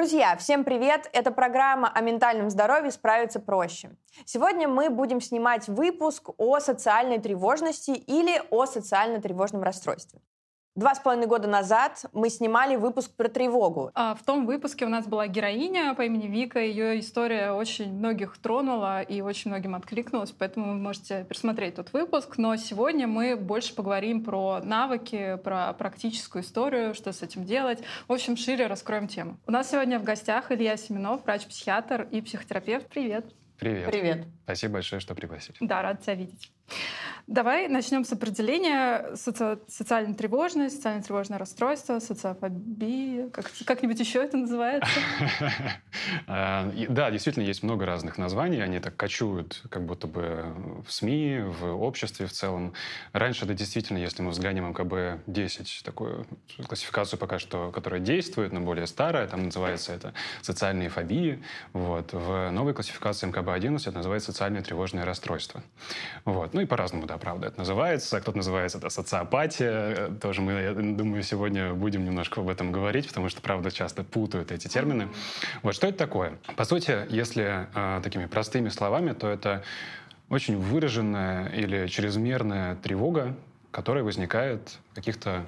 Друзья, всем привет! Это программа о ментальном здоровье «Справиться проще». Сегодня мы будем снимать выпуск о социальной тревожности или о социально-тревожном расстройстве. Два с половиной года назад мы снимали выпуск про тревогу. А в том выпуске у нас была героиня по имени Вика. Ее история очень многих тронула и очень многим откликнулась, поэтому вы можете пересмотреть тот выпуск. Но сегодня мы больше поговорим про навыки, про практическую историю, что с этим делать. В общем, шире раскроем тему. У нас сегодня в гостях Илья Семенов, врач-психиатр и психотерапевт. Привет! Привет. Привет. Спасибо большое, что пригласили. Да, рад тебя видеть. Давай начнем с определения соци... социальной тревожности, социально тревожное расстройство, социофобия. Как... Как-нибудь еще это называется? А, да, действительно, есть много разных названий. Они так кочуют как будто бы в СМИ, в обществе в целом. Раньше, да, действительно, если мы взглянем МКБ-10, такую классификацию пока что, которая действует, но более старая, там называется это социальные фобии. Вот. В новой классификации МКБ-11 это называется социальное тревожное расстройство. Вот. Ну и по-разному, да, правда, это называется. Кто-то называется это социопатия. Тоже мы, я думаю, сегодня будем немножко об этом говорить, потому что, правда, часто путают эти термины. Вот что это такое? По сути, если э, такими простыми словами, то это очень выраженная или чрезмерная тревога, которая возникает в каких-то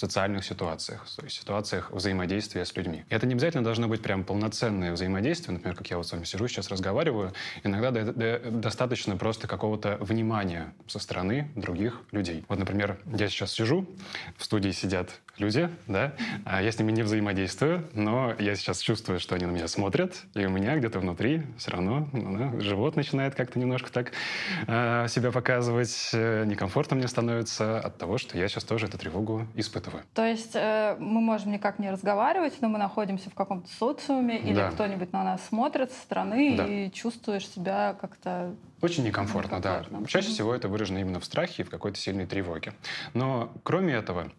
социальных ситуациях, то есть ситуациях взаимодействия с людьми. И это не обязательно должно быть прям полноценное взаимодействие, например, как я вот с вами сижу, сейчас разговариваю. Иногда достаточно просто какого-то внимания со стороны других людей. Вот, например, я сейчас сижу, в студии сидят люди, да, а я с ними не взаимодействую, но я сейчас чувствую, что они на меня смотрят, и у меня где-то внутри все равно ну, живот начинает как-то немножко так э, себя показывать, э, некомфортно мне становится от того, что я сейчас тоже эту тревогу испытываю. То есть э, мы можем никак не разговаривать, но мы находимся в каком-то социуме, или да. кто-нибудь на нас смотрит со стороны, да. и чувствуешь себя как-то очень некомфортно, некомфортно, да. Чаще всего это выражено именно в страхе и в какой-то сильной тревоге. Но кроме этого,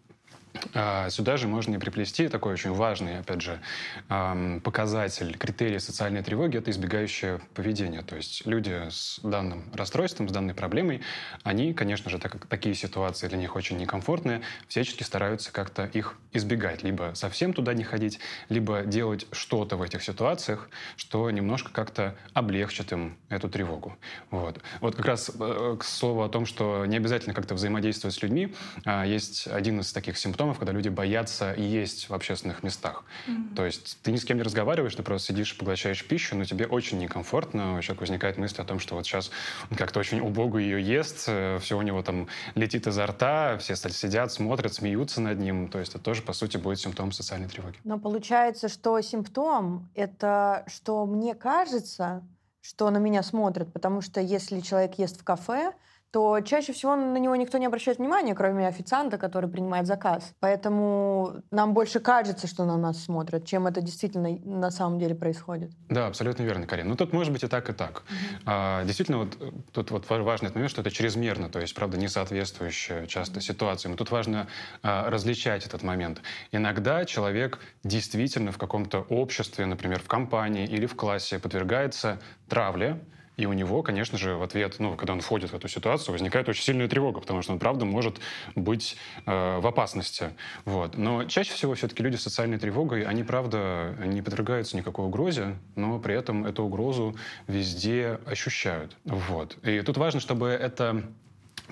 сюда же можно и приплести такой очень важный, опять же, показатель, критерий социальной тревоги – это избегающее поведение. То есть люди с данным расстройством, с данной проблемой, они, конечно же, так как такие ситуации для них очень некомфортные, всячески стараются как-то их избегать. Либо совсем туда не ходить, либо делать что-то в этих ситуациях, что немножко как-то облегчит им эту тревогу. Вот. Вот как раз э, к слову о том, что не обязательно как-то взаимодействовать с людьми, а, есть один из таких симптомов, симптомов, когда люди боятся есть в общественных местах. Mm-hmm. То есть ты ни с кем не разговариваешь, ты просто сидишь, поглощаешь пищу, но тебе очень некомфортно. У человека возникает мысль о том, что вот сейчас он как-то очень убого ее ест, э, все у него там летит изо рта, все сидят, смотрят, смеются над ним. То есть это тоже, по сути, будет симптом социальной тревоги. Но получается, что симптом — это что мне кажется, что на меня смотрят, потому что если человек ест в кафе, то чаще всего на него никто не обращает внимания, кроме официанта, который принимает заказ. Поэтому нам больше кажется, что на нас смотрят, чем это действительно на самом деле происходит. Да, абсолютно верно, Карин. Ну, тут может быть и так, и так. Mm-hmm. А, действительно, вот тут вот важный момент, что это чрезмерно, то есть, правда, не соответствующая часто mm-hmm. ситуациям. Тут важно а, различать этот момент. Иногда человек действительно в каком-то обществе, например, в компании или в классе подвергается травле, и у него, конечно же, в ответ, ну, когда он входит в эту ситуацию, возникает очень сильная тревога, потому что он, правда, может быть э, в опасности. Вот. Но чаще всего все-таки люди с социальной тревогой, они, правда, не подвергаются никакой угрозе, но при этом эту угрозу везде ощущают. Вот. И тут важно, чтобы это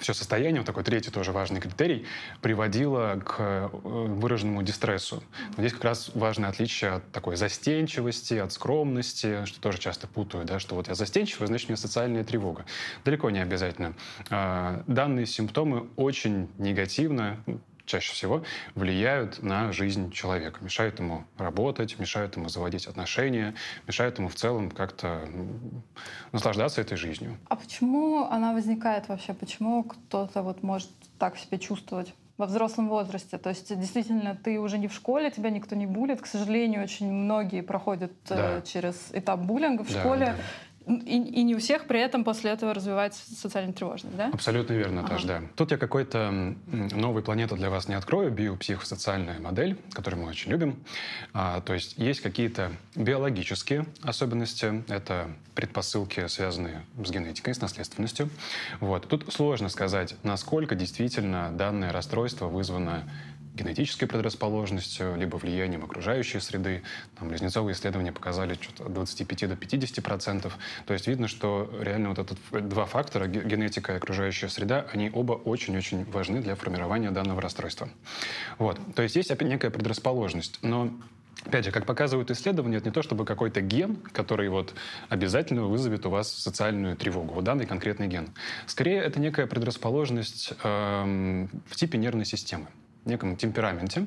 все состояние, вот такой третий тоже важный критерий, приводило к э, выраженному дистрессу. Но здесь как раз важное отличие от такой застенчивости, от скромности, что тоже часто путают, да, что вот я застенчивый, значит, у меня социальная тревога. Далеко не обязательно. А, данные симптомы очень негативно чаще всего влияют на жизнь человека, мешают ему работать, мешают ему заводить отношения, мешают ему в целом как-то наслаждаться этой жизнью. А почему она возникает вообще? Почему кто-то вот может так себя чувствовать? во взрослом возрасте. То есть действительно ты уже не в школе, тебя никто не булит. К сожалению, очень многие проходят э, да. через этап буллинга в да, школе. Да. И, и не у всех при этом после этого развивается социальная тревожность, да? Абсолютно верно, ага. да. Тут я какой-то новую планету для вас не открою, биопсихосоциальная модель, которую мы очень любим. А, то есть есть какие-то биологические особенности, это предпосылки, связанные с генетикой, с наследственностью. Вот. Тут сложно сказать, насколько действительно данное расстройство вызвано генетической предрасположенностью, либо влиянием окружающей среды. Там близнецовые исследования показали что-то от 25 до 50 процентов. То есть видно, что реально вот этот два фактора, генетика и окружающая среда, они оба очень-очень важны для формирования данного расстройства. Вот. То есть есть некая предрасположенность. Но Опять же, как показывают исследования, это не то, чтобы какой-то ген, который вот обязательно вызовет у вас социальную тревогу, вот данный конкретный ген. Скорее, это некая предрасположенность эм, в типе нервной системы неком темпераменте,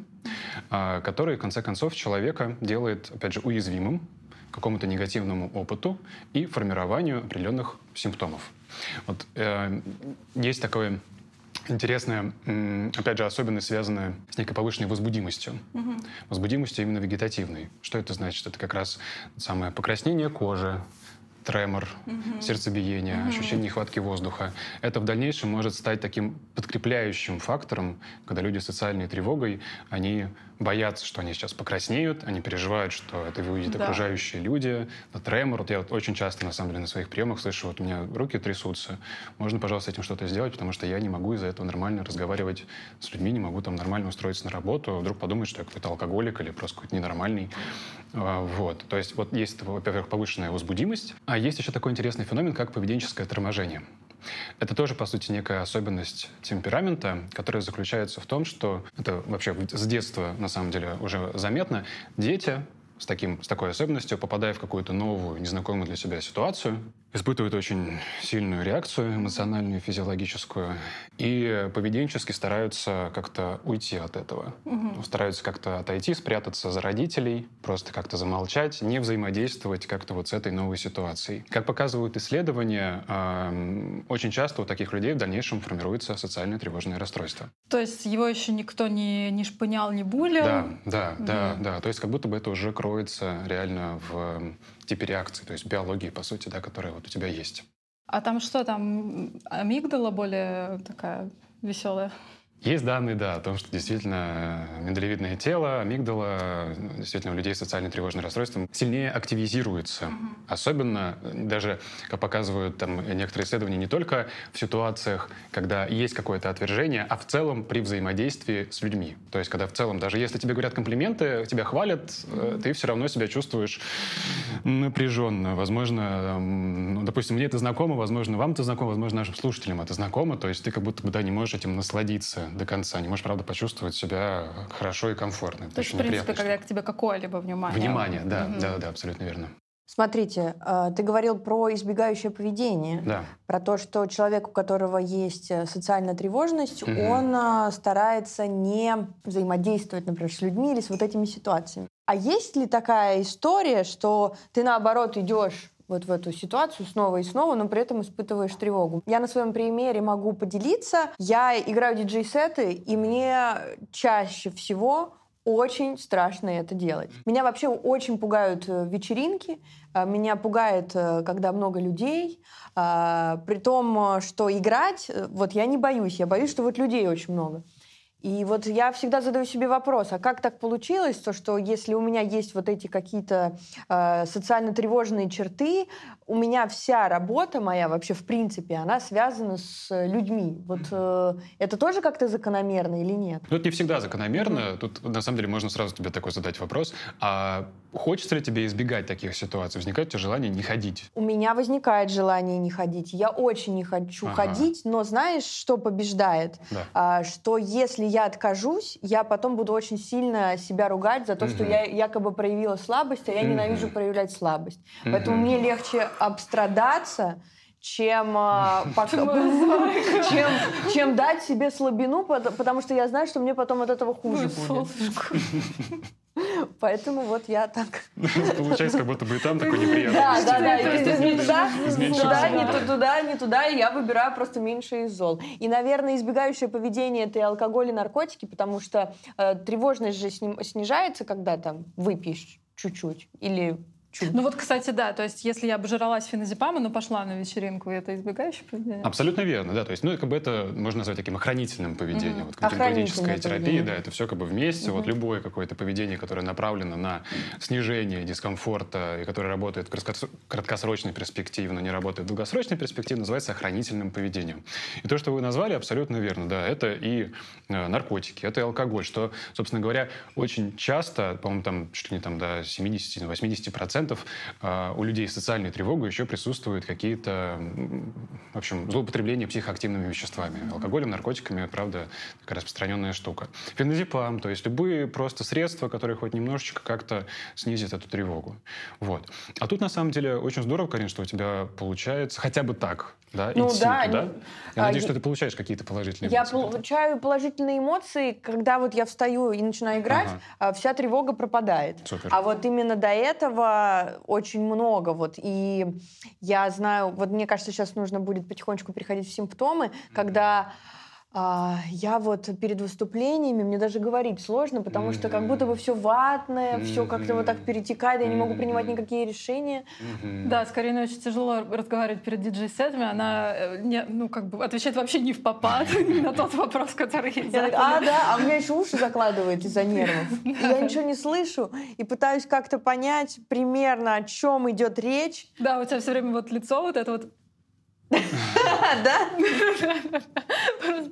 а, который, в конце концов, человека делает, опять же, уязвимым какому-то негативному опыту и формированию определенных симптомов. Вот э, есть такое интересная, опять же, особенность, связанная с некой повышенной возбудимостью. Угу. Возбудимостью именно вегетативной. Что это значит? Это как раз самое покраснение кожи, тремор, угу. сердцебиение, угу. ощущение нехватки воздуха. Это в дальнейшем может стать таким подкрепляющим фактором, когда люди с социальной тревогой, они боятся, что они сейчас покраснеют, они переживают, что это увидят да. окружающие люди, на тремор. Вот я вот очень часто, на самом деле, на своих приемах слышу, вот у меня руки трясутся, можно, пожалуйста, с этим что-то сделать, потому что я не могу из-за этого нормально разговаривать с людьми, не могу там нормально устроиться на работу, вдруг подумать, что я какой-то алкоголик или просто какой-то ненормальный. А, вот. То есть вот есть, во-первых, повышенная возбудимость, а есть еще такой интересный феномен, как поведенческое торможение. Это тоже, по сути, некая особенность темперамента, которая заключается в том, что это вообще с детства, на самом деле, уже заметно. Дети с, таким, с такой особенностью, попадая в какую-то новую, незнакомую для себя ситуацию, испытывают очень сильную реакцию эмоциональную, физиологическую, и поведенчески стараются как-то уйти от этого. Угу. Стараются как-то отойти, спрятаться за родителей, просто как-то замолчать, не взаимодействовать как-то вот с этой новой ситуацией. Как показывают исследования, очень часто у таких людей в дальнейшем формируется социальное тревожное расстройство. То есть его еще никто не, не шпынял, не булил? Да, да, угу. да, да. То есть как будто бы это уже кроется реально в типе реакции, то есть биологии, по сути, да, которая вот у тебя есть. А там что, там амигдала более такая веселая? Есть данные, да, о том, что действительно э, миндалевидное тело, амигдала, действительно у людей с социально-тревожным расстройством сильнее активизируется. Mm-hmm. Особенно, э, даже, как показывают там некоторые исследования, не только в ситуациях, когда есть какое-то отвержение, а в целом при взаимодействии с людьми. То есть, когда в целом, даже если тебе говорят комплименты, тебя хвалят, mm-hmm. ты все равно себя чувствуешь напряженно. Возможно, ну, допустим, мне это знакомо, возможно, вам это знакомо, возможно, нашим слушателям это знакомо. То есть ты как будто бы да, не можешь этим насладиться до конца. Не можешь, правда, почувствовать себя хорошо и комфортно. То есть, в принципе, когда к тебе какое-либо внимание. Внимание, да, угу. да, да, абсолютно верно. Смотрите, э, ты говорил про избегающее поведение, да. про то, что человек, у которого есть э, социальная тревожность, угу. он э, старается не взаимодействовать, например, с людьми или с вот этими ситуациями. А есть ли такая история, что ты наоборот идешь вот в эту ситуацию снова и снова, но при этом испытываешь тревогу. Я на своем примере могу поделиться. Я играю диджей-сеты, и мне чаще всего очень страшно это делать. Меня вообще очень пугают э, вечеринки, э, меня пугает, э, когда много людей, при том, что играть, вот я не боюсь, я боюсь, что вот людей очень много. И вот я всегда задаю себе вопрос, а как так получилось, то, что если у меня есть вот эти какие-то э, социально тревожные черты, у меня вся работа моя вообще в принципе, она связана с людьми. Вот э, это тоже как-то закономерно или нет? Ну, это не всегда закономерно. Mm-hmm. Тут, на самом деле, можно сразу тебе такой задать вопрос. А хочется ли тебе избегать таких ситуаций? Возникает у тебя желание не ходить? У меня возникает желание не ходить. Я очень не хочу ага. ходить, но знаешь, что побеждает? Да. А, что если я откажусь, я потом буду очень сильно себя ругать за то, угу. что я якобы проявила слабость, а я угу. ненавижу проявлять слабость. Угу. Поэтому мне легче обстрадаться, чем, а, чем, чем дать себе слабину, потому что я знаю, что мне потом от этого хуже будет. Поэтому вот я так... Получается, как будто бы и там такой неприятный. Да, да, да. Не туда, не туда, не туда, не туда, и я выбираю просто меньше из зол. И, наверное, избегающее поведение — это и алкоголь, и наркотики, потому что э, тревожность же снижается, когда там выпьешь чуть-чуть или чудо. Ну вот, кстати, да, то есть если я обжиралась феназепама, но пошла на вечеринку, это избегающее поведение? Абсолютно верно, да. То есть, ну, как бы это можно назвать таким охранительным поведением. Мгм. Вот Охранительное терапия, поведение. да, это все как бы вместе. Вот любое какое-то поведение, которое направлено на снижение дискомфорта и которое работает в краткосрочной перспективе, но не работает в долгосрочной перспективе, называется охранительным поведением. И то, что вы назвали, абсолютно верно, да. Это и э, наркотики, это и алкоголь, что, собственно говоря, очень часто, по-моему, там чуть ли не там до 70-80% э, у людей с социальной тревогой еще присутствуют какие-то, в общем, злоупотребления психоактивными веществами. Алкоголем, наркотиками, правда, такая распространенная штука. Феназепам, то есть любые просто средства, которые хоть немножечко как-то снизят эту тревогу. Вот. А тут, на самом деле, очень здорово, Карин, что у тебя получается хотя бы так, да, Ну идти да, туда. не- Я а, надеюсь, я- что ты получаешь какие-то положительные Я эмоции. получаю положительные эмоции, когда вот я встаю и начинаю играть, Ага. а вся тревога пропадает. Супер. А вот именно до этого очень много. Вот. И я знаю, вот мне кажется, сейчас нужно будет потихонечку переходить в симптомы, когда а, я вот перед выступлениями, мне даже говорить сложно, потому что как будто бы все ватное, все как-то вот так перетекает, я не могу принимать никакие решения. Мгм. Да, с Кариной очень тяжело разговаривать перед диджей-сетами. Она э, не, ну, как бы отвечает вообще не в попад на тот вопрос, который Я так, задали. а, да, а у меня еще уши закладывает из-за нервов. Я ничего не слышу и пытаюсь как-то понять примерно, о чем идет речь. Да, у тебя все время вот лицо вот это вот. Да?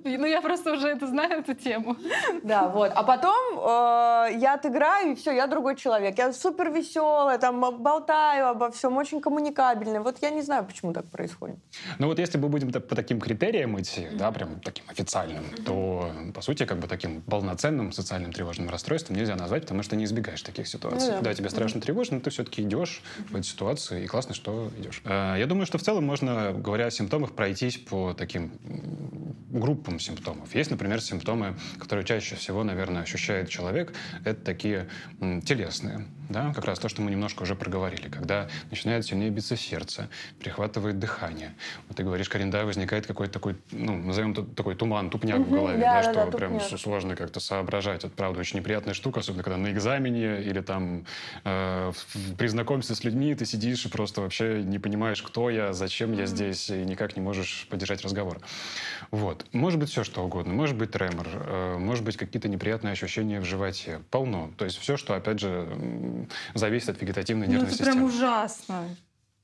Ну, я просто уже это знаю, эту тему. Да, вот. А потом э, я отыграю, и все, я другой человек. Я супер веселая, там болтаю обо всем, очень коммуникабельная. Вот я не знаю, почему так происходит. Ну вот если мы будем по таким критериям идти, да, прям таким официальным, то, по сути, как бы таким полноценным социальным тревожным расстройством нельзя назвать, потому что не избегаешь таких ситуаций. Ну да. тебе страшно тревожно, но ты все-таки идешь в эту ситуацию, и классно, что идешь. Э, Я думаю, что в целом можно, говоря симптомах, пройтись по таким группам симптомов. Есть, например, симптомы, которые чаще всего, наверное, ощущает человек, это такие телесные, да, как раз то, что мы немножко уже проговорили, когда начинает сильнее биться сердце, перехватывает дыхание. Вот ты говоришь, Карин, да, возникает какой-то такой, ну, назовем это такой туман, тупняк в Мгм, голове, да, да, да, что да, прям тупняк. сложно как-то соображать. Это, правда, очень неприятная штука, особенно когда на экзамене или там э, в- при знакомстве с людьми ты сидишь и просто вообще не понимаешь, кто я, зачем я здесь, и никак не можешь поддержать разговор. Вот. Может быть все, что угодно. Может быть тремор, э, может быть какие-то неприятные ощущения в животе. Полно. То есть все, что, опять же, зависит от вегетативной Ну, нервной это системы. прям ужасно.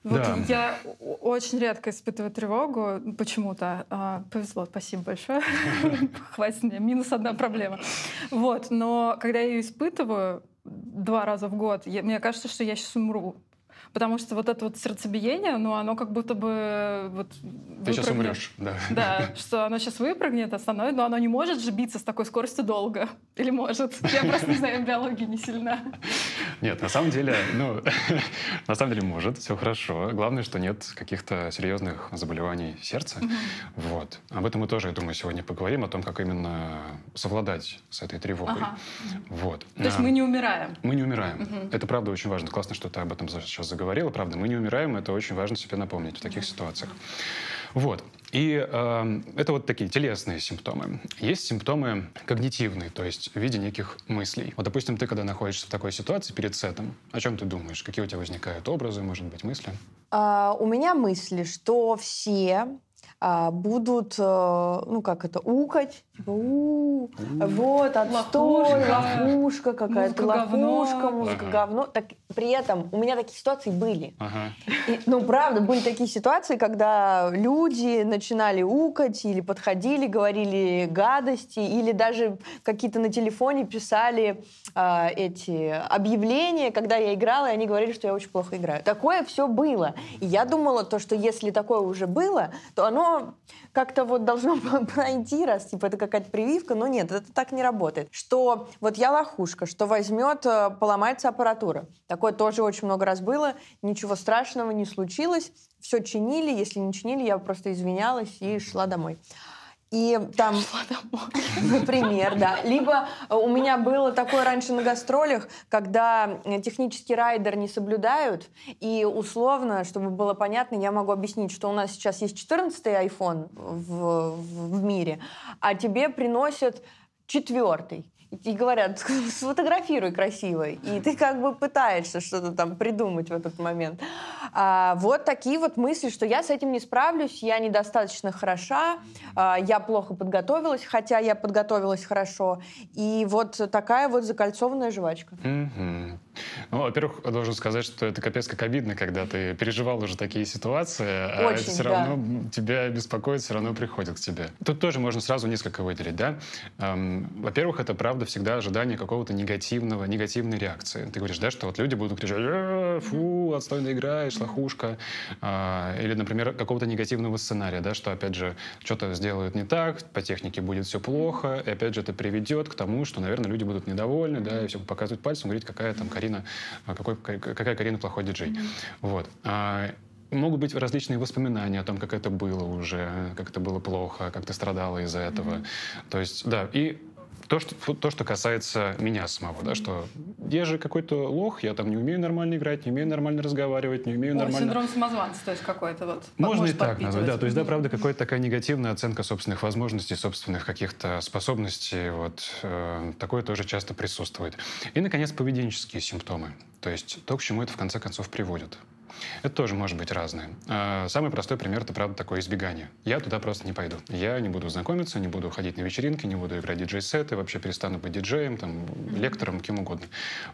Вот Да. я очень редко испытываю тревогу почему-то. А, повезло, спасибо большое. Хватит мне, минус одна проблема. Вот, но когда я ее испытываю два раза в год, я- мне кажется, что я сейчас умру. Потому что вот это вот сердцебиение, ну, оно как будто бы вот Ты сейчас умрешь. Да. Да, что оно сейчас выпрыгнет, остановит, но оно не может же биться с такой скоростью долго. Или может? Я просто не знаю, биологии не сильна. Нет, на самом деле, ну, на самом деле может, все хорошо. Главное, что нет каких-то серьезных заболеваний сердца. Вот. Об этом мы тоже, я думаю, сегодня поговорим, о том, как именно совладать с этой тревогой. Вот. То есть А, мы не умираем. мы не умираем. Это правда очень важно. Классно, что ты об этом сейчас заговорила. Правда, мы не умираем. Это очень важно себе напомнить в таких ситуациях. Вот. И э, это вот такие телесные симптомы. Есть симптомы когнитивные, то есть в виде неких мыслей. Вот, допустим, ты когда находишься в такой ситуации перед сетом, о чем ты думаешь? Какие у тебя возникают образы, может быть, мысли? А, у меня мысли, что все а, будут, э, ну как это, укать, типа, у вот, отстой, Лохушка. какая-то, лохушка, музыка Ага. говно. Так, при этом у меня такие ситуации были. Ага. И, ну, правда, были такие ситуации, когда люди начинали укать или подходили, говорили гадости, или даже какие-то на телефоне писали а, эти объявления, когда я играла, и они говорили, что я очень плохо играю. Такое все было. И я думала, то, что если такое уже было, то оно как-то вот должно пройти, раз типа это какая-то прививка, но нет, это так не работает. Что вот я лохушка, что возьмет, э, поломается аппаратура. Такое тоже очень много раз было, ничего страшного не случилось, все чинили, если не чинили, я просто извинялась и шла домой. И там, например, да. Либо э, у меня было такое раньше на гастролях, когда технический райдер не соблюдают, и условно, чтобы было понятно, я могу объяснить, что у нас сейчас есть 14-й iPhone в, в- в мире, а тебе приносят четвертый. И говорят, сфотографируй красиво. И ты как бы пытаешься что-то там придумать в этот момент. А, вот такие вот мысли, что я с этим не справлюсь, я недостаточно хороша, а, я плохо подготовилась, хотя я подготовилась хорошо. И вот такая вот закольцованная жвачка. Mm-hmm. Ну, во-первых, должен сказать, что это капец как обидно, когда ты переживал уже такие ситуации, а Очень, это все равно да. тебя беспокоит, все равно приходит к тебе. Тут тоже можно сразу несколько выделить, да? Эм, во-первых, это правда всегда ожидание какого-то негативного, негативной реакции. Ты говоришь, да, что вот люди будут кричать, «Э, фу, отстойно играешь, лохушка. А, или, например, какого-то негативного сценария, да, что, опять же, что-то сделают не так, по технике будет все плохо, и, опять же, это приведет к тому, что, наверное, люди будут недовольны, да, и все показывают пальцем, говорить, какая там Карина, а, какой, какая Карина плохой диджей. Вот. А, могут быть различные воспоминания о том, как это было уже, как это было плохо, как ты страдала из-за этого. Mm-hmm. То есть, да, и то, что, то, что касается меня самого, да, что я же какой-то лох, я там не умею нормально играть, не умею нормально разговаривать, не умею О, нормально... синдром самозванца, то есть какой-то вот... Можно и так назвать, да. То есть, да, правда, какая-то такая негативная оценка собственных возможностей, собственных каких-то способностей, вот. Э, такое тоже часто присутствует. И, наконец, поведенческие симптомы. То есть то, к чему это в конце концов приводит. Это тоже может быть разное. А, самый простой пример — это, правда, такое избегание. Я туда просто не пойду. Я не буду знакомиться, не буду ходить на вечеринки, не буду играть диджей-сеты, вообще перестану быть диджеем, там, лектором, кем угодно.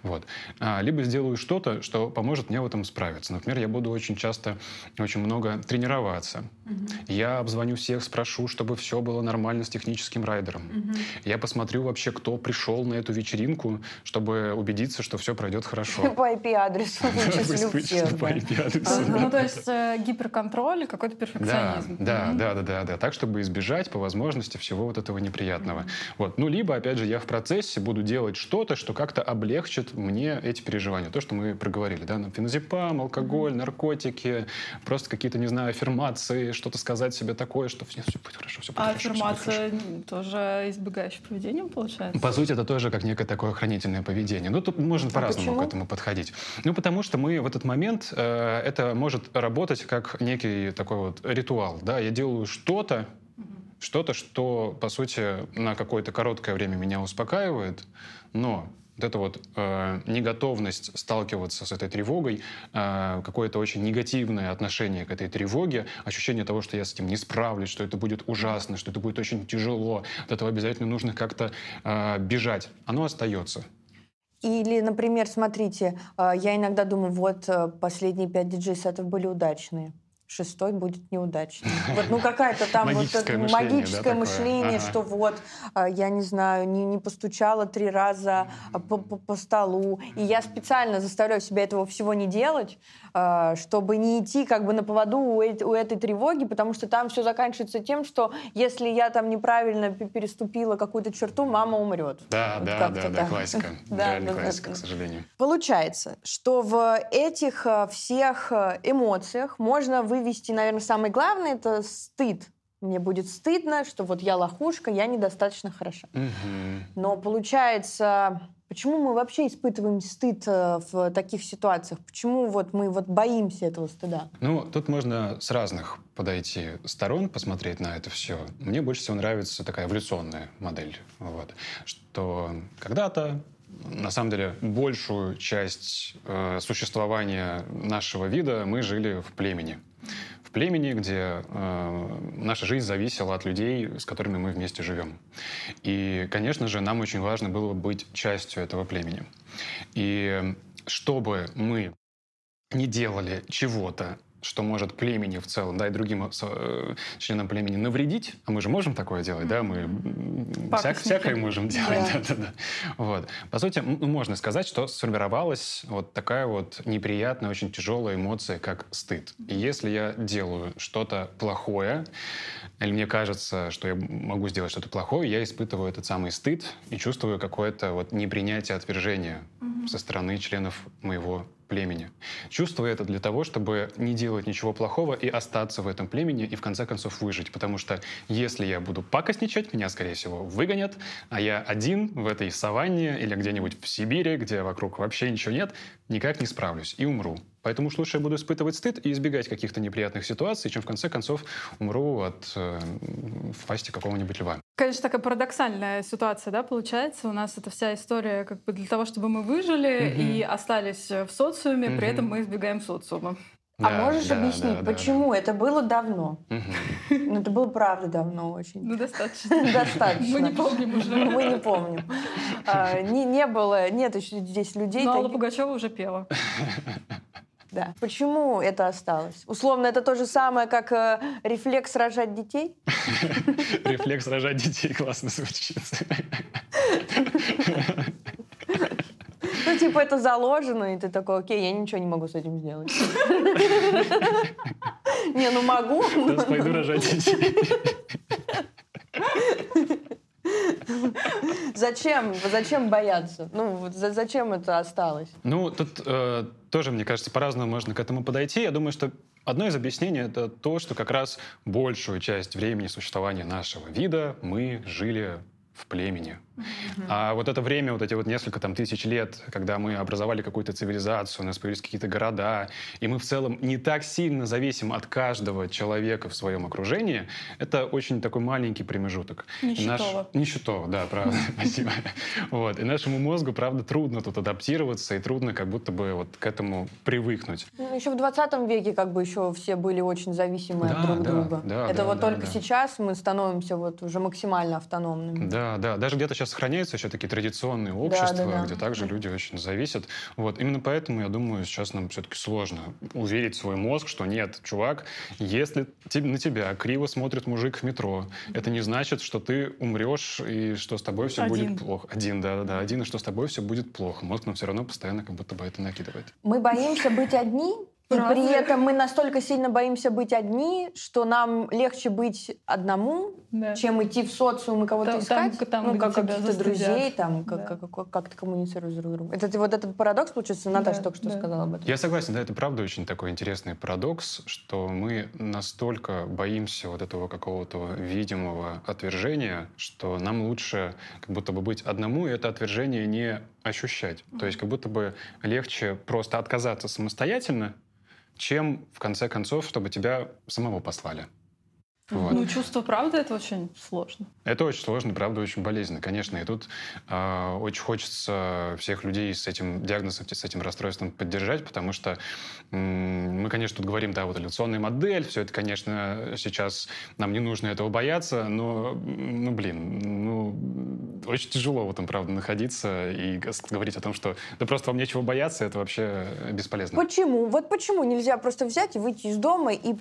Вот. А, либо сделаю что-то, что поможет мне в этом справиться. Например, я буду очень часто, очень много тренироваться. Я обзвоню всех, спрошу, чтобы все было нормально с техническим райдером. Я посмотрю вообще, кто пришел на эту вечеринку, чтобы убедиться, что все пройдет хорошо. По IP-адресу. По IP пятницу. Ну, то есть э, гиперконтроль и какой-то перфекционизм. Да, да, да, да, да. Так, чтобы избежать по возможности всего вот этого неприятного. Вот. Ну, либо, опять же, я в процессе буду делать что-то, что как-то облегчит мне эти переживания. То, что мы проговорили, да, феназепам, алкоголь, наркотики, просто какие-то, не знаю, аффирмации, что-то сказать себе такое, что все будет хорошо, все будет а хорошо. аффирмация тоже избегающее поведение, получается? По сути, это тоже как некое такое охранительное поведение. Ну, тут можно а по-разному к этому подходить. Ну, потому что мы в этот момент Э, это может работать как некий такой вот ритуал. Да? Я делаю что-то, что-то, что, по сути, на какое-то короткое время меня успокаивает, но вот эта вот э, неготовность сталкиваться с этой тревогой, э, какое-то очень негативное отношение к этой тревоге, ощущение того, что я с этим не справлюсь, что это будет ужасно, что это будет очень тяжело, от этого обязательно нужно как-то э, бежать, оно остается. Или, например, смотрите, а, я иногда думаю, вот э, последние пять диджей-сетов были удачные шестой будет неудачный. Вот, ну, какая-то там магическое вот мышление, магическое да, мышление ага. что вот, а, я не знаю, не, не постучала три раза по, по, по столу. И я специально заставляю себя этого всего не делать, а, чтобы не идти как бы на поводу у, у этой тревоги, потому что там все заканчивается тем, что если я там неправильно переступила какую-то черту, мама умрет. Да, вот да, да, да, классика. Реально классика, к сожалению. Получается, что в этих всех эмоциях можно вывести вывести, наверное, самое главное, это стыд. Мне будет стыдно, что вот я лохушка, я недостаточно хороша. Угу. Но получается, почему мы вообще испытываем стыд э, в таких ситуациях? Почему вот мы вот боимся этого стыда? Ну, тут можно с разных подойти сторон, посмотреть на это все. Мне больше всего нравится такая эволюционная модель. Вот. Что когда-то на самом деле большую часть э, существования нашего вида мы жили в племени в племени, где э, наша жизнь зависела от людей, с которыми мы вместе живем. И, конечно же, нам очень важно было быть частью этого племени. И чтобы мы не делали чего-то что может племени в целом, да, и другим э, членам племени навредить, а мы же можем такое делать, да, мы всяк, всякое можем делать, да. Да, да, да. Вот. По сути, можно сказать, что сформировалась вот такая вот неприятная, очень тяжелая эмоция, как стыд. И если я делаю что-то плохое, или мне кажется, что я могу сделать что-то плохое, я испытываю этот самый стыд и чувствую какое-то вот непринятие, отвержение mm-hmm. со стороны членов моего племени. Чувствую это для того, чтобы не делать ничего плохого и остаться в этом племени и в конце концов выжить. Потому что если я буду пакостничать, меня, скорее всего, выгонят, а я один в этой саванне или где-нибудь в Сибири, где вокруг вообще ничего нет, никак не справлюсь и умру. Поэтому уж лучше я буду испытывать стыд и избегать каких-то неприятных ситуаций, чем в конце концов умру от э, в пасти какого-нибудь льва. Конечно, такая парадоксальная ситуация, да, получается. У нас эта вся история как бы для того, чтобы мы выжили угу. и остались в социуме, угу. при этом мы избегаем социума. А да, можешь да, объяснить, да, почему? Да. Это было давно. Угу. Это было правда давно очень. Ну, достаточно. Достаточно. Мы не помним уже. Мы не помним. А, не, не было, нет еще здесь людей. Но Алла Пугачева уже пела. Да. Почему это осталось? Условно, это то же самое, как э, рефлекс рожать детей? Рефлекс рожать детей классно звучит. Ну, типа, это заложено, и ты такой, окей, я ничего не могу с этим сделать. Не, ну могу. Сейчас пойду рожать детей. Зачем? Зачем бояться? Ну, зачем это осталось? Ну, тут э, тоже, мне кажется, по-разному можно к этому подойти. Я думаю, что Одно из объяснений — это то, что как раз большую часть времени существования нашего вида мы жили в племени. А вот это время, вот эти вот несколько там тысяч лет, когда мы образовали какую-то цивилизацию, у нас появились какие-то города, и мы в целом не так сильно зависим от каждого человека в своем окружении, это очень такой маленький промежуток. Нищетово. Наш... Нищетово, да, правда, спасибо. Вот. И нашему мозгу, правда, трудно тут адаптироваться, и трудно как будто бы вот к этому привыкнуть. Ну, еще в 20 веке как бы еще все были очень зависимы от друг друга. Это вот только сейчас мы становимся вот уже максимально автономными. Да, да. Даже где-то сейчас сохраняются еще такие традиционные общества, да, да, да. где также люди очень зависят. Вот. Именно поэтому, я думаю, сейчас нам все-таки сложно уверить свой мозг, что нет, чувак, если на тебя криво смотрит мужик в метро, это не значит, что ты умрешь и что с тобой все один. будет плохо. Один, да-да-да, один, и что с тобой все будет плохо. Мозг нам все равно постоянно как будто бы это накидывает. Мы боимся быть одни, и при этом мы настолько сильно боимся быть одни, что нам легче быть одному, да. чем идти в социум и кого-то там, искать. Там, там, ну, как каких-то друзей, там, да. как, как, как, ты коммуницируешь друг с другом. Это вот этот парадокс, получается, Наташа да, только что да. сказала об этом. Я согласен, да, это правда очень такой интересный парадокс, что мы настолько боимся вот этого какого-то видимого отвержения, что нам лучше как будто бы быть одному и это отвержение не ощущать. Mm-hmm. То есть как будто бы легче просто отказаться самостоятельно, чем, в конце концов, чтобы тебя самого послали. Вот. Ну, чувство правды это очень сложно. Это очень сложно, правда, очень болезненно, конечно. И тут э, очень хочется всех людей с этим диагнозом, с этим расстройством поддержать, потому что э, мы, конечно, тут говорим, да, вот эволюционная модель, все это, конечно, сейчас нам не нужно этого бояться, но, ну, блин, ну, очень тяжело в этом, правда, находиться и говорить о том, что да просто вам нечего бояться, это вообще бесполезно. Почему? Вот почему нельзя просто взять и выйти из дома и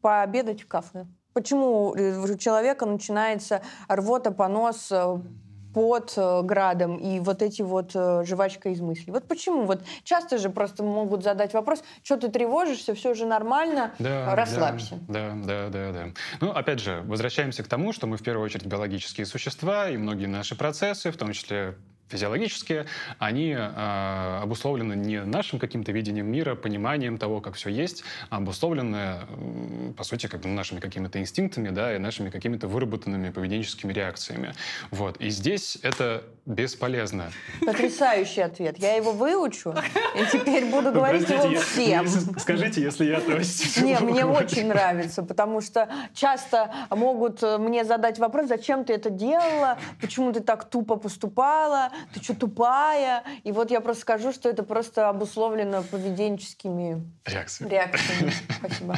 пообедать в кафе. Почему у человека начинается рвота, понос, э, под э, градом и вот эти вот э, жвачка из мыслей. Вот почему? Вот часто же просто могут задать вопрос, что ты тревожишься, все же нормально, да, расслабься. Да, да, да, да. Ну, опять же, возвращаемся к тому, что мы в первую очередь биологические существа, и многие наши процессы, в том числе физиологические, они э, обусловлены не нашим каким-то видением мира, пониманием того, как все есть, а обусловлены, по сути, как бы нашими какими-то инстинктами, да, и нашими какими-то выработанными поведенческими реакциями. Вот. И здесь это бесполезно. Потрясающий ответ. Я его выучу, и теперь буду говорить его всем. Скажите, если я относитесь Не, мне очень нравится, потому что часто могут э, мне задать вопрос, зачем ты это делала, почему ты так тупо поступала, ты что, тупая? И вот я просто скажу, что это просто обусловлено поведенческими реакциями. реакциями. Спасибо.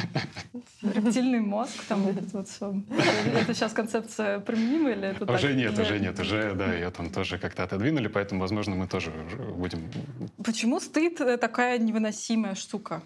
Рептильный мозг, там этот вот все. Это сейчас концепция применима или это Уже так? нет, уже нет, уже, да, ее там тоже как-то отодвинули, поэтому, возможно, мы тоже будем... Почему стыд такая невыносимая штука?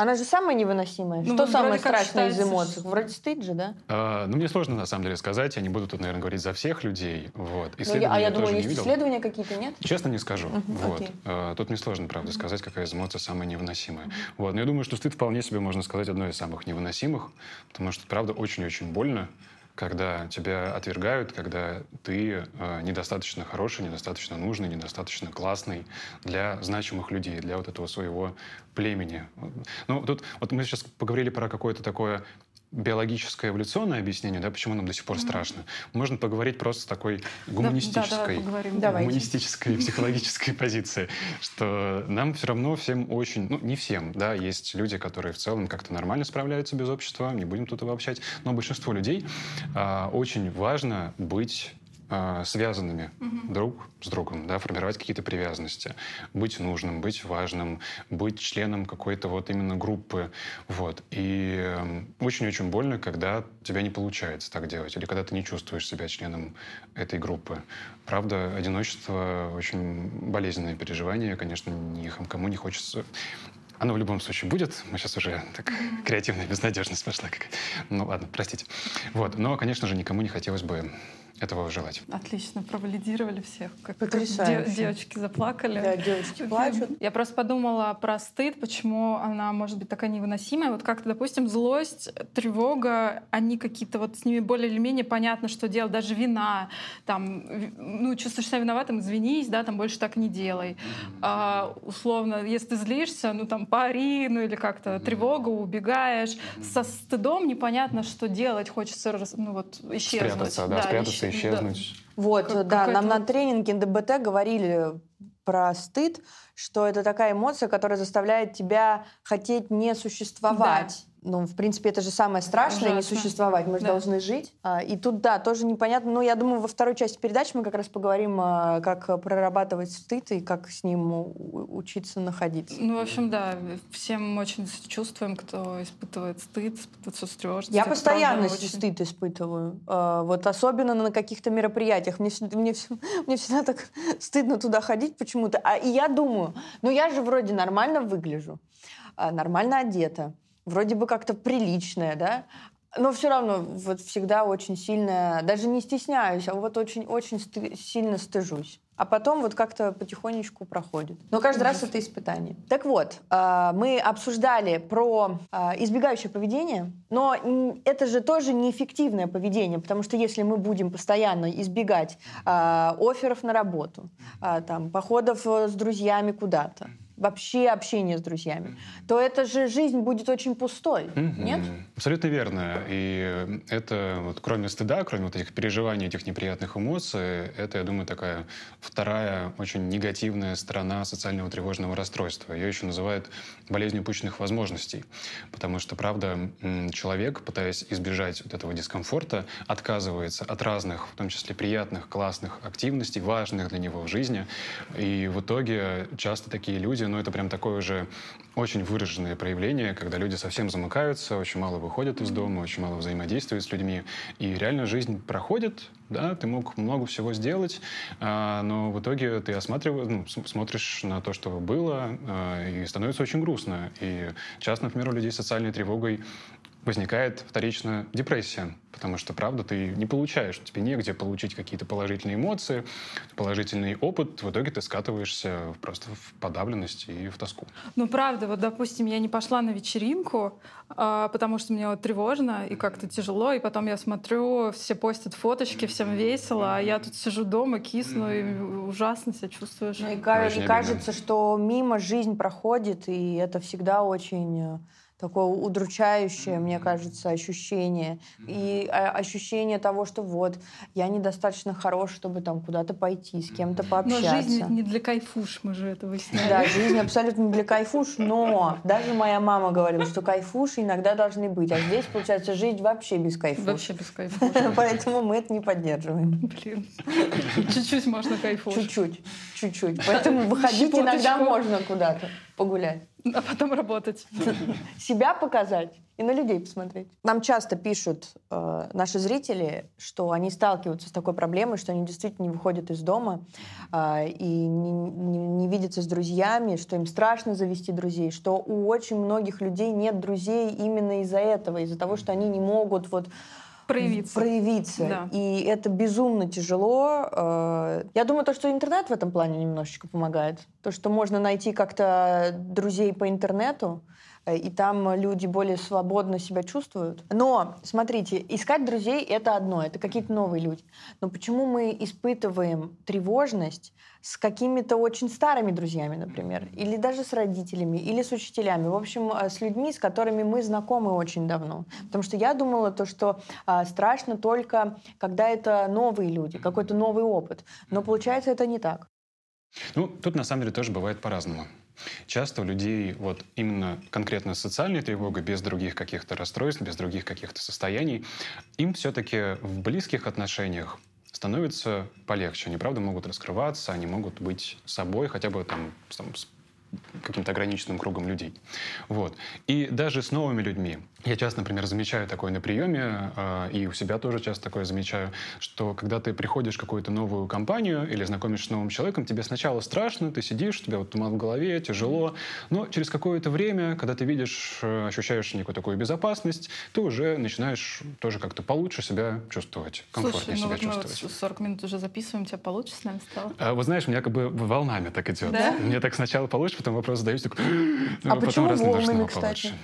Она же самая невыносимая. Ну, Что самое страшное из эмоций? Вроде стыд же, да? А, ну, мне сложно на самом деле сказать. Я не буду тут, наверное, говорить за всех людей. Вот. Ну, я, а я думаю, есть исследования какие-то, нет? Честно не скажу. Uh-huh, вот. Okay. А, тут мне сложно, правда, сказать, какая из эмоций самая невыносимая. Uh-huh. Вот. Но я думаю, что стыд вполне себе можно сказать одной из самых невыносимых, потому что, правда, очень-очень больно когда тебя отвергают, когда ты э, недостаточно хороший, недостаточно нужный, недостаточно классный для значимых людей, для вот этого своего племени. Ну, тут вот мы сейчас поговорили про какое-то такое биологическое эволюционное объяснение, да, почему нам до сих пор mm-hmm. страшно. Можно поговорить просто с такой гуманистической, да, да, гуманистической психологической позиции, что нам все равно всем очень, ну не всем, да, есть люди, которые в целом как-то нормально справляются без общества, не будем тут обобщать, но большинство людей а, очень важно быть а, связанными угу. друг с другом, да, формировать какие-то привязанности, быть нужным, быть важным, быть членом какой-то вот именно группы, вот. И очень-очень больно, когда тебя не получается так делать, или когда ты не чувствуешь себя членом этой группы. Правда, одиночество очень болезненное переживание, конечно, никому не хочется оно в любом случае будет. Мы сейчас уже так креативная безнадежность пошла. Как... Ну ладно, простите. Вот. Но, конечно же, никому не хотелось бы этого желать. Отлично, провалидировали всех. Как, как де, девочки заплакали. Да, девочки плачут. Я просто подумала про стыд, почему она может быть такая невыносимая. Вот как-то, допустим, злость, тревога, они какие-то вот с ними более или менее понятно, что делать. Даже вина, там, ну, чувствуешь себя виноватым, извинись, да, там больше так не делай. А, условно, если ты злишься, ну, там, пари, ну, или как-то тревога, убегаешь. Со стыдом непонятно, что делать, хочется, ну, вот, исчезнуть. Спрятаться, да, да спрятаться, исчезнуть. Да. Вот, как, да, нам на тренинге НДБТ говорили про стыд, что это такая эмоция, которая заставляет тебя хотеть не существовать. Ну, в принципе, это же самое страшное, Ужасно. не существовать. Мы же да. должны жить. А, и тут, да, тоже непонятно. Ну, я думаю, во второй части передачи мы как раз поговорим, а, как прорабатывать стыд и как с ним учиться находиться. Ну, в общем, да, всем очень чувствуем, кто испытывает стыд, испытывает сотревожность. Я постоянно очень... стыд испытываю. А, вот особенно на каких-то мероприятиях. Мне, мне, мне всегда так стыдно туда ходить почему-то. А, и я думаю, ну, я же вроде нормально выгляжу, нормально одета вроде бы как-то приличная, да, но все равно вот всегда очень сильно, даже не стесняюсь, а вот очень-очень сты- сильно стыжусь. А потом вот как-то потихонечку проходит. Но каждый раз это испытание. Так вот, а, мы обсуждали про а, избегающее поведение, но это же тоже неэффективное поведение, потому что если мы будем постоянно избегать а, офферов на работу, там, походов э, с друзьями куда-то, вообще общение с друзьями, то эта же жизнь будет очень пустой, mm-hmm. нет? Абсолютно верно. И это, вот, кроме стыда, кроме вот этих переживаний, этих неприятных эмоций, это, я думаю, такая вторая очень негативная сторона социального тревожного расстройства. Ее еще называют болезнью упущенных возможностей. Потому что, правда, человек, пытаясь избежать вот этого дискомфорта, отказывается от разных, в том числе приятных, классных активностей, важных для него в жизни. И в итоге часто такие люди но это прям такое уже очень выраженное проявление, когда люди совсем замыкаются, очень мало выходят из дома, очень мало взаимодействуют с людьми. И реально жизнь проходит, да, ты мог много всего сделать, а, но в итоге ты осматриваешь, ну, смотришь на то, что было, а, и становится очень грустно. И часто, например, у людей с социальной тревогой возникает вторично депрессия, потому что, правда, ты не получаешь, тебе негде получить какие-то положительные эмоции, положительный опыт, в итоге ты скатываешься просто в подавленность и в тоску. Ну, правда, вот, допустим, я не пошла на вечеринку, а, потому что мне вот тревожно и как-то тяжело, и потом я смотрю, все постят фоточки, всем весело, а я тут сижу дома, кисну, и ужасно себя чувствуешь. Ну, и, и кажется, что мимо жизнь проходит, и это всегда очень э, такое удручающее, мне кажется, ощущение. И а, ощущение того, что вот, я недостаточно хорош, чтобы там куда-то пойти, с кем-то пообщаться. Но жизнь не для кайфуш, мы же это выясняли. Да, жизнь абсолютно не для кайфуш, но даже моя мама говорила, что кайфуши иногда должны быть. А здесь, получается, жить вообще без кайфуш. Вообще без кайфуш. Поэтому мы это не поддерживаем. Блин. Чуть-чуть можно кайфуш. Чуть-чуть. Чуть-чуть. Поэтому выходить иногда можно куда-то погулять. А потом работать. Себя показать и на людей посмотреть. Нам часто пишут э, наши зрители, что они сталкиваются с такой проблемой, что они действительно не выходят из дома э, и не, не, не видятся с друзьями, что им страшно завести друзей, что у очень многих людей нет друзей именно из-за этого, из-за того, что они не могут вот проявиться. проявиться. Да. И это безумно тяжело. Э, я думаю, то, что интернет в этом плане немножечко помогает. То, что можно найти как-то друзей по интернету, и там люди более свободно себя чувствуют. Но, смотрите, искать друзей — это одно, это какие-то новые люди. Но почему мы испытываем тревожность с какими-то очень старыми друзьями, например, или даже с родителями, или с учителями, в общем, э, с людьми, с которыми мы знакомы очень давно. Потому что я думала то, что а, страшно только, когда это новые люди, какой-то новый опыт. Но получается, это не так. Ну, тут на самом деле тоже бывает по-разному. Часто у людей вот именно конкретно социальная тревога, без других каких-то расстройств, без других каких-то состояний, им все-таки в близких отношениях становится полегче. Они, правда, могут раскрываться, они могут быть собой, хотя бы там, там с каким-то ограниченным кругом людей. Вот. И даже с новыми людьми. Я часто, например, замечаю такое на приеме, э, и у себя тоже часто такое замечаю, что когда ты приходишь в какую-то новую компанию или знакомишься с новым человеком, тебе сначала страшно, ты сидишь, у тебя вот туман в голове, тяжело, но через какое-то время, когда ты видишь, э, ощущаешь некую такую безопасность, ты уже начинаешь тоже как-то получше себя чувствовать, комфортнее Слушай, ну себя вот чувствовать. Мы вот 40 минут уже записываем, тебе получше с нами стало? А, вот знаешь, у меня как бы волнами так идет. Да? Мне так сначала получше, потом вопрос задаюсь, такой, ну, А потом почему волнами, кстати? получше.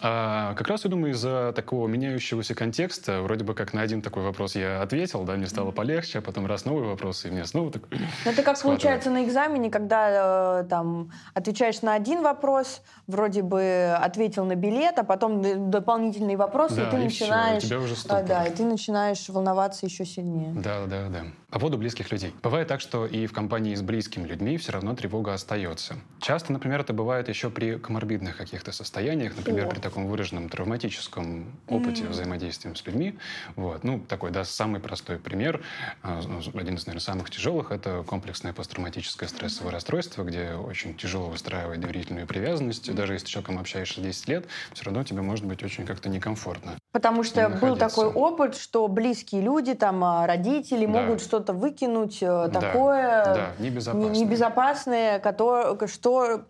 А, как раз, я думаю, из-за такого меняющегося контекста, вроде бы как на один такой вопрос я ответил, да, мне стало полегче, а потом раз новый вопрос, и мне снова так... Ну, это как получается на экзамене, когда э, там отвечаешь на один вопрос, вроде бы ответил на билет, а потом д- дополнительные вопросы, Да, и ты и всё, и начинаешь, тебя уже а, да, и ты начинаешь волноваться еще сильнее. Да, да, да. По поводу близких людей. Бывает так, что и в компании с близкими людьми все равно тревога остается. Часто, например, это бывает еще при коморбидных каких-то состояниях, например, О. при таком выраженном травматическом опыте М. взаимодействия с людьми. Вот. Ну, такой, да, самый простой пример, а, один из, наверное, самых тяжелых, это комплексное посттравматическое стрессовое расстройство, где очень тяжело выстраивать доверительную привязанность. Даже если с человеком общаешься 10 лет, все равно тебе может быть очень как-то некомфортно. Потому что был находиться. такой опыт, что близкие люди, там, а, родители Да. могут что-то выкинуть э, Да, такое да, не- небезопасно. небезопасное, которое, что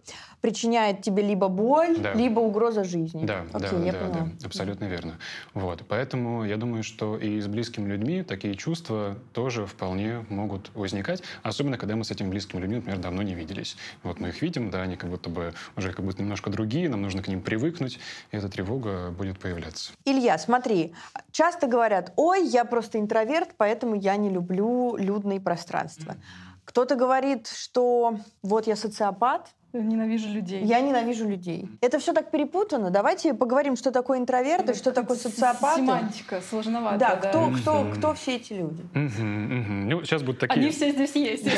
причиняет тебе либо боль, Да. либо угроза жизни. Да, Окей, да, я да, поняла. да, абсолютно верно. Вот, поэтому я думаю, что и с близкими людьми такие чувства тоже вполне могут возникать, особенно когда мы с этими близкими людьми, например, давно не виделись. Вот мы их видим, да, они как будто бы уже как будто немножко другие, нам нужно к ним привыкнуть, и эта тревога будет появляться. Илья, смотри, часто говорят, ой, я просто интроверт, поэтому я не люблю людные пространства. Кто-то говорит, что вот я социопат, Ненавижу людей. я ненавижу людей. Это все так перепутано. Давайте поговорим, что такое интроверт и что такое социопаты. Семантика сложновато. Да, кто, кто, Мгм. кто все эти люди? Мгм, мгм. Ну, сейчас будут такие... Они все здесь есть.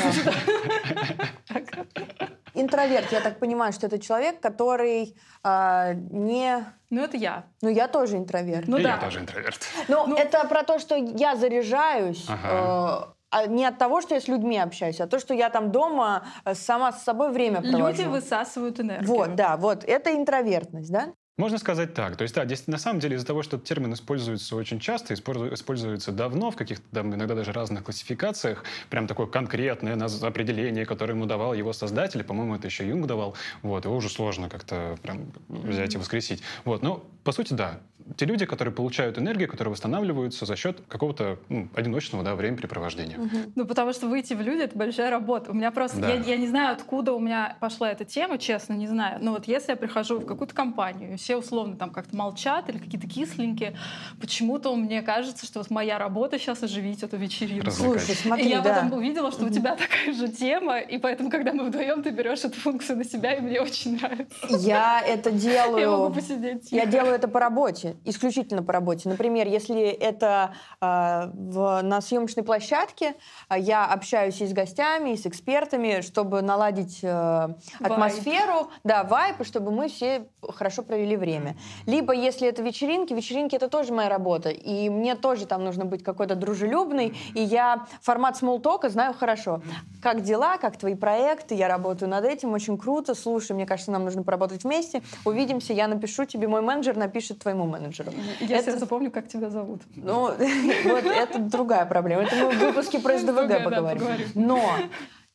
Интроверт, я так понимаю, что это человек, который а, не... Ну, это я. Ну, я тоже интроверт. Ну И да. я тоже интроверт. Но Ну- это про то, что я заряжаюсь. Ага. А не от того, что я с людьми общаюсь, а то, что я там дома э, сама с собой время провожу. Люди высасывают энергию. Вот, да, вот. Это интровертность, да? Можно сказать так. То есть, да, здесь на самом деле из-за того, что этот термин используется очень часто, использу- используется давно в каких-то там, иногда даже разных классификациях, прям такое конкретное определение, которое ему давал его создатель, по-моему, это еще Юнг давал, вот, его уже сложно как-то прям взять и воскресить. Вот, но, по сути, да, те люди, которые получают энергию, которые восстанавливаются за счет какого-то ну, одиночного да, времяпрепровождения. Ну, потому что выйти в люди — это большая работа. У меня просто... Да. Я, я не знаю, откуда у меня пошла эта тема, честно, не знаю. Но вот если я прихожу в какую-то компанию, и все условно там как-то молчат или какие-то кисленькие, почему-то мне кажется, что вот моя работа сейчас оживить эту вечеринку. Слушай, И смотри, я да. потом увидела, что у тебя такая же тема, и поэтому, когда мы вдвоем, ты берешь эту функцию на себя, и мне очень нравится. Я это Я могу делаю... посидеть. Я делаю это по работе, исключительно по работе. Например, если это э, в- на съемочной площадке, э, я общаюсь и с гостями, и с экспертами, чтобы наладить э, атмосферу, да, вайп, и чтобы мы все хорошо провели время. Либо, если это вечеринки, вечеринки это тоже моя работа, и мне тоже там нужно быть какой-то дружелюбный, и я формат смолтока знаю хорошо. Как дела, как твои проекты, я работаю над этим, очень круто, слушай, мне кажется, нам нужно поработать вместе, увидимся, я напишу тебе, мой менеджер напишет твоему менеджеру. Я Это- запомню, как тебя зовут. Ну, вот это другая проблема. Это мы в выпуске про СДВГ да, поговорим. поговорим. Но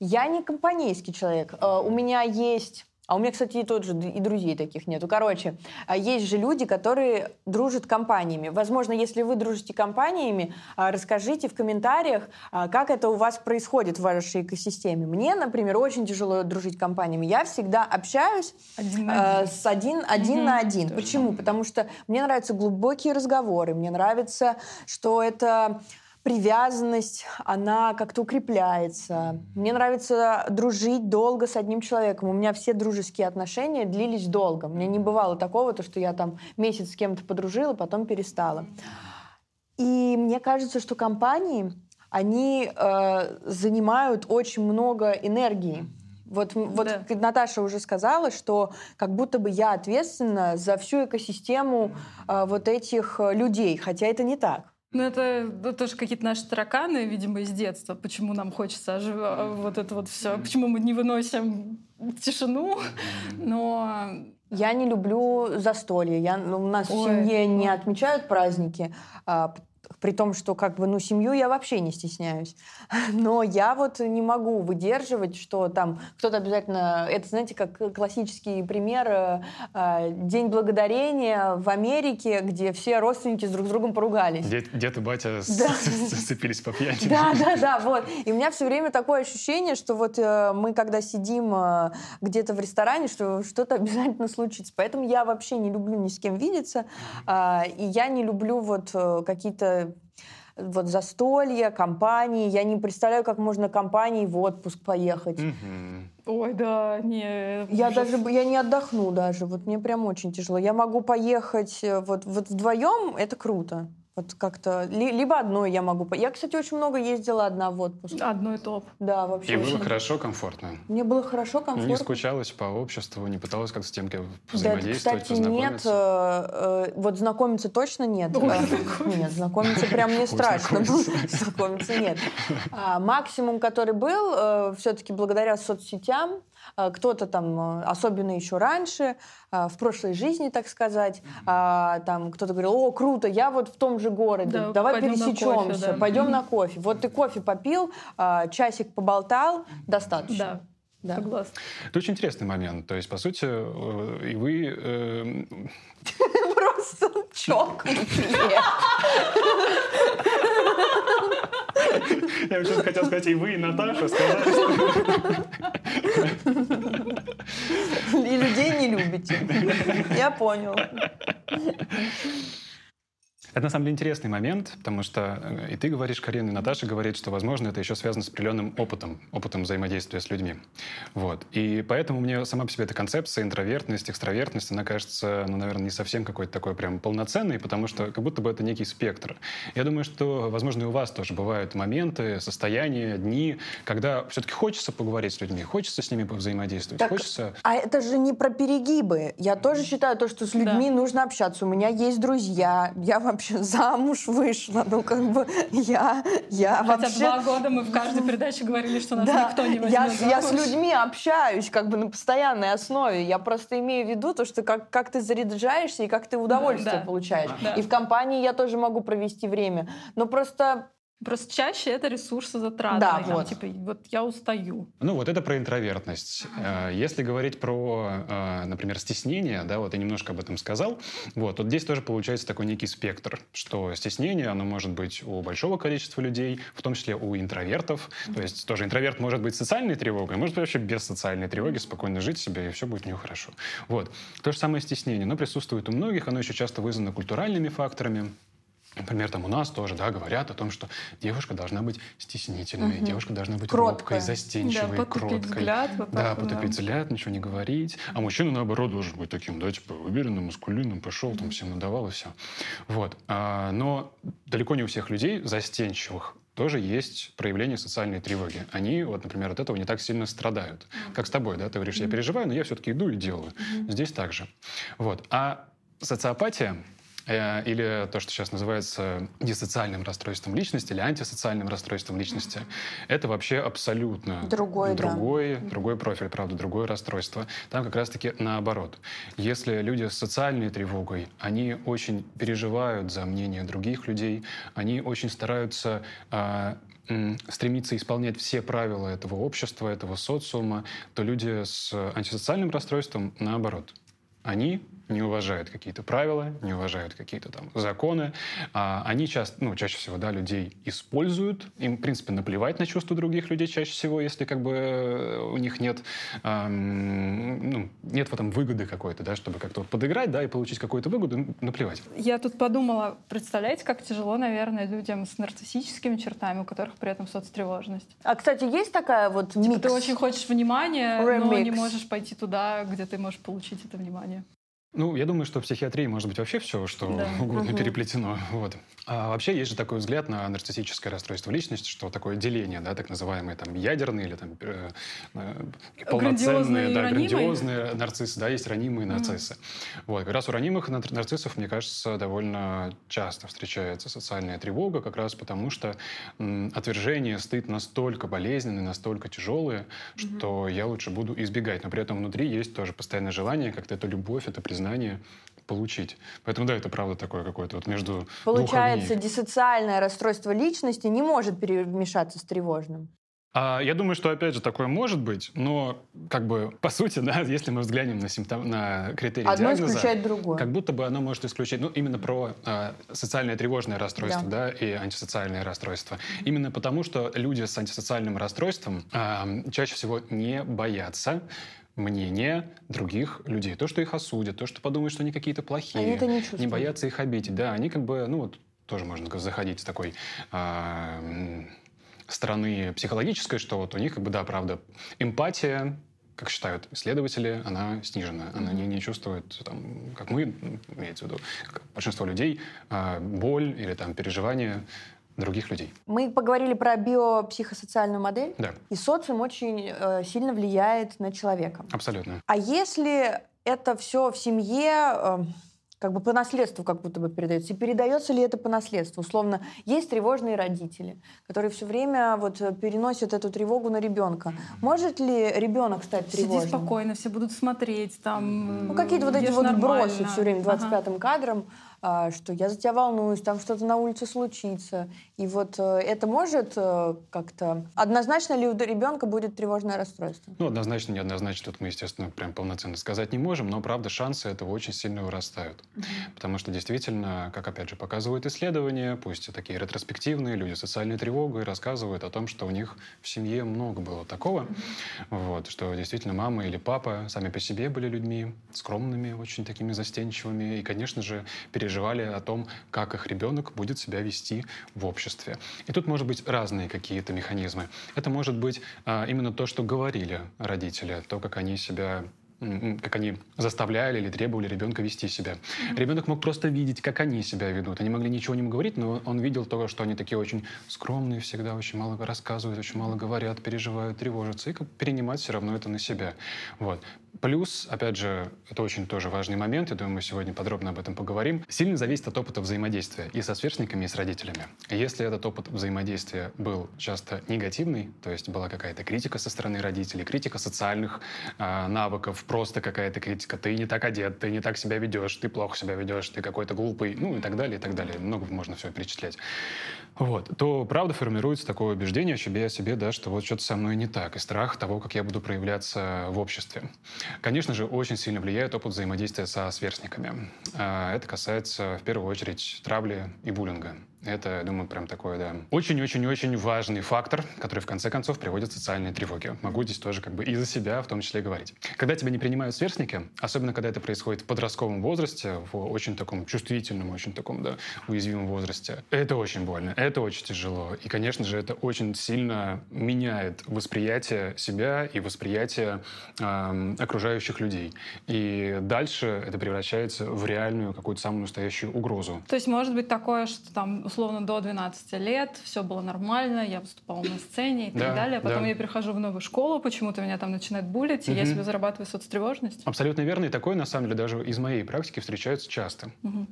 я не компанейский человек. Э, У меня есть А у меня, кстати, и тот же, и друзей таких нету. Короче, а, есть же люди, которые дружат компаниями. Возможно, если вы дружите компаниями, а, расскажите в комментариях, а, как это у вас происходит в вашей экосистеме. Мне, например, очень тяжело дружить компаниями. Я всегда общаюсь один на один. с один, один mm-hmm. на один. Почему? Потому что мне нравятся глубокие разговоры, мне нравится, что это привязанность, она как-то укрепляется. Мне нравится дружить долго с одним человеком. У меня все дружеские отношения длились долго. У меня не бывало такого, то, что я там месяц с кем-то подружила, потом перестала. И мне кажется, что компании, они э, занимают очень много энергии. Вот, вот да. Наташа уже сказала, что как будто бы я ответственна за всю экосистему э, вот этих э, людей, хотя это не так. Ну, это, это тоже какие-то наши тараканы, видимо, из детства. Почему нам хочется ожив... вот это вот все. Почему мы не выносим тишину. Но я не люблю застолье. Я, ну, у нас Ой. в семье не отмечают праздники, а, при том, что как бы, ну, семью я вообще не стесняюсь. Но я вот не могу выдерживать, что там кто-то обязательно... Это, знаете, как классический пример э, э День Благодарения в Америке, где все родственники с друг с другом поругались. Дед, дед и батя да. сцепились по пьяни. Да, да, да, вот. И у меня все время такое ощущение, что вот э, мы, когда сидим где-то в ресторане, что что-то обязательно случится. Поэтому я вообще не люблю ни с кем видеться, э, и я не люблю вот какие-то вот застолья, компании. Я не представляю, как можно компанией в отпуск поехать. Ой, да, не. Я даже я не отдохну даже. Вот мне прям очень тяжело. Я могу поехать э, вот, вот вдвоем, это круто. Вот как-то... Либо одной я могу... Я, кстати, очень много ездила одна в отпуск. Одной топ. Да, вообще. И очень... было хорошо, комфортно? Мне было хорошо, комфортно. Не скучалась по обществу, не пыталась как-то с тем взаимодействовать, да, кстати, нет. Э, э, вот знакомиться точно нет. Нет, знакомиться прям не страшно. Знакомиться нет. А, максимум, который был, э, все-таки благодаря соцсетям, кто-то там, э, особенно еще раньше, э, в прошлой жизни, так сказать, там кто-то говорил, о, круто, я вот в том же городе, да, давай пересечемся, кофе, да. пойдем mm-hmm. на кофе. Вот ты кофе попил, часик поболтал, достаточно. Да. Да. Согласна. Это очень интересный момент. То есть, по сути, и вы... Просто чокнутые. Я вообще хотел сказать, и вы, и Наташа сказали, И людей не любите. Я понял. Это на самом деле интересный момент, потому что э, и ты говоришь, Карина, и Наташа говорит, что, возможно, это еще связано с определенным опытом, опытом взаимодействия с людьми. Вот. И поэтому мне сама по себе эта концепция интровертность, экстравертность, она кажется, ну, наверное, не совсем какой-то такой прям полноценной, потому что как будто бы это некий спектр. Я думаю, что, возможно, и у вас тоже бывают моменты, состояния, дни, когда все-таки хочется поговорить с людьми, хочется с ними взаимодействовать, так, хочется... А это же не про перегибы. Я тоже считаю то, что с людьми да. нужно общаться. У меня есть друзья, я вообще вообще замуж вышла. Ну, как бы я, я Хотя вообще... два года мы в каждой передаче говорили, что нас да, никто не возьмет я, замуж. я с людьми общаюсь как бы на постоянной основе. Я просто имею в виду то, что как, как ты заряжаешься и как ты удовольствие да, получаешь. Да. И в компании я тоже могу провести время. Но просто Просто чаще это ресурсы затраты. Да, там, вот. Типа, вот я устаю. Ну, вот это про интровертность. Э, если говорить про, э, например, стеснение, да, вот я немножко об этом сказал, вот, вот здесь тоже получается такой некий спектр, что стеснение, оно может быть у большого количества людей, в том числе у интровертов. То есть тоже интроверт может быть социальной тревогой, может быть вообще без социальной тревоги спокойно жить себе, и все будет у него хорошо. Вот. То же самое стеснение, оно присутствует у многих, оно еще часто вызвано культуральными факторами. Например, там у нас тоже, да, говорят о том, что девушка должна быть стеснительной, угу. девушка должна быть Кроткая. робкой, застенчивой, да, кроткой. Взгляд, вот да, потупить да. взгляд, ничего не говорить. А мужчина, наоборот, должен быть таким, да, типа, уверенным, маскулинным, пошел, там, всем надавал и все. Вот. А, но далеко не у всех людей застенчивых тоже есть проявление социальной тревоги. Они, вот, например, от этого не так сильно страдают. Как с тобой, да? Ты говоришь, я переживаю, но я все-таки иду и делаю. Здесь так же. Вот. А социопатия или то, что сейчас называется диссоциальным расстройством личности или антисоциальным расстройством личности, это вообще абсолютно другой, другой, да. другой профиль, правда, другое расстройство. Там как раз-таки наоборот. Если люди с социальной тревогой, они очень переживают за мнение других людей, они очень стараются а, стремится исполнять все правила этого общества, этого социума, то люди с антисоциальным расстройством наоборот. Они не уважают какие-то правила, не уважают какие-то там законы. А они часто, ну, чаще всего, да, людей используют. Им, в принципе, наплевать на чувства других людей чаще всего, если как бы э, у них нет, эм, ну, нет в этом выгоды какой-то, да, чтобы как-то вот подыграть, да, и получить какую-то выгоду, наплевать. Я тут подумала, представляете, как тяжело, наверное, людям с нарциссическими чертами, у которых при этом соцтревожность. А, кстати, есть такая вот типа микс? Ты очень хочешь внимания, Remix. но не можешь пойти туда, где ты можешь получить это внимание. Ну, я думаю, что в психиатрии может быть вообще все, что да. угодно угу. переплетено. Вот. А вообще есть же такой взгляд на нарциссическое расстройство личности, что такое деление, да, так называемые там ядерные или там э, э полноценные, да, грандиозные нарциссы, да, есть ранимые нарциссы. Mm. Вот, как раз у ранимых нарциссов, мне кажется, довольно часто встречается социальная тревога, как раз потому что м, отвержение, стыд настолько болезненные, настолько тяжелые, mm-hmm. что я лучше буду избегать. Но при этом внутри есть тоже постоянное желание как-то эту любовь, это признание получить. Поэтому да, это правда такое какое-то вот между Получается, диссоциальное расстройство личности не может перемешаться с тревожным. А, я думаю, что опять же такое может быть, но как бы по сути, да, если мы взглянем на симптом, на критерии Одно диагноза, исключает другое. как будто бы оно может исключать, ну именно про а, социальное тревожное расстройство, да. да, и антисоциальное расстройство. Именно потому, что люди с антисоциальным расстройством а, чаще всего не боятся мнение других людей. То, что их осудят, то, что подумают, что они какие-то плохие. Они это не чувствуют. Не боятся их обидеть. Да, они как бы, ну вот, тоже можно заходить с такой э, стороны психологической, что вот у них как бы, да, правда, эмпатия, как считают исследователи, она снижена. Она не, не чувствует, там, как мы, имеется в виду, большинство людей, э, боль или там переживания других людей. Мы поговорили про биопсихосоциальную модель. Да. И социум очень э, сильно влияет на человека. Абсолютно. А если это все в семье... Э, как бы по наследству как будто бы передается. И передается ли это по наследству? Условно, есть тревожные родители, которые все время вот переносят эту тревогу на ребенка. Может ли ребенок стать тревожным? Сиди спокойно, все будут смотреть там. Ну, какие-то вот эти вот бросы все время 25-м ага. кадром. А, что я за тебя волнуюсь, там что-то на улице случится. И вот э, это может э, как-то... Однозначно ли у ребенка будет тревожное расстройство? Ну, однозначно, неоднозначно. Тут мы, естественно, прям полноценно сказать не можем, но, правда, шансы этого очень сильно вырастают. Потому что, действительно, как, опять же, показывают исследования, пусть и такие ретроспективные, люди с социальной тревогой рассказывают о том, что у них в семье много было такого, вот, что действительно мама или папа сами по себе были людьми скромными, очень такими застенчивыми, и, конечно же, переживали переживали о том, как их ребенок будет себя вести в обществе. И тут может быть разные какие-то механизмы. Это может быть а, именно то, что говорили родители, то, как они себя как они заставляли или требовали ребенка вести себя. Mm-hmm. Ребенок мог просто видеть, как они себя ведут. Они могли ничего не говорить, но он видел то, что они такие очень скромные, всегда очень мало рассказывают, очень мало говорят, переживают, тревожатся, и перенимать все равно это на себя. Вот. Плюс, опять же, это очень тоже важный момент, я думаю, мы сегодня подробно об этом поговорим, сильно зависит от опыта взаимодействия и со сверстниками, и с родителями. Если этот опыт взаимодействия был часто негативный, то есть была какая-то критика со стороны родителей, критика социальных э, навыков, просто какая-то критика, ты не так одет, ты не так себя ведешь, ты плохо себя ведешь, ты какой-то глупый, ну и так далее, и так далее. Много можно все перечислять. Вот. То правда формируется такое убеждение о себе, о себе, да, что вот что-то со мной не так, и страх того, как я буду проявляться в обществе. Конечно же, очень сильно влияет опыт взаимодействия со сверстниками. А, это касается, в первую очередь, травли и буллинга. Это, я думаю, прям такой, да, очень-очень-очень важный фактор, который в конце концов приводит к социальной тревоге. Могу здесь тоже как бы и за себя в том числе говорить. Когда тебя не принимают сверстники, особенно когда это происходит в подростковом возрасте, в очень таком чувствительном, очень таком, да, уязвимом возрасте, это очень больно, это очень тяжело. И, конечно же, это очень сильно меняет восприятие себя и восприятие э, окружающих людей. И дальше это превращается в реальную какую-то самую настоящую угрозу. То есть может быть такое, что там условно до 12 лет все было нормально, я выступала на сцене и так да, далее. Потом да. я перехожу в новую школу, почему-то меня там начинают булить, угу. и я себе зарабатываю соцтревожность. Абсолютно верно. И такое, на самом деле, даже из моей практики встречается часто. Угу.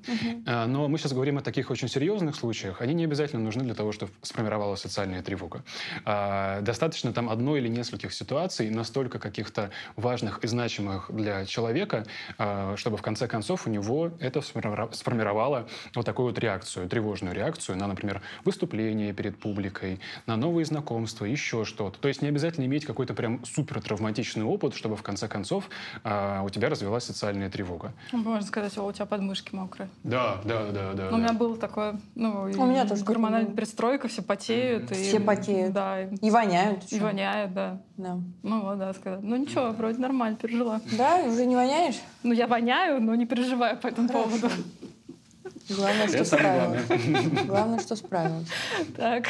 Но мы сейчас говорим о таких очень серьезных случаях. Они не обязательно нужны для того, чтобы сформировалась социальная тревога. А, достаточно там одной или нескольких ситуаций, настолько каких-то важных и значимых для человека, а, чтобы в конце концов у него это сформировало вот такую вот реакцию, тревожную реакцию, реакцию на, например, выступление перед публикой, на новые знакомства, еще что-то. То есть не обязательно иметь какой-то прям супер травматичный опыт, чтобы в конце концов э, у тебя развилась социальная тревога. Можно сказать, о, у тебя подмышки мокрые. Да, да, да, да. Но У меня было такое, ну, у меня тоже гормональная перестройка, все потеют. Все и, потеют. Да. И воняют. И воняют, да. Да. Ну вот, да, сказать. Ну ничего, вроде нормально пережила. Да, уже не воняешь? Ну я воняю, но не переживаю по этому Хорошо. поводу. Главное, что справилась. Главное, что справилась. Так.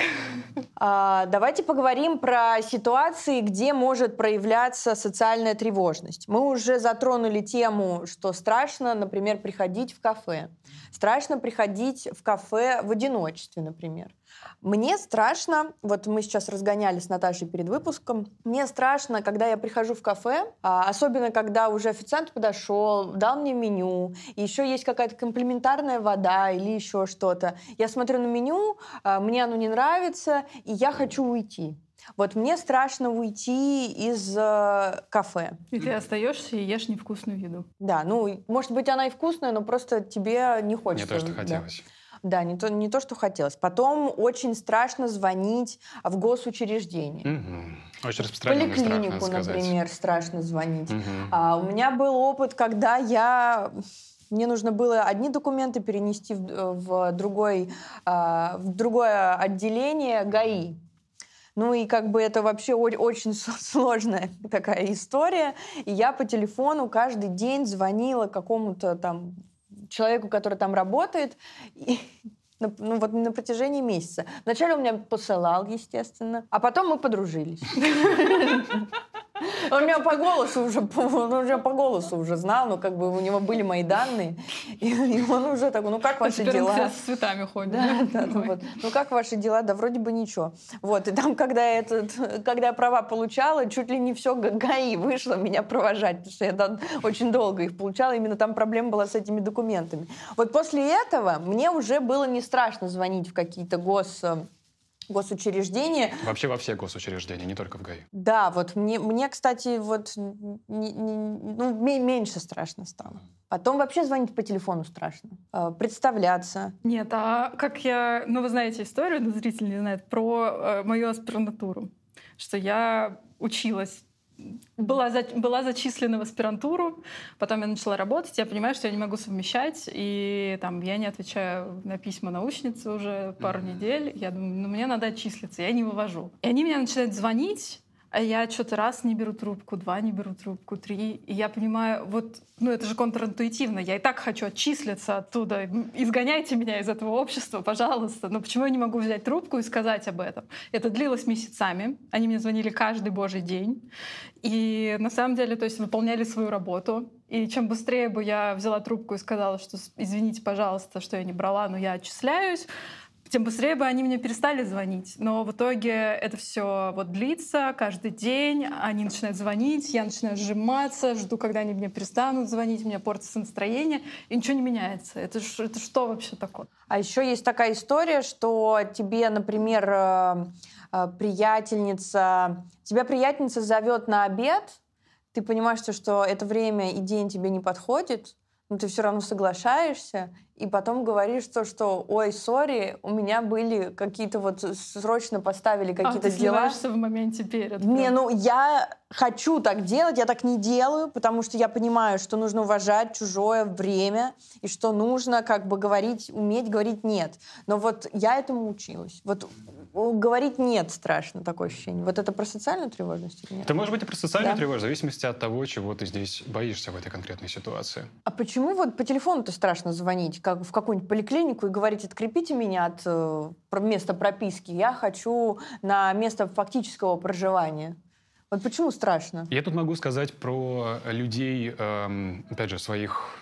А, давайте поговорим про ситуации, где может проявляться социальная тревожность. Мы уже затронули тему, что страшно, например, приходить в кафе. Страшно приходить в кафе в одиночестве, например. Мне страшно, вот мы сейчас разгонялись с Наташей перед выпуском, мне страшно, когда я прихожу в кафе, а, особенно когда уже официант подошел, дал мне меню, и еще есть какая-то комплементарная вода или еще что-то. Я смотрю на меню, а, мне оно не нравится, и я хочу уйти. Вот мне страшно уйти из э, кафе. И ты остаешься и ешь невкусную еду. Да, ну, может быть, она и вкусная, но просто тебе не хочется. Не то, что хотелось. Да. Да, не то, не то, что хотелось. Потом очень страшно звонить в госучреждение. Угу. Очень распространенный Поликлинику, страх, например, страшно звонить. Угу. А, у меня был опыт, когда я мне нужно было одни документы перенести в, в, другой, а, в другое отделение ГАИ. Ну и как бы это вообще очень сложная такая история. И я по телефону каждый день звонила какому-то там человеку, который там работает, и, ну вот на протяжении месяца. Вначале он меня посылал, естественно, а потом мы подружились. Он меня по голосу уже, он уже по голосу уже знал, но как бы у него были мои данные, и, и он уже такой, ну как ваши а дела? с цветами ходит. Да, да, да, вот. Ну как ваши дела? Да вроде бы ничего. Вот, и там, когда я, этот, когда я права получала, чуть ли не все ГАИ вышло меня провожать, потому что я там очень долго их получала, именно там проблема была с этими документами. Вот после этого мне уже было не страшно звонить в какие-то гос госучреждения. Вообще во все госучреждения, не только в ГАИ. Да, вот мне, мне кстати, вот не, не, ну, меньше страшно стало. Потом вообще звонить по телефону страшно. Э, представляться. Нет, а как я... Ну, вы знаете историю, но зритель не знает, про э, мою аспирантуру. Что я училась была, за, была зачислена в аспирантуру, потом я начала работать, я понимаю, что я не могу совмещать, и там я не отвечаю на письма научницы уже пару mm-hmm. недель. Я думаю, ну мне надо отчислиться, я не вывожу. И они меня начинают звонить, а я что-то раз не беру трубку, два не беру трубку, три. И я понимаю, вот, ну это же контринтуитивно. Я и так хочу отчислиться оттуда. Изгоняйте меня из этого общества, пожалуйста. Но почему я не могу взять трубку и сказать об этом? Это длилось месяцами. Они мне звонили каждый божий день. И на самом деле, то есть выполняли свою работу. И чем быстрее бы я взяла трубку и сказала, что извините, пожалуйста, что я не брала, но я отчисляюсь, тем быстрее бы они мне перестали звонить. Но в итоге это все вот длится каждый день. Они начинают звонить, я начинаю сжиматься, жду, когда они мне перестанут звонить, у меня портится настроение, и ничего не меняется. Это, это что вообще такое? А еще есть такая история, что тебе, например, э, э, приятельница, тебя приятельница зовет на обед, ты понимаешь, что это время и день тебе не подходит, но ты все равно соглашаешься, и потом говоришь то, что, ой, сори, у меня были какие-то вот срочно поставили какие-то а, ты дела. в моменте перед. Не, ну я хочу так делать, я так не делаю, потому что я понимаю, что нужно уважать чужое время и что нужно как бы говорить, уметь говорить нет. Но вот я этому училась. Вот говорить нет страшно, такое ощущение. Вот это про социальную тревожность или нет? Это может быть и про социальную да. тревожность, в зависимости от того, чего ты здесь боишься в этой конкретной ситуации. А почему вот по телефону-то страшно звонить, как в какую-нибудь поликлинику и говорить, открепите меня от э, места прописки, я хочу на место фактического проживания? Вот почему страшно? Я тут могу сказать про людей, эм, опять же, своих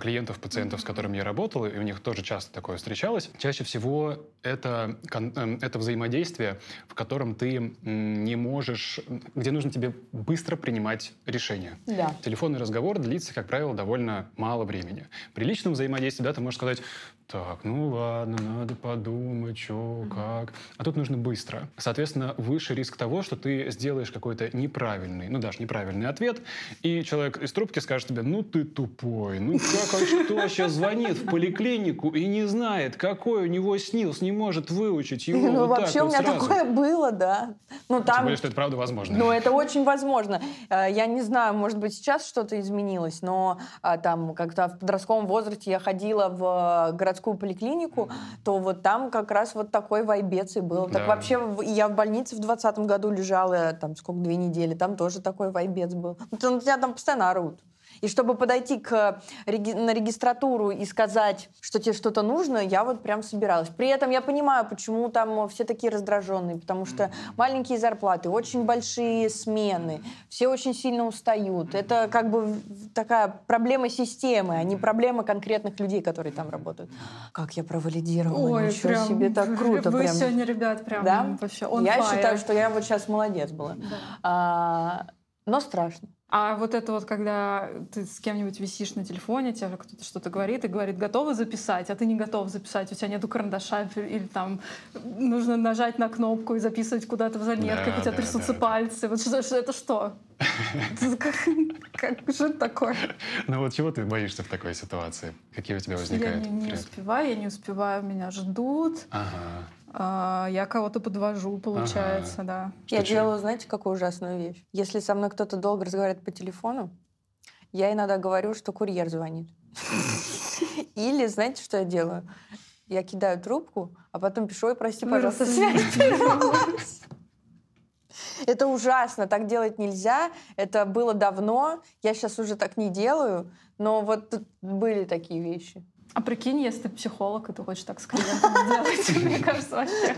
клиентов, пациентов, с которыми я работал, и у них тоже часто такое встречалось, чаще всего это, э, это взаимодействие, в котором ты не можешь, где нужно тебе быстро принимать решения. Да. Телефонный разговор длится, как правило, довольно мало времени. При личном взаимодействии, да, ты можешь сказать, так, ну ладно, надо подумать, что, как. А тут нужно быстро. Соответственно, выше риск того, что ты сделаешь какой-то неправильный, ну даже неправильный ответ, и человек из трубки скажет тебе, ну ты тупой, ну Как он что сейчас звонит в поликлинику и не знает, какой у него снилс, не может выучить его Ну, вот вообще так у вот меня сразу. такое было, да. Ну, Тем там... более, что это правда возможно. Ну, это очень возможно. Э, Я не знаю, может быть, сейчас что-то изменилось, но а, там, когда в подростковом возрасте я ходила в э, городскую поликлинику, то вот там как раз вот такой вайбец и был. Так Да. вообще в- я в больнице в двадцатом году лежала, там, сколько, две недели, там тоже такой вайбец был. Ну, на тебя там постоянно орут. И чтобы подойти к на регистратуру и сказать, что тебе что-то нужно, я вот прям собиралась. При этом я понимаю, почему там все такие раздраженные, потому что маленькие зарплаты, очень большие смены, все очень сильно устают. Это как бы такая проблема системы, а не проблема конкретных людей, которые там работают. Как я провалидировала, Ой, ничего прям себе, так круто. Вы прям. сегодня, ребят, прям Да? вообще on Я fire. считаю, что я вот сейчас молодец была. Да. А, но страшно. А вот это вот, когда ты с кем-нибудь висишь на телефоне, тебе кто-то что-то говорит и говорит, готовы записать, а ты не готов записать, у тебя нету карандаша, или там нужно нажать на кнопку и записывать куда-то в заметках, Да, у тебя да, трясутся да, да. пальцы. Вот что, что- это что? Как, это такое? Ну вот чего ты боишься в такой ситуации? Какие у тебя Я возникают? не, не успеваю, я не успеваю, меня ждут, Ага. А, я кого-то подвожу, получается, да. Что я чё? делаю, знаете, какую ужасную вещь? Если со мной кто-то долго разговаривает по телефону, я иногда говорю, что курьер звонит. Или, знаете, что я делаю? Я кидаю трубку, а потом пишу, ой, прости, пожалуйста, связь прервалась». Это ужасно, так делать нельзя. Это было давно. Я сейчас уже так не делаю. Но вот тут были такие вещи. А прикинь, если ты психолог, и ты хочешь так с клиентом сделать, мне кажется, вообще.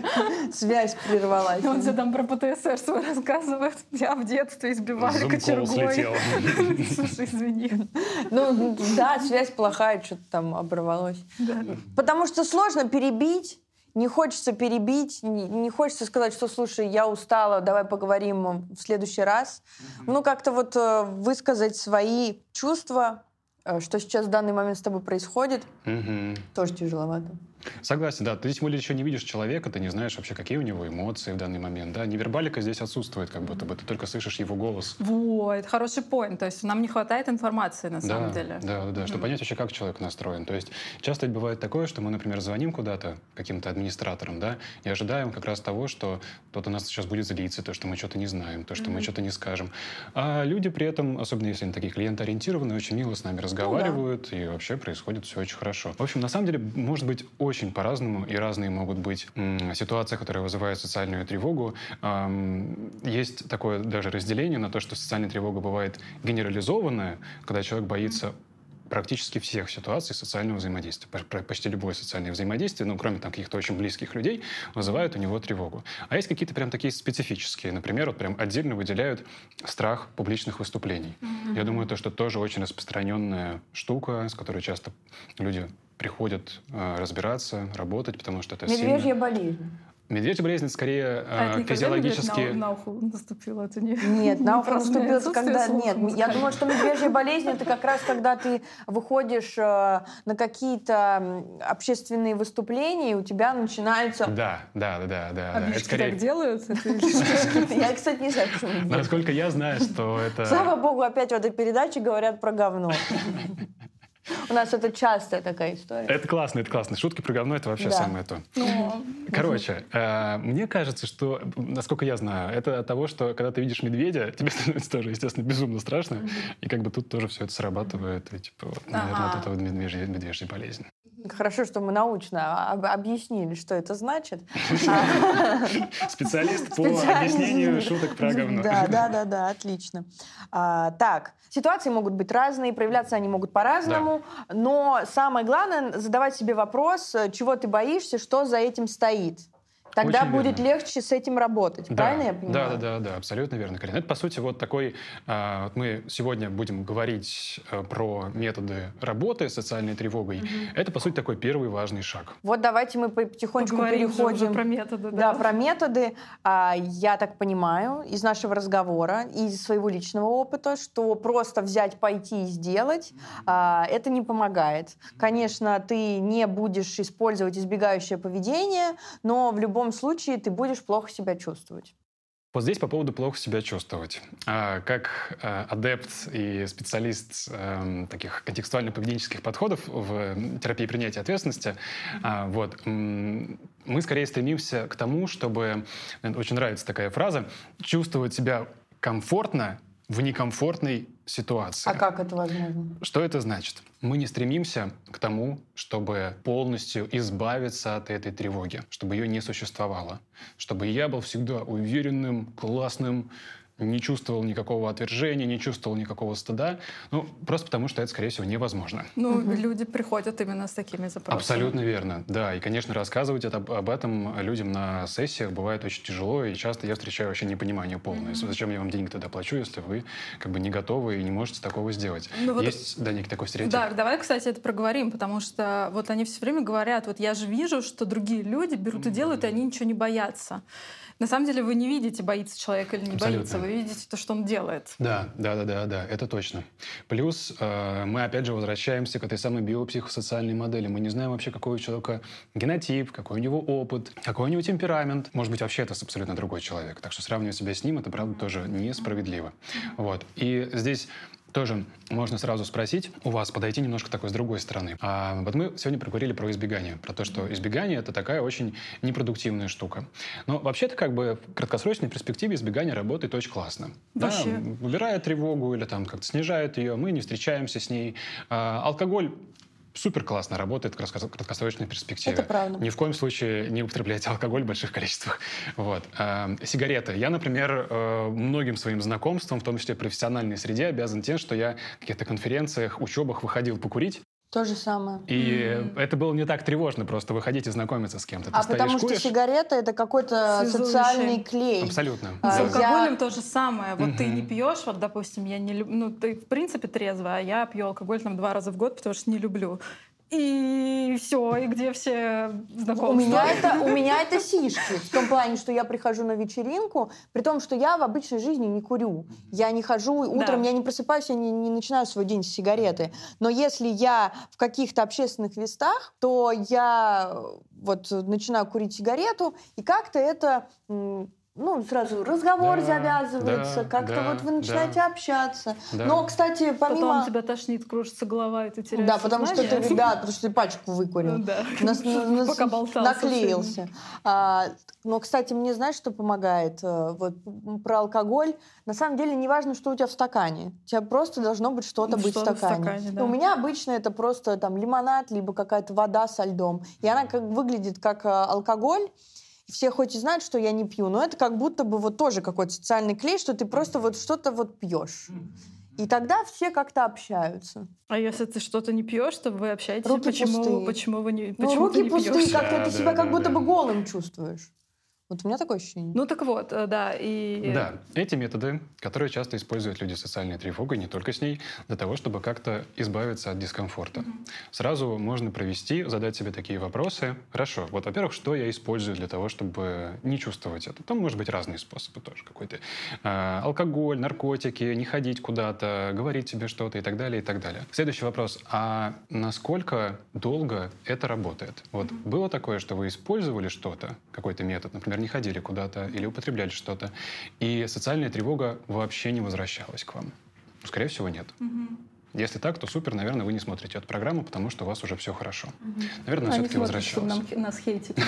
Связь прервалась. Он тебе там про ПТСР свой рассказывает. Я в детстве избивали кочергой. слетел. Слушай, извини. Ну, да, связь плохая, что-то там оборвалось. Да. Потому что сложно перебить, не хочется перебить, не, хочется сказать, что, слушай, я устала, давай поговорим в следующий раз. Ну, как-то вот э, высказать свои чувства, что сейчас в данный момент с тобой происходит, Мгм. тоже тяжеловато. Согласен, да. Ты тем более еще не видишь человека, ты не знаешь вообще, какие у него эмоции в данный момент. Да, невербалика здесь отсутствует, как будто бы ты только слышишь его голос. Вот, хороший поинт. То есть нам не хватает информации на Да, самом деле. да, да, да, чтобы понять вообще, как человек настроен. То есть часто бывает такое, что мы, например, звоним куда-то каким-то администраторам, да, и ожидаем как раз того, что кто-то нас сейчас будет злиться, то, что мы что-то не знаем, то, что мы Мгм. что-то не скажем. А люди при этом, особенно если они такие клиентоориентированные, очень мило с нами разговаривают, и вообще происходит все очень хорошо. В общем, на самом деле, может быть очень по-разному, и разные могут быть ситуации, которые вызывают социальную тревогу. Есть такое даже разделение на то, что социальная тревога бывает генерализованная, когда человек боится практически всех ситуаций социального взаимодействия. Почти любое социальное взаимодействие, ну, кроме там каких-то очень близких людей, вызывает у него тревогу. А есть какие-то прям такие специфические. Например, вот прям отдельно выделяют страх публичных выступлений. Я думаю, то, что тоже очень распространенная штука, с которой часто люди приходят э, разбираться, работать, потому что это сильно... Медвежья болезнь. Медвежья болезнь скорее А это э, никогда медведь физиологически... на, на ухо наступило? Это не, Нет, не на ухо отсутствие когда... слуха Нет, я музыкального. думаю, что медвежья болезнь это как раз когда ты выходишь э, на какие-то общественные выступления, и у тебя начинается... Да, да, да, да. да. А Это скорее... так делают? Это- Я, кстати, не знаю, почему. Насколько я знаю, что это... Слава богу, опять в этой передаче говорят про говно. У нас это частая такая история. Это классно, это классно. Шутки про говно — это вообще Да. самое то. Ну, Короче, э, мне кажется, что, насколько я знаю, это от того, что когда ты видишь медведя, тебе становится тоже, естественно, безумно страшно. И как бы тут тоже все это срабатывает. И, типа, вот, наверное, Ага. вот это вот медвежья, медвежья болезнь. Хорошо, что мы научно об- объяснили, что это значит. Специалист по объяснению шуток про говно. Да, да, да, да, отлично. А, так, ситуации могут быть разные, проявляться они могут по-разному, но самое главное задавать себе вопрос, э, чего ты боишься, что за этим стоит. Тогда Очень будет верно. легче с этим работать. Да, Правильно я да, понимаю? да, да, да, абсолютно верно, Карина. Это, по сути, вот такой... а, вот мы сегодня будем говорить а, про методы работы с социальной тревогой. Это, по сути, такой первый важный шаг. Вот давайте мы потихонечку поговорим же уже переходим. про методы, Да, да? про методы. А, Я так понимаю из нашего разговора, из своего личного опыта, что просто взять, пойти и сделать, а, это не помогает. Конечно, ты не будешь использовать избегающее поведение, но в любом случае ты будешь плохо себя чувствовать. Вот здесь по поводу плохо себя чувствовать. А, как а, адепт и специалист а, таких контекстуально-поведенческих подходов в терапии принятия ответственности, а, вот, мы скорее стремимся к тому, чтобы, очень нравится такая фраза, чувствовать себя комфортно в некомфортной ситуации. А как это возможно? Что это значит? Мы не стремимся к тому, чтобы полностью избавиться от этой тревоги, чтобы ее не существовало, чтобы я был всегда уверенным, классным, не чувствовал никакого отвержения, не чувствовал никакого стыда. Ну, просто потому, что это, скорее всего, невозможно. Ну, угу. люди приходят именно с такими запросами. Абсолютно верно, да. И, конечно, рассказывать это, об этом людям на сессиях бывает очень тяжело, и часто я встречаю вообще непонимание полное. Угу. Зачем я вам денег тогда плачу, если вы как бы не готовы и не можете такого сделать? Ну, вот Есть, да, некий такой стереотип? Да, давай, кстати, это проговорим, потому что вот они все время говорят, вот я же вижу, что другие люди берут и делают, и они ничего не боятся. На самом деле вы не видите, боится человек или не Абсолютно. боится, вы видите то, что он делает. Да, да, да, да, да, это точно. Плюс э, мы опять же возвращаемся к этой самой биопсихосоциальной модели. Мы не знаем вообще, какой у человека генотип, какой у него опыт, какой у него темперамент. Может быть, вообще это абсолютно другой человек. Так что сравнивать себя с ним, это, правда, тоже несправедливо. Вот. И здесь тоже можно сразу спросить у вас, подойти немножко такой с другой стороны. А вот мы сегодня проговорили про избегание, про то, что избегание — это такая очень непродуктивная штука. Но вообще-то как бы в краткосрочной перспективе избегание работает очень классно. Вообще. Да, убирает тревогу или там как-то снижает ее, мы не встречаемся с ней. А, алкоголь супер классно работает в краткосрочной перспективе. Это правда. Ни в коем случае не употребляйте алкоголь в больших количествах. Вот. Э, сигареты. Я, например, э, многим своим знакомствам, в том числе профессиональной среде, обязан тем, что я в каких-то конференциях, учебах выходил покурить. То же самое. И mm-hmm. это было не так тревожно просто выходить и знакомиться с кем-то. А Ты потому что сигарета это какой-то социальный клей. Абсолютно. А, с алкоголем я... то же самое. Вот mm-hmm. ты не пьешь, вот, допустим, я не люблю, ну, ты в принципе трезвая, а я пью алкоголь там два раза в год, потому что не люблю и все, и где все знакомства. У меня, это, у меня это сишки, в том плане, что я прихожу на вечеринку, при том, что я в обычной жизни не курю. Я не хожу, утром да. я не просыпаюсь, я не, не начинаю свой день с сигареты. Но если я в каких-то общественных местах, то я вот начинаю курить сигарету, и как-то это ну, сразу разговор да, завязывается, да, как-то да, вот вы начинаете да, общаться. Да. Но, кстати, помимо... Потом тебя тошнит, кружится голова, и ты теряешь Да, потому что ты, да, потому что ты пачку выкурил. Ну, да. Нас, нас, Пока болтался. Наклеился. А, но, кстати, мне знаешь, что помогает? Э, вот про алкоголь. На самом деле, не важно, что у тебя в стакане. У тебя просто должно быть что-то быть в стакане. В стакане да. У меня обычно это просто там лимонад, либо какая-то вода со льдом. И она как выглядит как э, алкоголь, все хоть и знают, что я не пью, но это как будто бы вот тоже какой-то социальный клей, что ты просто вот что-то вот пьешь. И тогда все как-то общаются. А если ты что-то не пьешь, то вы общаетесь? Руки почему, пустые. почему вы не ну, почему ну, руки не пустые, как-то да, ты да, себя да, как да, будто бы голым чувствуешь. Вот у меня такое ощущение. Ну так вот, э, да. И... Да, эти методы, которые часто используют люди с социальной тревогой, не только с ней, для того, чтобы как-то избавиться от дискомфорта. Mm-hmm. Сразу можно провести, задать себе такие вопросы. Хорошо, вот, во-первых, что я использую для того, чтобы не чувствовать это? Там может быть разные способы тоже. Какой-то э, алкоголь, наркотики, не ходить куда-то, говорить себе что-то и так далее, и так далее. Следующий вопрос. А насколько долго это работает? Вот mm-hmm. было такое, что вы использовали что-то, какой-то метод, например, например, не ходили куда-то или употребляли что-то, и социальная тревога вообще не возвращалась к вам? Скорее всего, нет. Угу. Если так, то супер, наверное, вы не смотрите эту программу, потому что у вас уже все хорошо. Угу. Наверное, Они все-таки возвращалось. Нам, нас хейтят.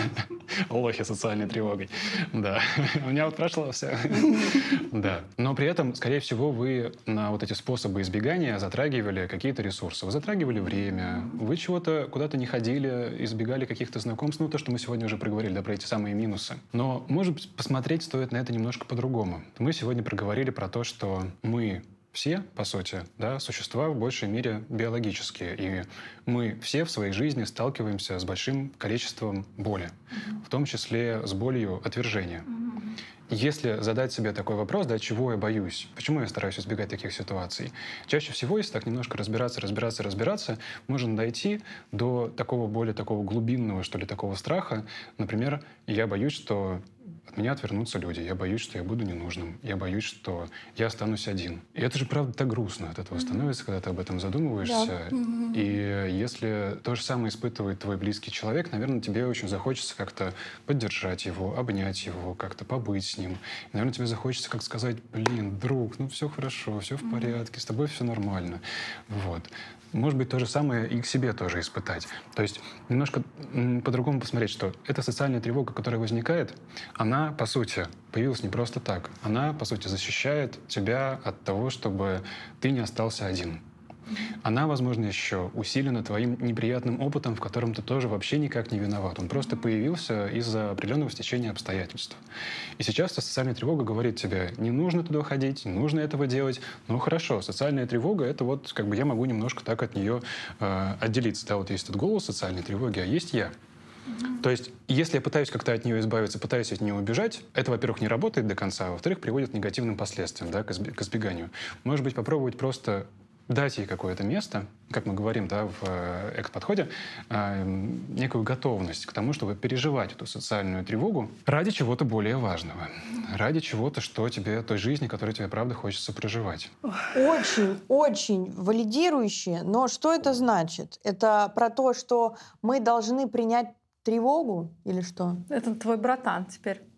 Лохи социальной тревогой. Да. У меня вот прошло все. Да. Но при этом, скорее всего, вы на вот эти способы избегания затрагивали какие-то ресурсы. Вы затрагивали время, вы чего-то куда-то не ходили, избегали каких-то знакомств. Ну, то, что мы сегодня уже проговорили, да, про эти самые минусы. Но, может быть, посмотреть стоит на это немножко по-другому. Мы сегодня проговорили про то, что мы все, по сути, да, существа в большей мере биологические. И мы все в своей жизни сталкиваемся с большим количеством боли, mm-hmm. в том числе с болью отвержения. Mm-hmm. Если задать себе такой вопрос, да, чего я боюсь, почему я стараюсь избегать таких ситуаций, чаще всего, если так немножко разбираться, разбираться, разбираться, можно дойти до такого более такого глубинного, что ли, такого страха. Например, я боюсь, что от меня отвернутся люди. Я боюсь, что я буду ненужным. Я боюсь, что я останусь один. И это же, правда, так грустно от этого mm-hmm. становится, когда ты об этом задумываешься. Да. Mm-hmm. И если то же самое испытывает твой близкий человек, наверное, тебе очень захочется как-то поддержать его, обнять его, как-то побыть с ним. И, наверное, тебе захочется как сказать, блин, друг, ну все хорошо, все в порядке, с тобой все нормально. Вот. Может быть, то же самое и к себе тоже испытать. То есть немножко по-другому посмотреть, что эта социальная тревога, которая возникает, она, по сути, появилась не просто так. Она, по сути, защищает тебя от того, чтобы ты не остался один. Она, возможно, еще усилена твоим неприятным опытом, в котором ты тоже вообще никак не виноват. Он просто появился из-за определенного стечения обстоятельств. И сейчас социальная тревога говорит тебе, не нужно туда ходить, не нужно этого делать. Ну хорошо, социальная тревога, это вот как бы я могу немножко так от нее э, отделиться. Да, вот есть этот голос социальной тревоги, а есть я. То есть, если я пытаюсь как-то от нее избавиться, пытаюсь от нее убежать, это, во-первых, не работает до конца, а во-вторых, приводит к негативным последствиям, да, к избеганию. Может быть, попробовать просто дать ей какое-то место, как мы говорим да, в э, экс-подходе, э, некую готовность к тому, чтобы переживать эту социальную тревогу ради чего-то более важного, ради чего-то, что тебе, той жизни, которую тебе правда хочется проживать. Очень, очень валидирующее, но что это значит? Это про то, что мы должны принять тревогу или что? Это твой братан теперь.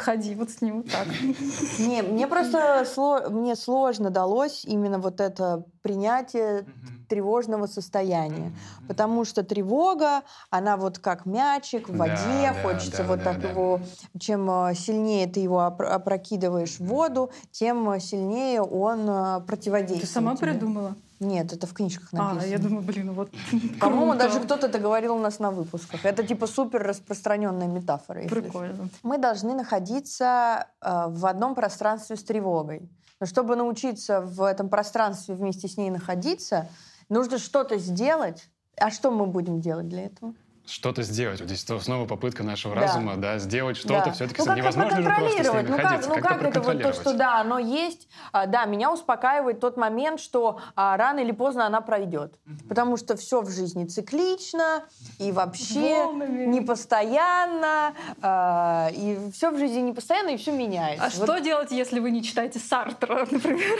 Ходи вот с ним так. Не, мне просто сло, мне сложно далось именно вот это принятие тревожного состояния. Потому что тревога, она вот как мячик в воде, да, хочется да, вот да, так да. его... Чем э, сильнее ты его опрокидываешь в воду, тем сильнее он э, противодействует. Ты сама тебе. придумала? Нет, это в книжках написано. А, я думаю, блин, вот. По-моему, даже кто-то это говорил у нас на выпусках. Это типа супер распространенная метафора. Прикольно. Мы должны находиться э, в одном пространстве с тревогой. Но чтобы научиться в этом пространстве вместе с ней находиться, нужно что-то сделать. А что мы будем делать для этого? Что-то сделать. Вот здесь снова попытка нашего да. разума, да, сделать что-то. Да. Все-таки ну, невозможно же просто с ними ну, ходить. Как, ну как это вот то, что да, оно есть. А, да, меня успокаивает тот момент, что а, рано или поздно она пройдет. Mm-hmm. Потому что все в жизни циклично и вообще Волнами. не постоянно. А, и все в жизни не постоянно, и все меняется. А вот. что делать, если вы не читаете Сартра, например?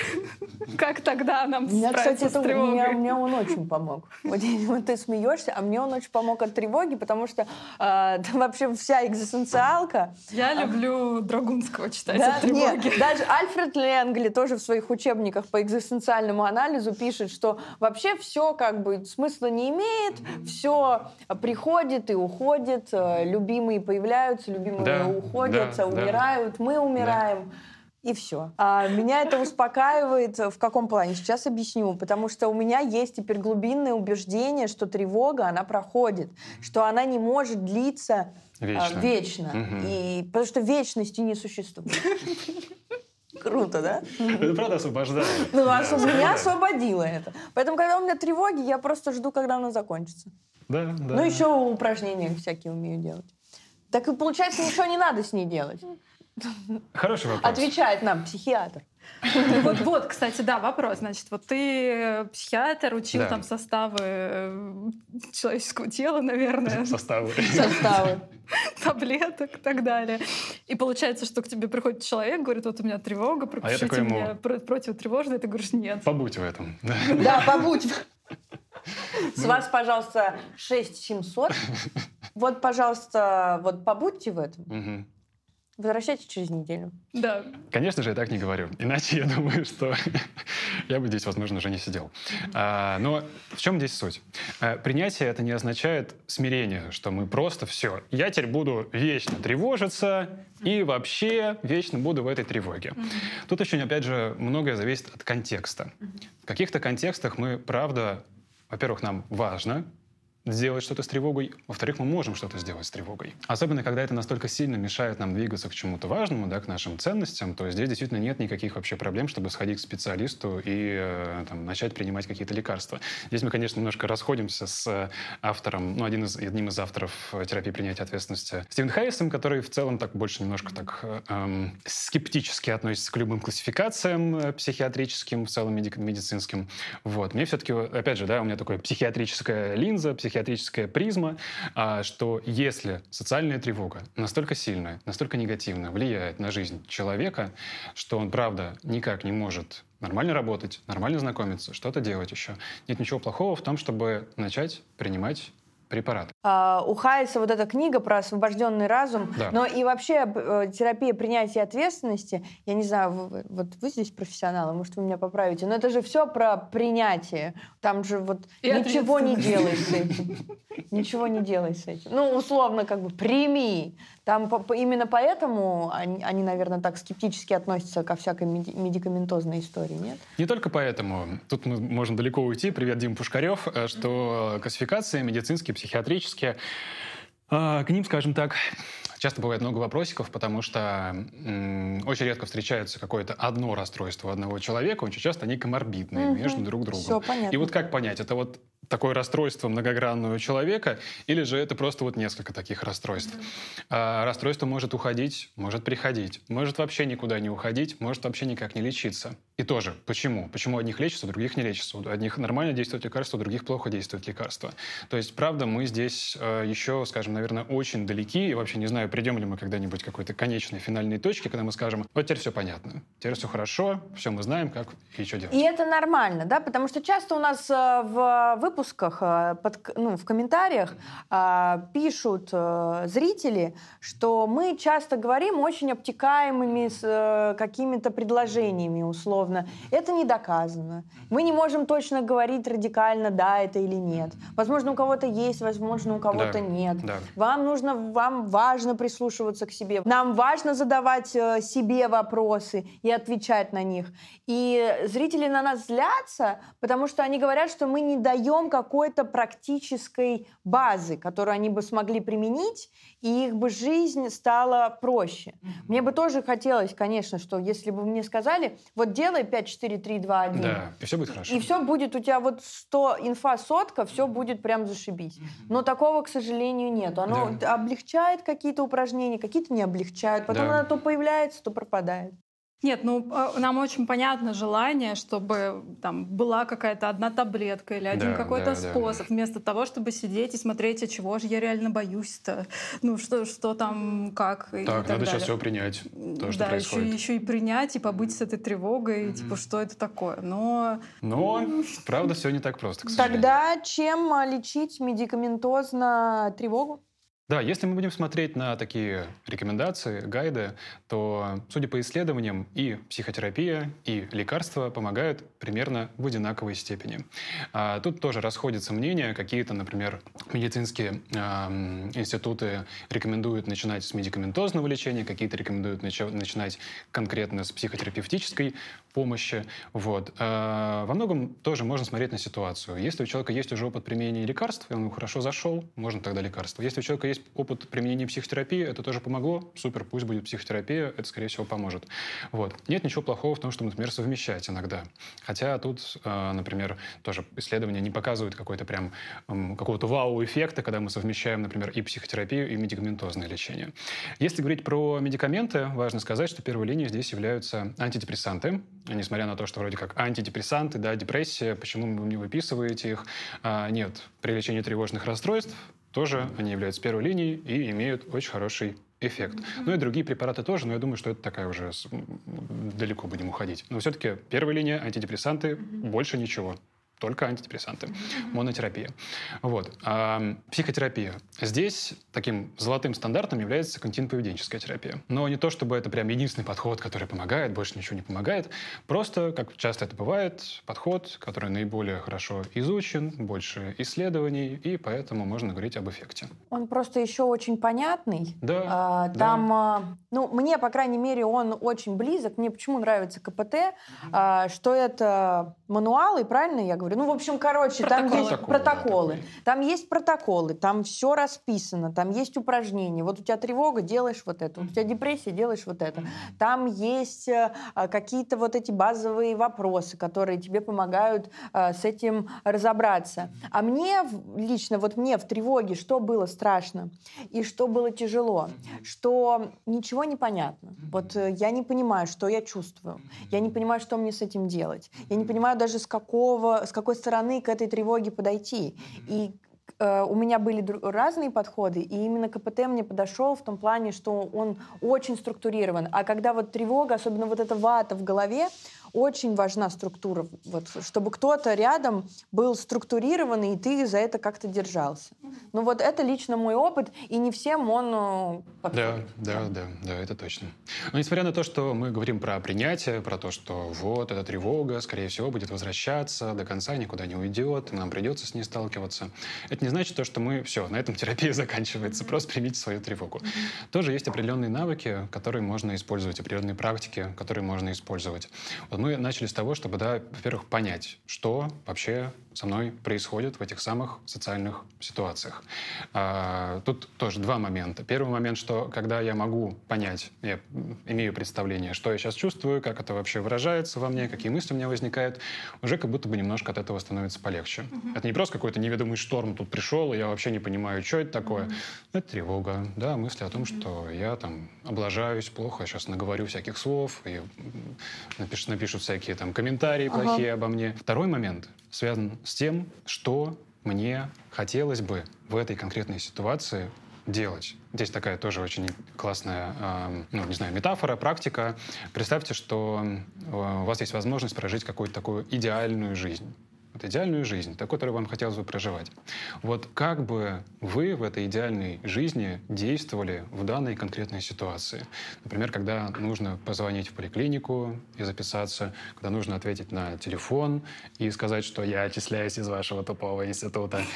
Как тогда нам справиться с тревогой? Мне он очень помог. Вот ты смеешься, а мне он очень помог от тревоги тревоги, потому что э, вообще вся экзистенциалка... Я люблю Драгунского читать да? о тревоге. Нет, даже Альфред Ленгли тоже в своих учебниках по экзистенциальному анализу пишет, что вообще все как бы смысла не имеет, все приходит и уходит, э, любимые появляются, любимые да, уходят, да, умирают, да. мы умираем. Да и все. А меня это успокаивает в каком плане? Сейчас объясню. Потому что у меня есть теперь глубинное убеждение, что тревога, она проходит, что она не может длиться вечно. А, вечно. Угу. И, потому что вечности не существует. Круто, да? Это правда освобождает. Ну, а меня освободило это. Поэтому, когда у меня тревоги, я просто жду, когда она закончится. Да, да. Ну, еще упражнения всякие умею делать. Так и получается, ничего не надо с ней делать. Хороший вопрос. Отвечает нам психиатр. Вот, вот, кстати, да, вопрос. Значит, вот ты э, психиатр, учил да. там составы э, человеческого тела, наверное. Составы. Составы. Таблеток и так далее. И получается, что к тебе приходит человек, говорит, вот у меня тревога, пропишите а мне ему... противотревожное, ты говоришь, нет. Побудь в этом. Да, побудь. С вас, пожалуйста, 6700. Вот, пожалуйста, вот побудьте в этом. Возвращайтесь через неделю. Да. Конечно же, я так не говорю. Иначе я думаю, что я бы здесь, возможно, уже не сидел. А, но в чем здесь суть? А, принятие это не означает смирение, что мы просто все. Я теперь буду вечно тревожиться и вообще вечно буду в этой тревоге. Тут очень, опять же, многое зависит от контекста. В каких-то контекстах мы, правда, во-первых, нам важно сделать что-то с тревогой, во-вторых, мы можем что-то сделать с тревогой. Особенно, когда это настолько сильно мешает нам двигаться к чему-то важному, да, к нашим ценностям, то здесь действительно нет никаких вообще проблем, чтобы сходить к специалисту и э, там, начать принимать какие-то лекарства. Здесь мы, конечно, немножко расходимся с э, автором, ну, один из, одним из авторов э, терапии принятия ответственности Стивен Хайесом, который в целом так больше немножко так эм, скептически относится к любым классификациям психиатрическим, в целом медицинским. Вот. Мне все-таки, опять же, да, у меня такая психиатрическая линза, психиатрическая психиатрическая призма, а, что если социальная тревога настолько сильная, настолько негативно влияет на жизнь человека, что он, правда, никак не может нормально работать, нормально знакомиться, что-то делать еще. Нет ничего плохого в том, чтобы начать принимать препараты. А, у Хайса вот эта книга про освобожденный разум, Да. но и вообще э, терапия принятия ответственности, я не знаю, вы- вот вы здесь профессионалы, может, вы меня поправите, но это же все про принятие. Там же вот И ничего не делай с этим. Ничего не делай с этим. Ну, условно, как бы прими. Там именно поэтому они, они, наверное, так скептически относятся ко всякой меди- медикаментозной истории, нет? Не только поэтому. Тут мы можем далеко уйти. Привет, Дим Пушкарев. э, Что классификации медицинские, психиатрические, э, к ним, скажем так, часто бывает много вопросиков, потому что м, очень редко встречается какое-то одно расстройство одного человека. Очень часто они коморбидные Мгм. между друг другом. Все понятно. И вот как понять, это вот такое расстройство многогранного человека, или же это просто вот несколько таких расстройств? А, расстройство может уходить, может приходить, может вообще никуда не уходить, может вообще никак не лечиться. И тоже, почему? Почему одних лечится, других не лечится? У одних нормально действует лекарство, у других плохо действует лекарство. То есть, правда, мы здесь э, еще, скажем, наверное, очень далеки, и вообще не знаю, придем ли мы когда-нибудь к какой-то конечной финальной точке, когда мы скажем, вот теперь все понятно, теперь все хорошо, все мы знаем, как и что делать. И это нормально, да, потому что часто у нас э, в выпусках, э, под ну, в комментариях э, пишут э, зрители, что мы часто говорим очень обтекаемыми с, э, какими-то предложениями условно. Это не доказано. Мы не можем точно говорить радикально, да, это или нет. Возможно, у кого-то есть, возможно, у кого-то Да, нет. да. Вам нужно, вам важно прислушиваться к себе. Нам важно задавать э, себе вопросы и отвечать на них. И зрители на нас злятся, потому что они говорят, что мы не даем какой-то практической базы, которую они бы смогли применить, и их бы жизнь стала проще. Мне бы тоже хотелось, конечно, что если бы мне сказали, вот делай 5, 4, 3, 2, 1, Да, и все будет хорошо. и все будет у тебя вот 100 инфа сотка, все будет прям зашибись. Но такого, к сожалению, нет. Оно Да. облегчает какие-то упражнения, какие-то не облегчают. Потом Да. оно то появляется, то пропадает. Нет, ну э, нам очень понятно желание, чтобы там была какая-то одна таблетка или один Да, какой-то да, да. способ, вместо того, чтобы сидеть и смотреть, а чего же я реально боюсь-то, ну что, что там, как и Так, так надо сейчас далее. все принять, то, что да, происходит. еще, еще и принять, и побыть с этой тревогой, типа, что это такое. Но Но, правда, все не так просто, к сожалению. Тогда чем а, лечить медикаментозно тревогу? Да, если мы будем смотреть на такие рекомендации, гайды, то, судя по исследованиям, и психотерапия, и лекарства помогают примерно в одинаковой степени. А тут тоже расходятся мнения. Какие-то, например, медицинские ам, институты рекомендуют начинать с медикаментозного лечения, какие-то рекомендуют нача- начинать конкретно с психотерапевтической помощи. Вот. А, во многом тоже можно смотреть на ситуацию. Если у человека есть уже опыт применения лекарств, и он хорошо зашел, можно тогда лекарство. Если у человека есть опыт применения психотерапии, это тоже помогло, супер, пусть будет психотерапия, это, скорее всего, поможет. Вот. Нет ничего плохого в том, что, например, совмещать иногда. Хотя тут, э, например, тоже исследования не показывают какой-то прям какого-то вау-эффекта, когда мы совмещаем, например, и психотерапию, и медикаментозное лечение. Если говорить про медикаменты, важно сказать, что первой линией здесь являются антидепрессанты. Несмотря на то, что вроде как антидепрессанты, да, депрессия, почему вы не выписываете их? А, нет, при лечении тревожных расстройств тоже они являются первой линией и имеют очень хороший эффект. Ну и другие препараты тоже, но я думаю, что это такая уже далеко будем уходить. Но все-таки первая линия антидепрессанты, больше ничего. Только антидепрессанты. Монотерапия. Вот. А, психотерапия. Здесь таким золотым стандартом является когнитивно-поведенческая терапия. Но не то, чтобы это прям единственный подход, который помогает, больше ничего не помогает. Просто, как часто это бывает, подход, который наиболее хорошо изучен, больше исследований, и поэтому можно говорить об эффекте. Он просто еще очень понятный. Да, А, да. Там, а, ну, мне, по крайней мере, он очень близок. Мне почему нравится КПТ, а, что это мануалы, правильно я говорю? Ну, в общем, короче, там Протоколы. есть Протоколы, протоколы. Там есть протоколы, там все расписано, там есть упражнения. Вот у тебя тревога, делаешь вот это. Вот у тебя депрессия, делаешь вот это. Там есть э, а, какие-то вот эти базовые вопросы, которые тебе помогают э, с этим разобраться. А мне лично, вот мне в тревоге, что было страшно и что было тяжело, что ничего не понятно. Вот э, я не понимаю, что я чувствую. Я не понимаю, что мне с этим делать. Я не понимаю даже с какого, с какой стороны к этой тревоге подойти. И э, у меня были разные подходы, и именно КПТ мне подошел в том плане, что он очень структурирован. А когда вот тревога, особенно вот эта вата в голове, очень важна структура, вот, чтобы кто-то рядом был структурированный, и ты за это как-то держался. Ну вот это лично мой опыт, и не всем он э, подходит. Да, да, да, да, это точно. Но несмотря на то, что мы говорим про принятие, про то, что вот эта тревога, скорее всего, будет возвращаться до конца, никуда не уйдет, нам придется с ней сталкиваться, это не значит то, что мы все, на этом терапия заканчивается, просто примите свою тревогу. Тоже есть определенные навыки, которые можно использовать, определенные практики, которые можно использовать. Вот мы начали с того, чтобы, да, во-первых, понять, что вообще со мной происходит в этих самых социальных ситуациях. А, тут тоже два момента. Первый момент, что когда я могу понять, я имею представление, что я сейчас чувствую, как это вообще выражается во мне, какие мысли у меня возникают, уже как будто бы немножко от этого становится полегче. Mm-hmm. Это не просто какой-то неведомый шторм тут пришел, и я вообще не понимаю, что это такое. Mm-hmm. Это тревога, да, мысли о том, mm-hmm. что я там облажаюсь плохо, я сейчас наговорю всяких слов, и напиш, напишут всякие там комментарии uh-huh. плохие обо мне. Второй момент связан с тем, что мне хотелось бы в этой конкретной ситуации делать. Здесь такая тоже очень классная, э, ну, не знаю, метафора, практика. Представьте, что э, у вас есть возможность прожить какую-то такую идеальную жизнь вот идеальную жизнь, такую, которую вам хотелось бы проживать. Вот как бы вы в этой идеальной жизни действовали в данной конкретной ситуации? Например, когда нужно позвонить в поликлинику и записаться, когда нужно ответить на телефон и сказать, что я отчисляюсь из вашего тупого института.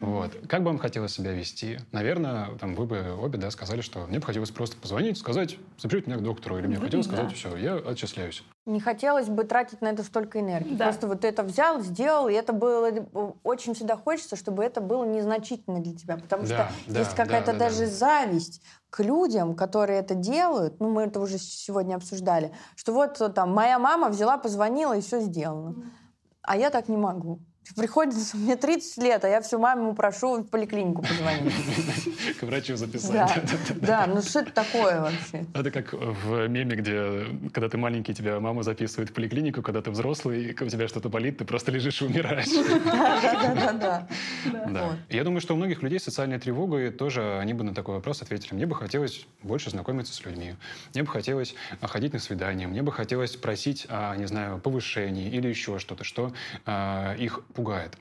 Вот. Как бы вам хотелось себя вести? Наверное, там, вы бы обе да, сказали, что мне бы хотелось просто позвонить, сказать, запишите меня к доктору, или мне ну, хотелось сказать, все, я отчисляюсь. Не хотелось бы тратить на это столько энергии. Да. Просто вот это взял, сделал, и это было... Очень всегда хочется, чтобы это было незначительно для тебя. Потому да, что да, есть какая-то да, да, даже да. зависть к людям, которые это делают. Ну, мы это уже сегодня обсуждали. Что вот там моя мама взяла, позвонила, и все сделано. А я так не могу. Приходится, мне 30 лет, а я всю маму прошу в поликлинику позвонить. К врачу записать. Да, ну что это такое вообще? Это как в меме, где, когда ты маленький, тебя мама записывает в поликлинику, когда ты взрослый, и у тебя что-то болит, ты просто лежишь и умираешь. Да, да, да. Да. Я думаю, что у многих людей социальная тревога, и тоже они бы на такой вопрос ответили. Мне бы хотелось больше знакомиться с людьми. Мне бы хотелось а, ходить на свидания. Мне бы хотелось просить не знаю, повышении или еще что-то, что а, их пугает.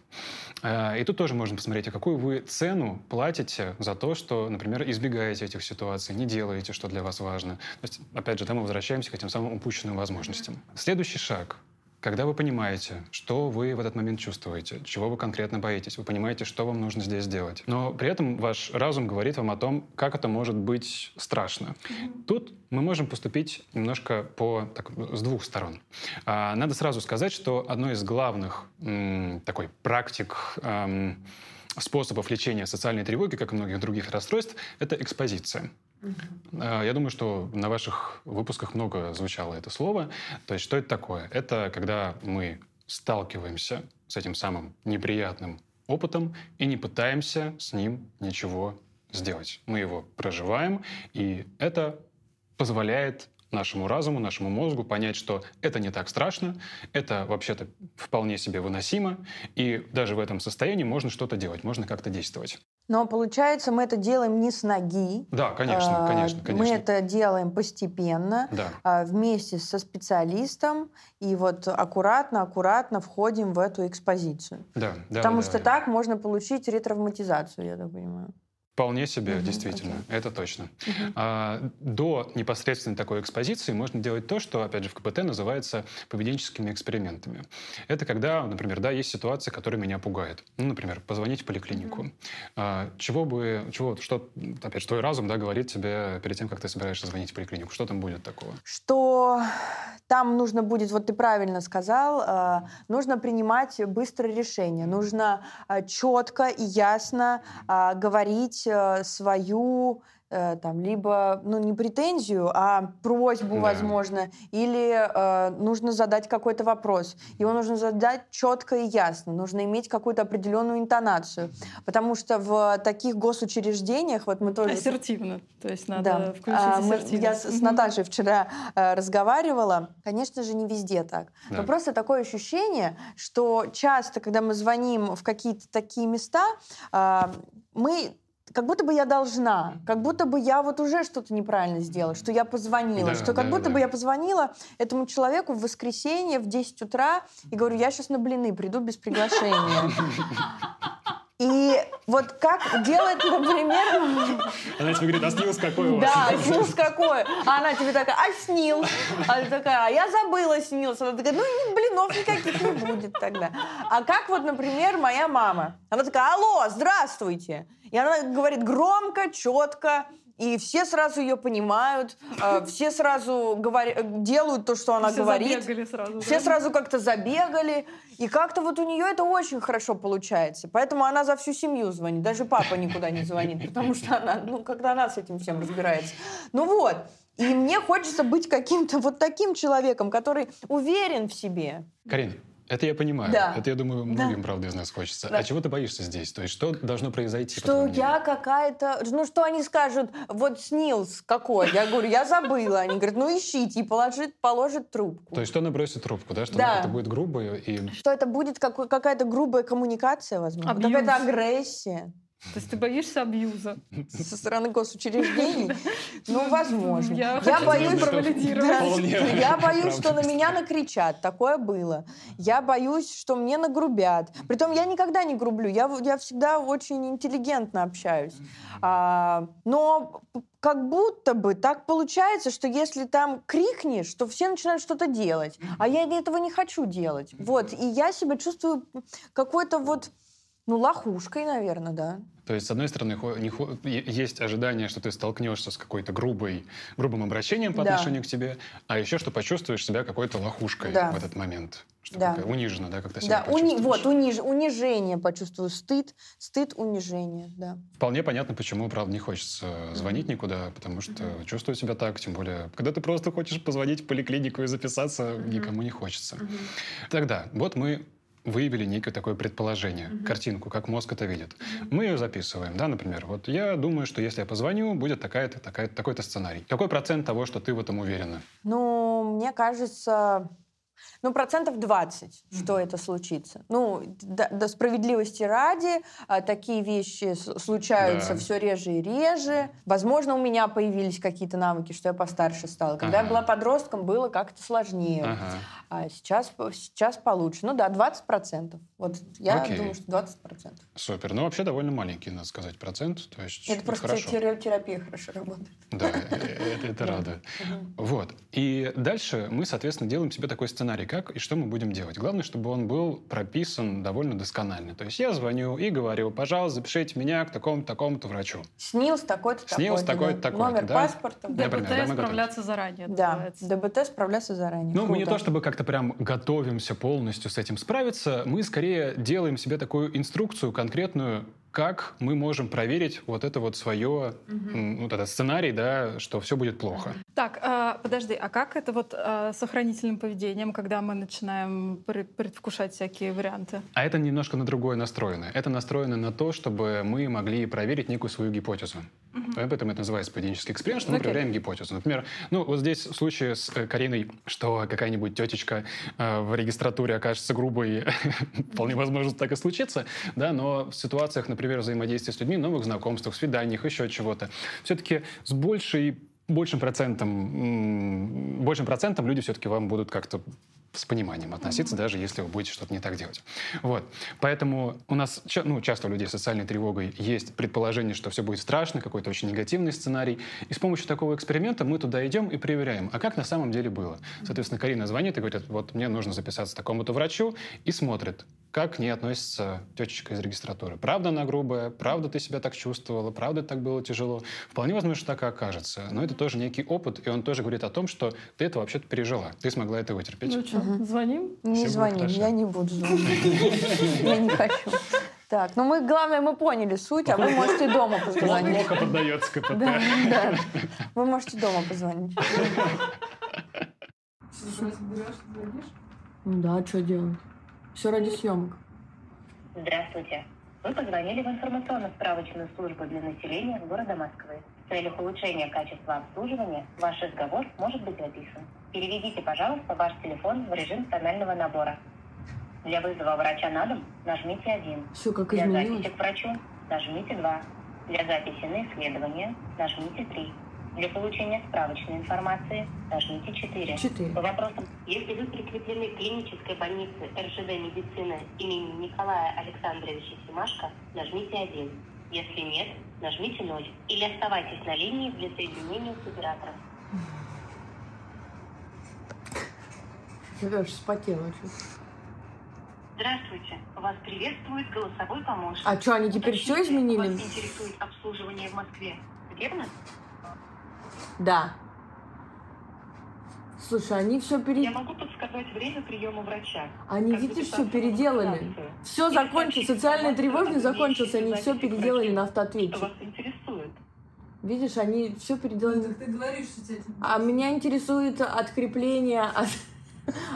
Э, и тут тоже можно посмотреть, а какую вы цену платите за то, что, например, избегаете этих ситуаций, не делаете, что для вас важно. То есть, опять же, да, мы возвращаемся к этим самым упущенным возможностям. Следующий шаг когда вы понимаете, что вы в этот момент чувствуете, чего вы конкретно боитесь, вы понимаете, что вам нужно здесь сделать. Но при этом ваш разум говорит вам о том, как это может быть страшно. Mm-hmm. Тут мы можем поступить немножко по, так, с двух сторон. А, надо сразу сказать, что одно из главных м, такой практик эм, способов лечения социальной тревоги, как и многих других расстройств, это экспозиция. Uh-huh. Я думаю, что на ваших выпусках много звучало это слово. То есть что это такое? Это когда мы сталкиваемся с этим самым неприятным опытом и не пытаемся с ним ничего сделать. Мы его проживаем, и это позволяет нашему разуму, нашему мозгу понять, что это не так страшно, это вообще-то вполне себе выносимо, и даже в этом состоянии можно что-то делать, можно как-то действовать. Но получается, мы это делаем не с ноги. Да, конечно, конечно, конечно. Мы это делаем постепенно, да. А, вместе со специалистом, и вот аккуратно, аккуратно входим в эту экспозицию. Да, да. Потому да, что да. так можно получить ретравматизацию, я так понимаю. Вполне себе, угу, действительно, окей. это точно. Угу. А, до непосредственно такой экспозиции можно делать то, что, опять же, в КПТ называется поведенческими экспериментами. Это когда, например, да, есть ситуация, которая меня пугает. Ну, например, позвонить в поликлинику. Угу. А, чего бы, чего, что, опять же, твой разум, да, говорит тебе перед тем, как ты собираешься звонить в поликлинику. Что там будет такого? Что там нужно будет, вот ты правильно сказал, э, нужно принимать быстрое решение, нужно э, четко и ясно э, говорить свою Э, там, либо, ну, не претензию, а просьбу, да. возможно, или э, нужно задать какой-то вопрос. Его нужно задать четко и ясно, нужно иметь какую-то определенную интонацию, потому что в таких госучреждениях, вот мы тоже... Ассертивно, то есть надо да. включить а, мы, Я с, с Наташей вчера э, разговаривала, конечно же, не везде так, да. но просто такое ощущение, что часто, когда мы звоним в какие-то такие места, э, мы как будто бы я должна, как будто бы я вот уже что-то неправильно сделала, что я позвонила, Да, что как да, будто да. бы я позвонила этому человеку в воскресенье в 10 утра и говорю, я сейчас на блины приду без приглашения. И вот как делать, например, Она тебе говорит, а снилс какой у вас? да, снилс какой? А она тебе такая, а снилс? А ты такая, а я забыла снилс. Она такая, ну, и блинов никаких не будет тогда. А как вот, например, моя мама? Она такая, алло, здравствуйте. И она говорит громко, четко, и все сразу ее понимают, э, все сразу говори- делают то, что она Все говорит. забегали сразу. Все да? сразу как-то забегали, и как-то вот у нее это очень хорошо получается. Поэтому она за всю семью звонит. Даже папа никуда не звонит, потому что она, ну, когда она с этим всем разбирается. Ну вот. И мне хочется быть каким-то вот таким человеком, который уверен в себе. Карин, это я понимаю. Да. Это, я думаю, Да. многим, правда, из нас хочется. Да. А чего ты боишься здесь? То есть что должно произойти? Что я какая-то... Ну, что они скажут, вот снилс какой? Я говорю, я забыла. Они говорят, ну, ищите. И положит, положит трубку. То есть что она бросит трубку, да? Что Да. это будет грубо и... Что это будет какой- какая-то грубая коммуникация, возможно. Абьюз. Какая-то агрессия. То есть ты боишься абьюза? со стороны госучреждений? Ну, возможно. Я боюсь, провалидировать. Я боюсь, что на меня накричат. Такое было. Я боюсь, что мне нагрубят. Притом я никогда не грублю. Я, я всегда очень интеллигентно общаюсь. А, но как будто бы так получается, что если там крикнешь, то все начинают что-то делать. А я этого не хочу делать. Вот. И я себя чувствую какой-то вот, ну, лохушкой, наверное, да. То есть, с одной стороны, есть ожидание, что ты столкнешься с какой-то грубой, грубым обращением по Да. отношению к тебе, а еще что почувствуешь себя какой-то лохушкой Да. в этот момент. Что Да. униженно, да, как ты себя Да, уни- вот, униж- унижение почувствую, стыд, стыд, унижение, да. Вполне понятно, почему, правда, не хочется звонить никуда, потому что чувствую себя так, тем более, когда ты просто хочешь позвонить в поликлинику и записаться, никому не хочется. Тогда, вот мы выявили некое такое предположение, картинку, как мозг это видит. Мы ее записываем, да, например. Вот я думаю, что если я позвоню, будет такая-то, такая такой-то сценарий. Какой процент того, что ты в этом уверена? Ну, мне кажется, ну, процентов 20, что это случится. Ну, до, до справедливости ради, а, такие вещи случаются Да. все реже и реже. Возможно, у меня появились какие-то навыки, что я постарше стала. Когда я Ага. была подростком, было как-то сложнее. Ага. А сейчас, сейчас получше. Ну да, 20%. Вот я Окей. думаю, что 20%. Супер. Ну, вообще довольно маленький, надо сказать, процент. То есть Это просто хорошо. тера- терапия хорошо работает. Да, э, это, это радует. Вот. И дальше мы, соответственно, делаем себе такой сценарий, как и что мы будем делать. Главное, чтобы он был прописан довольно досконально. То есть я звоню и говорю, пожалуйста, запишите меня к такому-то, такому-то врачу. СНИЛС такой-то, СНИЛС такой-то. такой-то, Номер да. паспорта. Например, да, ДБТ справляться заранее Да, называется. ДБТ справляться заранее. Ну, мы не Круто. то чтобы как-то прям готовимся полностью с этим справиться, мы скорее делаем себе такую инструкцию конкретную, как мы можем проверить вот это вот свое, м, вот этот сценарий, да, что все будет плохо. Так, а, подожди, а как это вот а, с охранительным поведением, когда мы начинаем пред- предвкушать всякие варианты? А это немножко на другое настроено. Это настроено на то, чтобы мы могли проверить некую свою гипотезу. Поэтому это называется поведенческий эксперимент, что мы Окей. проверяем гипотезу. Например, ну вот здесь в случае с э, Кариной, что какая-нибудь тетечка э, в регистратуре окажется грубой, вполне возможно, так и случится, да, но в ситуациях, например, взаимодействия с людьми, новых знакомствах, свиданиях, еще чего-то, все-таки с большей большим процентом, большим процентом люди все-таки вам будут как-то с пониманием относиться, даже если вы будете что-то не так делать. Вот. Поэтому у нас ну, часто у людей с социальной тревогой есть предположение, что все будет страшно, какой-то очень негативный сценарий. И с помощью такого эксперимента мы туда идем и проверяем, а как на самом деле было. Соответственно, Карина звонит и говорит, вот мне нужно записаться к такому-то врачу, и смотрит, как к ней относится тетечка из регистратуры. Правда она грубая, правда ты себя так чувствовала, правда так было тяжело. Вполне возможно, что так и окажется. Но это тоже некий опыт, и он тоже говорит о том, что ты это вообще-то пережила. Ты смогла это вытерпеть. Ну что, звоним? Не Всё будет звони, хорошо. я не буду звонить. Я не хочу. Так, ну мы, главное, мы поняли суть, а вы можете дома позвонить. Плохо поддается КПТ. Да, да. Вы можете дома позвонить. Ну да, что делать? Все ради съемок. Здравствуйте. Вы позвонили в информационно-справочную службу для населения города Москвы. В целях улучшения качества обслуживания ваш разговор может быть записан. Переведите, пожалуйста, ваш телефон в режим тонального набора. Для вызова врача на дом нажмите 1. Все как Для изменилось. записи к врачу нажмите 2. Для записи на исследование нажмите 3. Для получения справочной информации нажмите 4. 4. По вопросам, если вы прикреплены к клинической больнице РЖД медицины имени Николая Александровича Симашко, нажмите 1. Если нет, нажмите 0. Или оставайтесь на линии для соединения с оператором. Я даже вспотела чуть. Здравствуйте. Вас приветствует голосовой помощник. А что, они теперь все Уточните, изменили? Вас интересует обслуживание в Москве. Верно? Да. Слушай, они все Я пере... могу подсказать время приема врача. Они, Как видишь, все переделали. Все закончилось, тревожный о закончился, они все переделали на Что автоответчик. вас интересует? Видишь, они все переделали. Так ты говоришь, что тебя А меня интересует открепление от,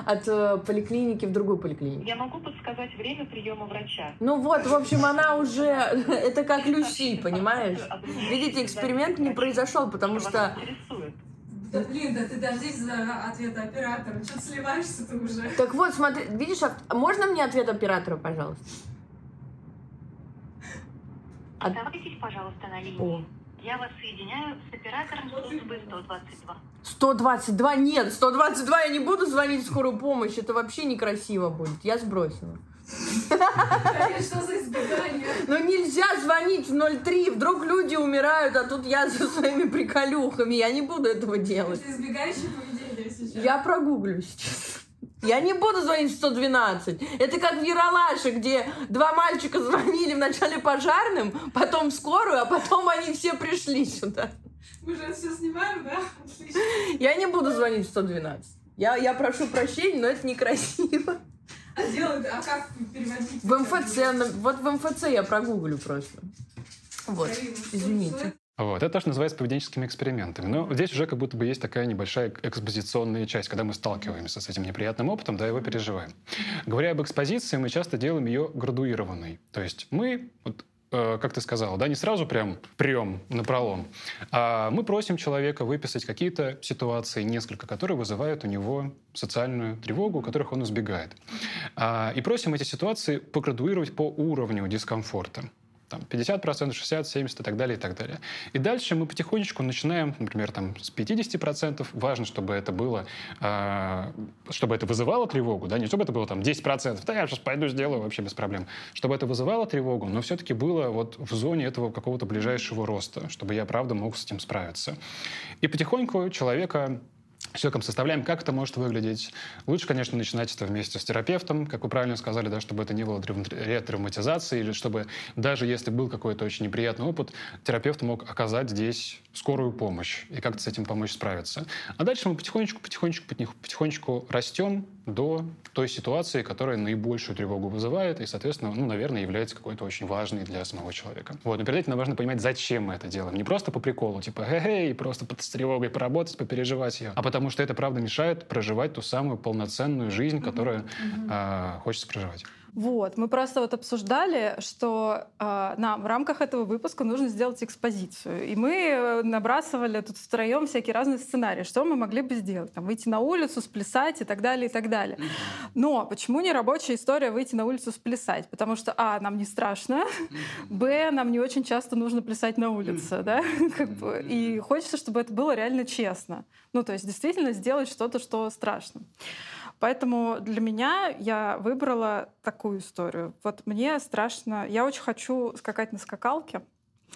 от э, поликлиники в другую поликлинику. Я могу подсказать время приема врача. Ну вот, в общем, она уже... Это как Люси, сообщить понимаешь? Видите, эксперимент не произошел, потому Что? Да блин, да ты дождись за ответа оператора. Что сливаешься ты уже? Так вот, смотри, видишь, а можно мне ответ оператора, пожалуйста? А- Оставайтесь, пожалуйста, на линии. О. Я вас соединяю с оператором службы 122. 122? Нет, 122 я не буду звонить в скорую помощь. Это вообще некрасиво будет. Я сбросила. Что за избегание? Ну нельзя звонить в 03, вдруг люди умирают, а тут я со своими приколюхами. Я не буду этого делать. Это избегающее поведение сейчас. Я прогуглю сейчас. Я не буду звонить в 112. Это как в Яралаше, где два мальчика звонили вначале пожарным, потом в скорую, а потом они все пришли сюда. Мы же это все снимаем, да? Отлично. Я не буду звонить в 112. Я, я прошу прощения, но это некрасиво. А делают, а как переводить? В МФЦ, вот в МФЦ я прогуглю просто. Вот, извините. Вот, это тоже называется поведенческими экспериментами. Но здесь уже как будто бы есть такая небольшая экспозиционная часть, когда мы сталкиваемся с этим неприятным опытом, да, его переживаем. Говоря об экспозиции, мы часто делаем ее градуированной. То есть мы, вот, э, как ты сказал, да, не сразу прям прием на пролом, а мы просим человека выписать какие-то ситуации, несколько, которые вызывают у него социальную тревогу, которых он избегает. А, и просим эти ситуации поградуировать по уровню дискомфорта там, 50%, 60, 70 и так далее, и так далее. И дальше мы потихонечку начинаем, например, там, с 50%. Важно, чтобы это было, а, чтобы это вызывало тревогу, да, не чтобы это было там 10%, да, я сейчас пойду сделаю вообще без проблем. Чтобы это вызывало тревогу, но все-таки было вот в зоне этого какого-то ближайшего роста, чтобы я, правда, мог с этим справиться. И потихоньку человека с человеком составляем, как это может выглядеть. Лучше, конечно, начинать это вместе с терапевтом, как вы правильно сказали, да, чтобы это не было травм- ретравматизации, или чтобы даже если был какой-то очень неприятный опыт, терапевт мог оказать здесь скорую помощь и как-то с этим помочь справиться. А дальше мы потихонечку, потихонечку, потих- потихонечку растем до той ситуации, которая наибольшую тревогу вызывает и, соответственно, ну, наверное, является какой-то очень важной для самого человека. Вот. Но перед этим нам важно понимать, зачем мы это делаем. Не просто по приколу, типа, хе-хей, просто под- с тревогой поработать, попереживать ее, а потому что это, правда, мешает проживать ту самую полноценную жизнь, которую а, хочется проживать. Вот, мы просто вот обсуждали, что э, нам в рамках этого выпуска нужно сделать экспозицию. И мы э, набрасывали тут втроем всякие разные сценарии, что мы могли бы сделать. Там, выйти на улицу, сплясать и так далее, и так далее. Но почему не рабочая история выйти на улицу сплясать? Потому что, а, нам не страшно, б, нам не очень часто нужно плясать на улице, да? Как бы, и хочется, чтобы это было реально честно. Ну, то есть действительно сделать что-то, что страшно. Поэтому для меня я выбрала такую историю. Вот мне страшно, я очень хочу скакать на скакалке,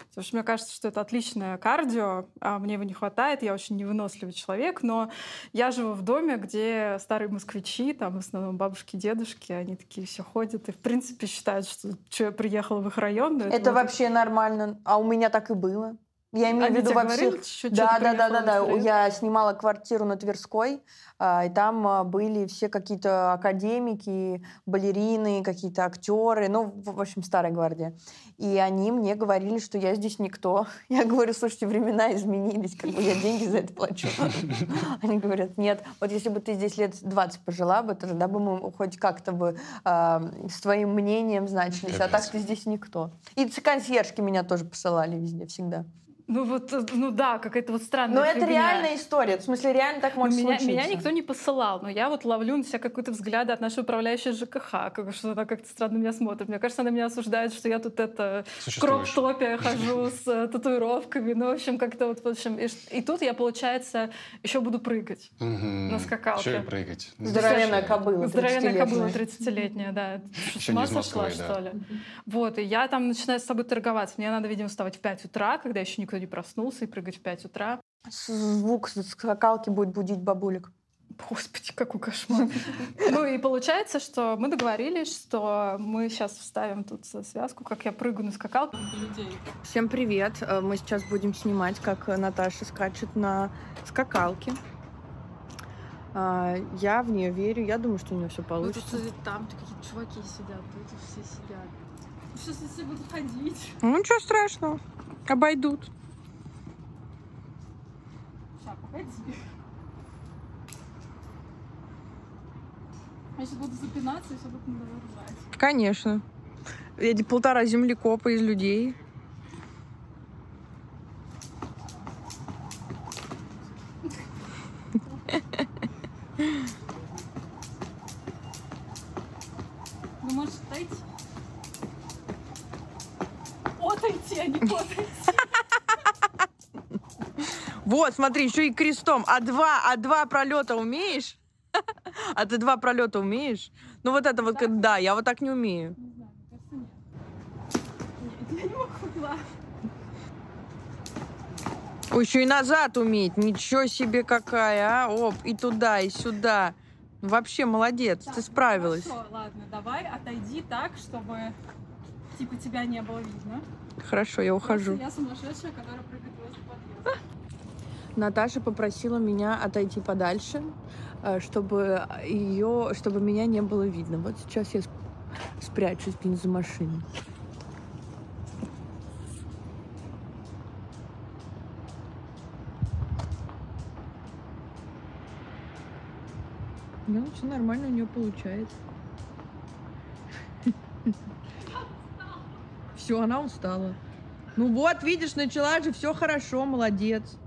Потому что мне кажется, что это отличное кардио, а мне его не хватает, я очень невыносливый человек, но я живу в доме, где старые москвичи, там в основном бабушки, дедушки, они такие все ходят и в принципе считают, что, что я приехала в их район. но Это вот- вообще нормально. А у меня так и было. Я имею Они в виду во всех... что Да, да, да, да, да. Я снимала квартиру на Тверской, а, и там а, были все какие-то академики, балерины, какие-то актеры, ну, в в общем, старая гвардия. И они мне говорили, что я здесь никто. Я говорю, слушайте, времена изменились, как бы я деньги за это плачу. Они говорят, нет, вот если бы ты здесь лет 20 пожила бы, тогда бы мы хоть как-то бы а, с твоим мнением значились, а так ты здесь никто. И консьержки меня тоже посылали везде, всегда. Ну вот, э, ну да, какая-то вот странная Но это реальная история. В смысле, реально так может меня, случиться. меня никто не посылал, но я вот ловлю на себя какой-то взгляд от нашей управляющей ЖКХ, как, что она как-то странно меня смотрит. Мне кажется, она меня осуждает, что я тут это кроп-топе хожу с э, татуировками. Ну, в общем, как-то вот, в общем. И, тут я, получается, еще буду прыгать. На скакалке. Ещё и прыгать. Здоровенная кобыла. Здоровенная 30-летняя. кобыла 30-летняя, да. Ума не из сошла, Москвы, да. что ли? Вот, и я там начинаю с собой торговаться. Мне надо, видимо, вставать в 5 утра, когда еще никто не проснулся, и прыгать в 5 утра. Звук с скакалки будет будить бабулек. Господи, какой кошмар. Ну и получается, что мы договорились, что мы сейчас вставим тут связку, как я прыгаю на скакалку. Всем привет! Э, Мы сейчас будем снимать, как Наташа скачет на скакалке. А, Я в нее верю, я думаю, что у нее все получится. там такие чуваки сидят, тут все сидят. Сейчас если буду ходить. Ну ничего страшного, обойдут. Погоди. Я сейчас буду запинаться и все будут надо ржать. Конечно. Эти полтора землекопа из людей. Ну, можешь отойти. Отойти, а не отойти. Вот, смотри, еще и крестом. А два, а два пролета умеешь? А ты два пролета умеешь? Ну вот это вот, Так? да, я вот так не умею. Ой, еще и назад уметь. Ничего себе какая, а? Оп, и туда, и сюда. Вообще молодец, ты справилась. Хорошо, ладно, давай отойди так, чтобы типа тебя не было видно. Хорошо, я ухожу. Просто Я сумасшедшая, которая. Наташа попросила меня отойти подальше, э, чтобы ее, чтобы меня не было видно. Вот сейчас я сп- спрячусь в бензомашине. Ну, все нормально у нее получается. Все, она устала. Ну вот, видишь, начала же, все хорошо, молодец.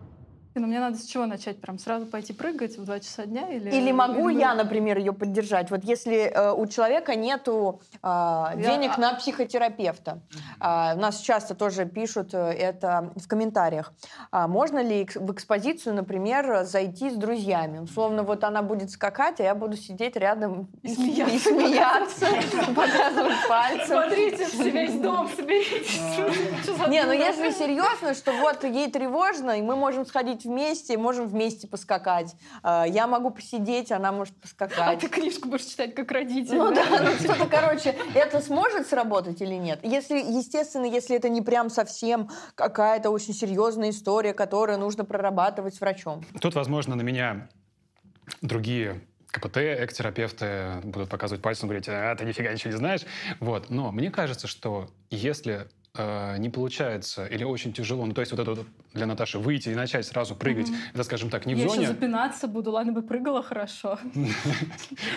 Ну, мне надо с чего начать? Прям сразу пойти прыгать в 2 часа дня? Или, Или могу или- я, например, ее поддержать? Вот если э, у человека нету а, Я- денег на психотерапевта, а, нас часто тоже пишут э, это в комментариях. А можно ли в экспозицию, например, зайти с друзьями? Условно, вот она будет скакать, а я буду сидеть рядом И смеяться. и смеяться, показывать пальцем. Смотрите, весь дом, соберитесь. Не, ну если серьезно, что вот ей тревожно, и мы можем сходить вместе, можем вместе поскакать. А, Я могу посидеть, она может А поскакать. ты книжку будешь читать как родитель. Ну да, ну что-то, короче, это сможет сработать или нет? Если, естественно, если это не прям совсем какая-то очень серьезная история, которую нужно прорабатывать с врачом. Тут, возможно, на меня другие КПТ, эктерапевты будут показывать пальцем, говорить, а, ты нифига ничего не знаешь. Вот. Но мне кажется, что если э, не получается или очень тяжело, ну то есть вот это вот для Наташи выйти и начать сразу прыгать, Мгм. это, скажем так, не в Я еще зоне. запинаться буду, ладно бы прыгала хорошо.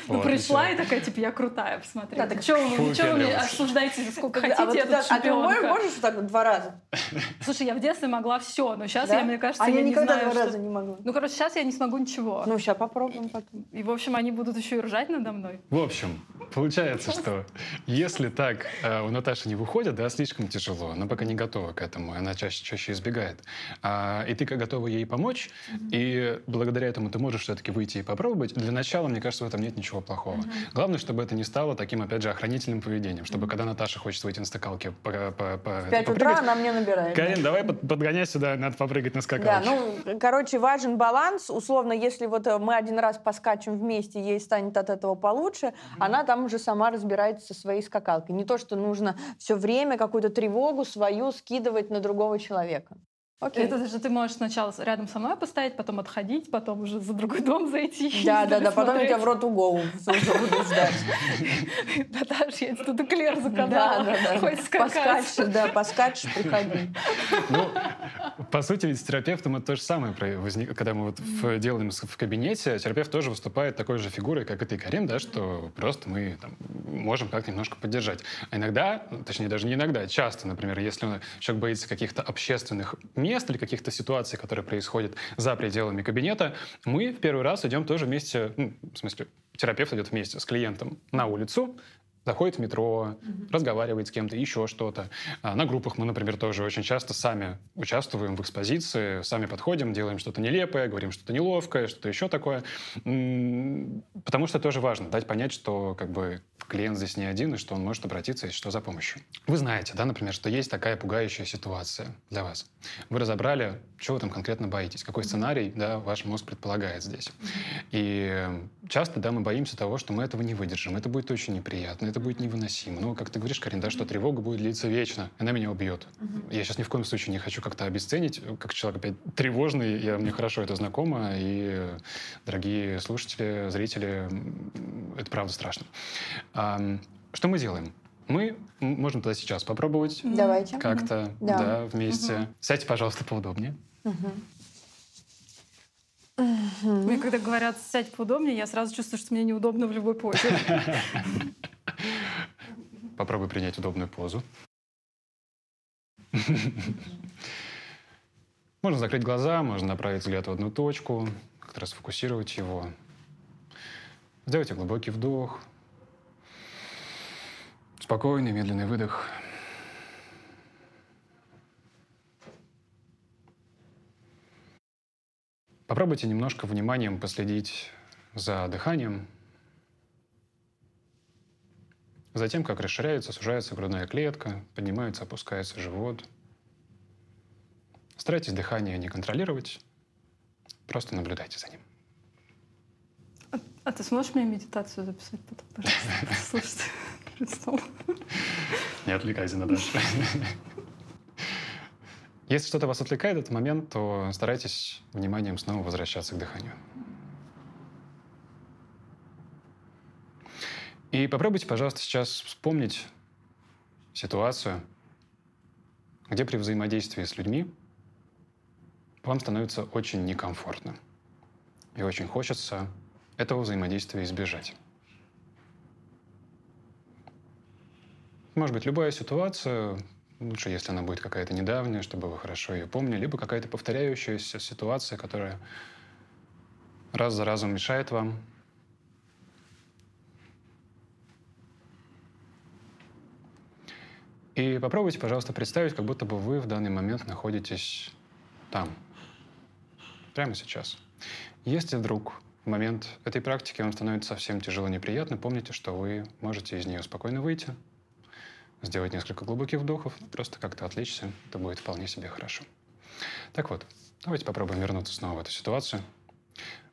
Ну, пришла и такая, типа, я крутая, посмотрите. Да, так Что вы, чё вы мне Петров. осуждаете, сколько А, хотите, я а ты можешь, так два раза? Слушай, я в детстве могла все, но сейчас я, мне кажется, а я не никогда знаю, два что- раза не могу. Ну, короче, сейчас я не смогу ничего. Ну, сейчас попробуем потом. И, в общем, они будут еще и ржать надо мной. В общем, получается, что если так э, у Наташи не выходит, да, слишком тяжело, она пока не готова к этому, она чаще, чаще избегает. А, и ты как готова ей помочь, и благодаря этому ты можешь все-таки выйти и попробовать. Для начала, мне кажется, в этом нет ничего плохого. Главное, чтобы это не стало таким, опять же, охранительным поведением, чтобы когда Наташа хочет выйти на скакалке по, по, по- В 5 утра она мне набирает. да. Карин, давай под- подгоняй сюда, надо попрыгать на Да, скакалке. ну, короче, важен баланс. Условно, если вот э, мы один раз поскачем вместе, ей станет от этого получше, она там уже сама разбирается со своей скакалкой. Не то, что нужно все время какую-то тревогу свою скидывать на другого человека. Окей. Это же ты можешь сначала рядом со мной поставить, потом отходить, потом уже за другой дом зайти. Да, да, да, потом я тебя в рот уже буду ждать. Наташа, я тебе тут эклер Да, заказала. да, да. Хоть скакать. Поскачешь, да, поскачешь, приходи. Ну, по сути, ведь с терапевтом это то же самое. Когда мы вот делаем в кабинете, терапевт тоже выступает такой же фигурой, как и ты, Карим, да, что просто мы там, можем как немножко поддержать. А иногда, точнее, даже не иногда, часто, например, если человек боится каких-то общественных мест, мест или каких-то ситуаций, которые происходят за пределами кабинета, мы в первый раз идем тоже вместе, ну, в смысле, терапевт идет вместе с клиентом на улицу, заходит в метро, mm-hmm. разговаривает с кем-то, еще что-то. А на группах мы, например, тоже очень часто сами участвуем в экспозиции, сами подходим, делаем что-то нелепое, говорим что-то неловкое, что-то еще такое. Потому что тоже важно дать понять, что как бы клиент здесь не один, и что он может обратиться, если что, за помощью. Вы знаете, да, например, что есть такая пугающая ситуация для вас. Вы разобрали, чего вы там конкретно боитесь, какой сценарий, да, ваш мозг предполагает здесь. И часто, да, мы боимся того, что мы этого не выдержим. Это будет очень неприятно, это будет невыносимо. Ну, как ты говоришь, Карин, да, что тревога будет длиться вечно, она меня убьет. Uh-huh. Я сейчас ни в коем случае не хочу как-то обесценить, как человек опять тревожный, я, мне хорошо это знакомо, и, дорогие слушатели, зрители, это правда страшно. А, что мы делаем? Мы можем тогда сейчас попробовать Давайте. как-то да. Да, вместе. Угу. Сядьте, пожалуйста, поудобнее. Угу. Мне когда говорят «сядь поудобнее», я сразу чувствую, что мне неудобно в любой позе. Попробуй принять удобную позу. Можно закрыть глаза, можно направить взгляд в одну точку, как-то расфокусировать его. Сделайте глубокий вдох. Спокойный, медленный выдох. Попробуйте немножко вниманием последить за дыханием, Затем, как расширяется, сужается грудная клетка, поднимается, опускается живот. Старайтесь дыхание не контролировать, просто наблюдайте за ним. А, а ты сможешь мне медитацию записать потом, пожалуйста? Слушайте, представил. Не отвлекайся на дальше. Если что-то вас отвлекает в этот момент, то старайтесь вниманием снова возвращаться к дыханию. И попробуйте, пожалуйста, сейчас вспомнить ситуацию, где при взаимодействии с людьми вам становится очень некомфортно. И очень хочется этого взаимодействия избежать. Может быть, любая ситуация, лучше, если она будет какая-то недавняя, чтобы вы хорошо ее помнили, либо какая-то повторяющаяся ситуация, которая раз за разом мешает вам И попробуйте, пожалуйста, представить, как будто бы вы в данный момент находитесь там, прямо сейчас. Если вдруг в момент этой практики вам становится совсем тяжело, неприятно, помните, что вы можете из нее спокойно выйти, сделать несколько глубоких вдохов, просто как-то отвлечься, это будет вполне себе хорошо. Так вот, давайте попробуем вернуться снова в эту ситуацию.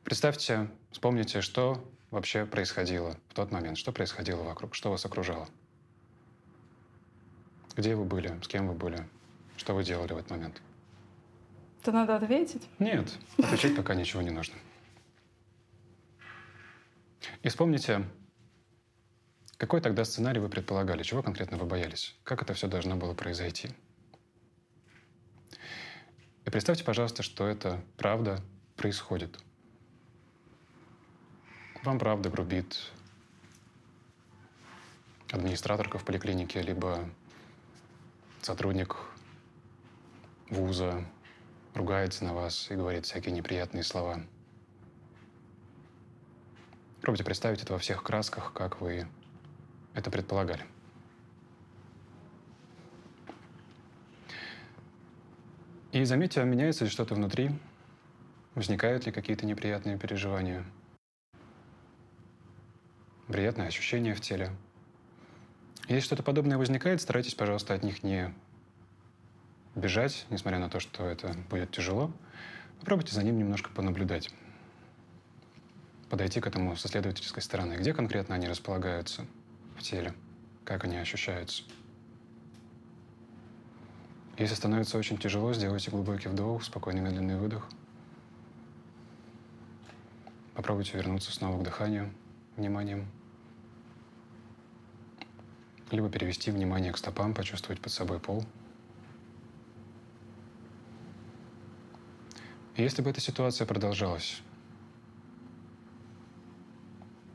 Представьте, вспомните, что вообще происходило в тот момент, что происходило вокруг, что вас окружало. Где вы были? С кем вы были? Что вы делали в этот момент? Это надо ответить? Нет, отвечать пока ничего не нужно. И вспомните, какой тогда сценарий вы предполагали, чего конкретно вы боялись, как это все должно было произойти. И представьте, пожалуйста, что это правда происходит. Вам правда грубит администраторка в поликлинике, либо сотрудник вуза ругается на вас и говорит всякие неприятные слова. Пробуйте представить это во всех красках, как вы это предполагали. И заметьте, меняется ли что-то внутри, возникают ли какие-то неприятные переживания, приятные ощущения в теле – если что-то подобное возникает, старайтесь, пожалуйста, от них не бежать, несмотря на то, что это будет тяжело. Попробуйте за ним немножко понаблюдать. Подойти к этому со следовательской стороны. Где конкретно они располагаются в теле? Как они ощущаются? Если становится очень тяжело, сделайте глубокий вдох, спокойный медленный выдох. Попробуйте вернуться снова к дыханию, вниманием либо перевести внимание к стопам, почувствовать под собой пол. И если бы эта ситуация продолжалась,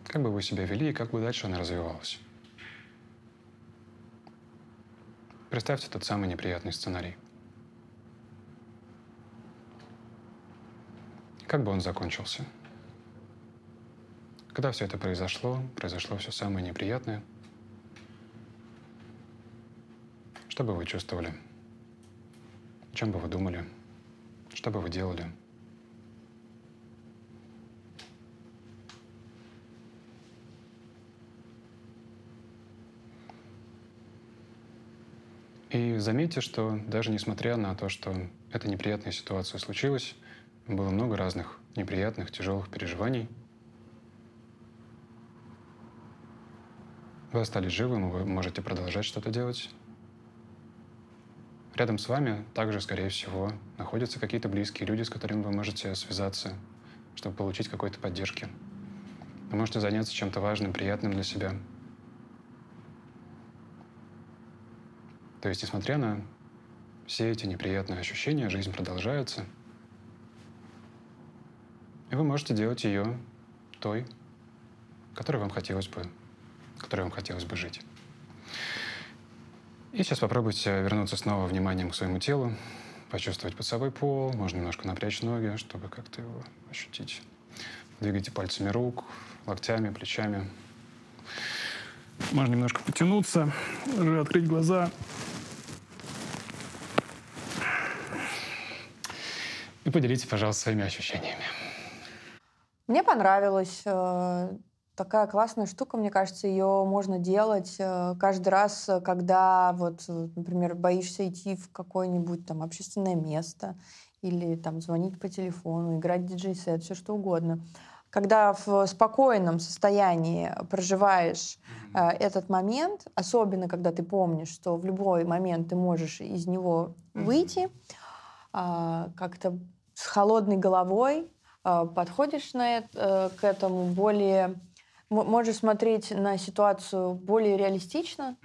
как бы вы себя вели и как бы дальше она развивалась? Представьте тот самый неприятный сценарий. как бы он закончился? Когда все это произошло, произошло все самое неприятное, что бы вы чувствовали? О чем бы вы думали? Что бы вы делали? И заметьте, что даже несмотря на то, что эта неприятная ситуация случилась, было много разных неприятных, тяжелых переживаний. Вы остались живым, вы можете продолжать что-то делать. Рядом с вами также, скорее всего, находятся какие-то близкие люди, с которыми вы можете связаться, чтобы получить какой-то поддержки. Вы можете заняться чем-то важным, приятным для себя – То есть, несмотря на все эти неприятные ощущения, жизнь продолжается. И вы можете делать ее той, которой вам хотелось бы, которой вам хотелось бы жить. И сейчас попробуйте вернуться снова вниманием к своему телу, почувствовать под собой пол, можно немножко напрячь ноги, чтобы как-то его ощутить. Двигайте пальцами рук, локтями, плечами. Можно немножко потянуться, уже открыть глаза, И поделитесь, пожалуйста, своими ощущениями. Мне понравилось. Э, такая классная штука, мне кажется, ее можно делать э, каждый раз, когда, вот, например, боишься идти в какое-нибудь там общественное место или там звонить по телефону, играть диджей-сет, все что угодно. Когда в спокойном состоянии проживаешь э, этот момент, особенно когда ты помнишь, что в любой момент ты можешь из него выйти, э, как-то с холодной головой э, подходишь на это, э, к этому более, можешь смотреть на ситуацию более реалистично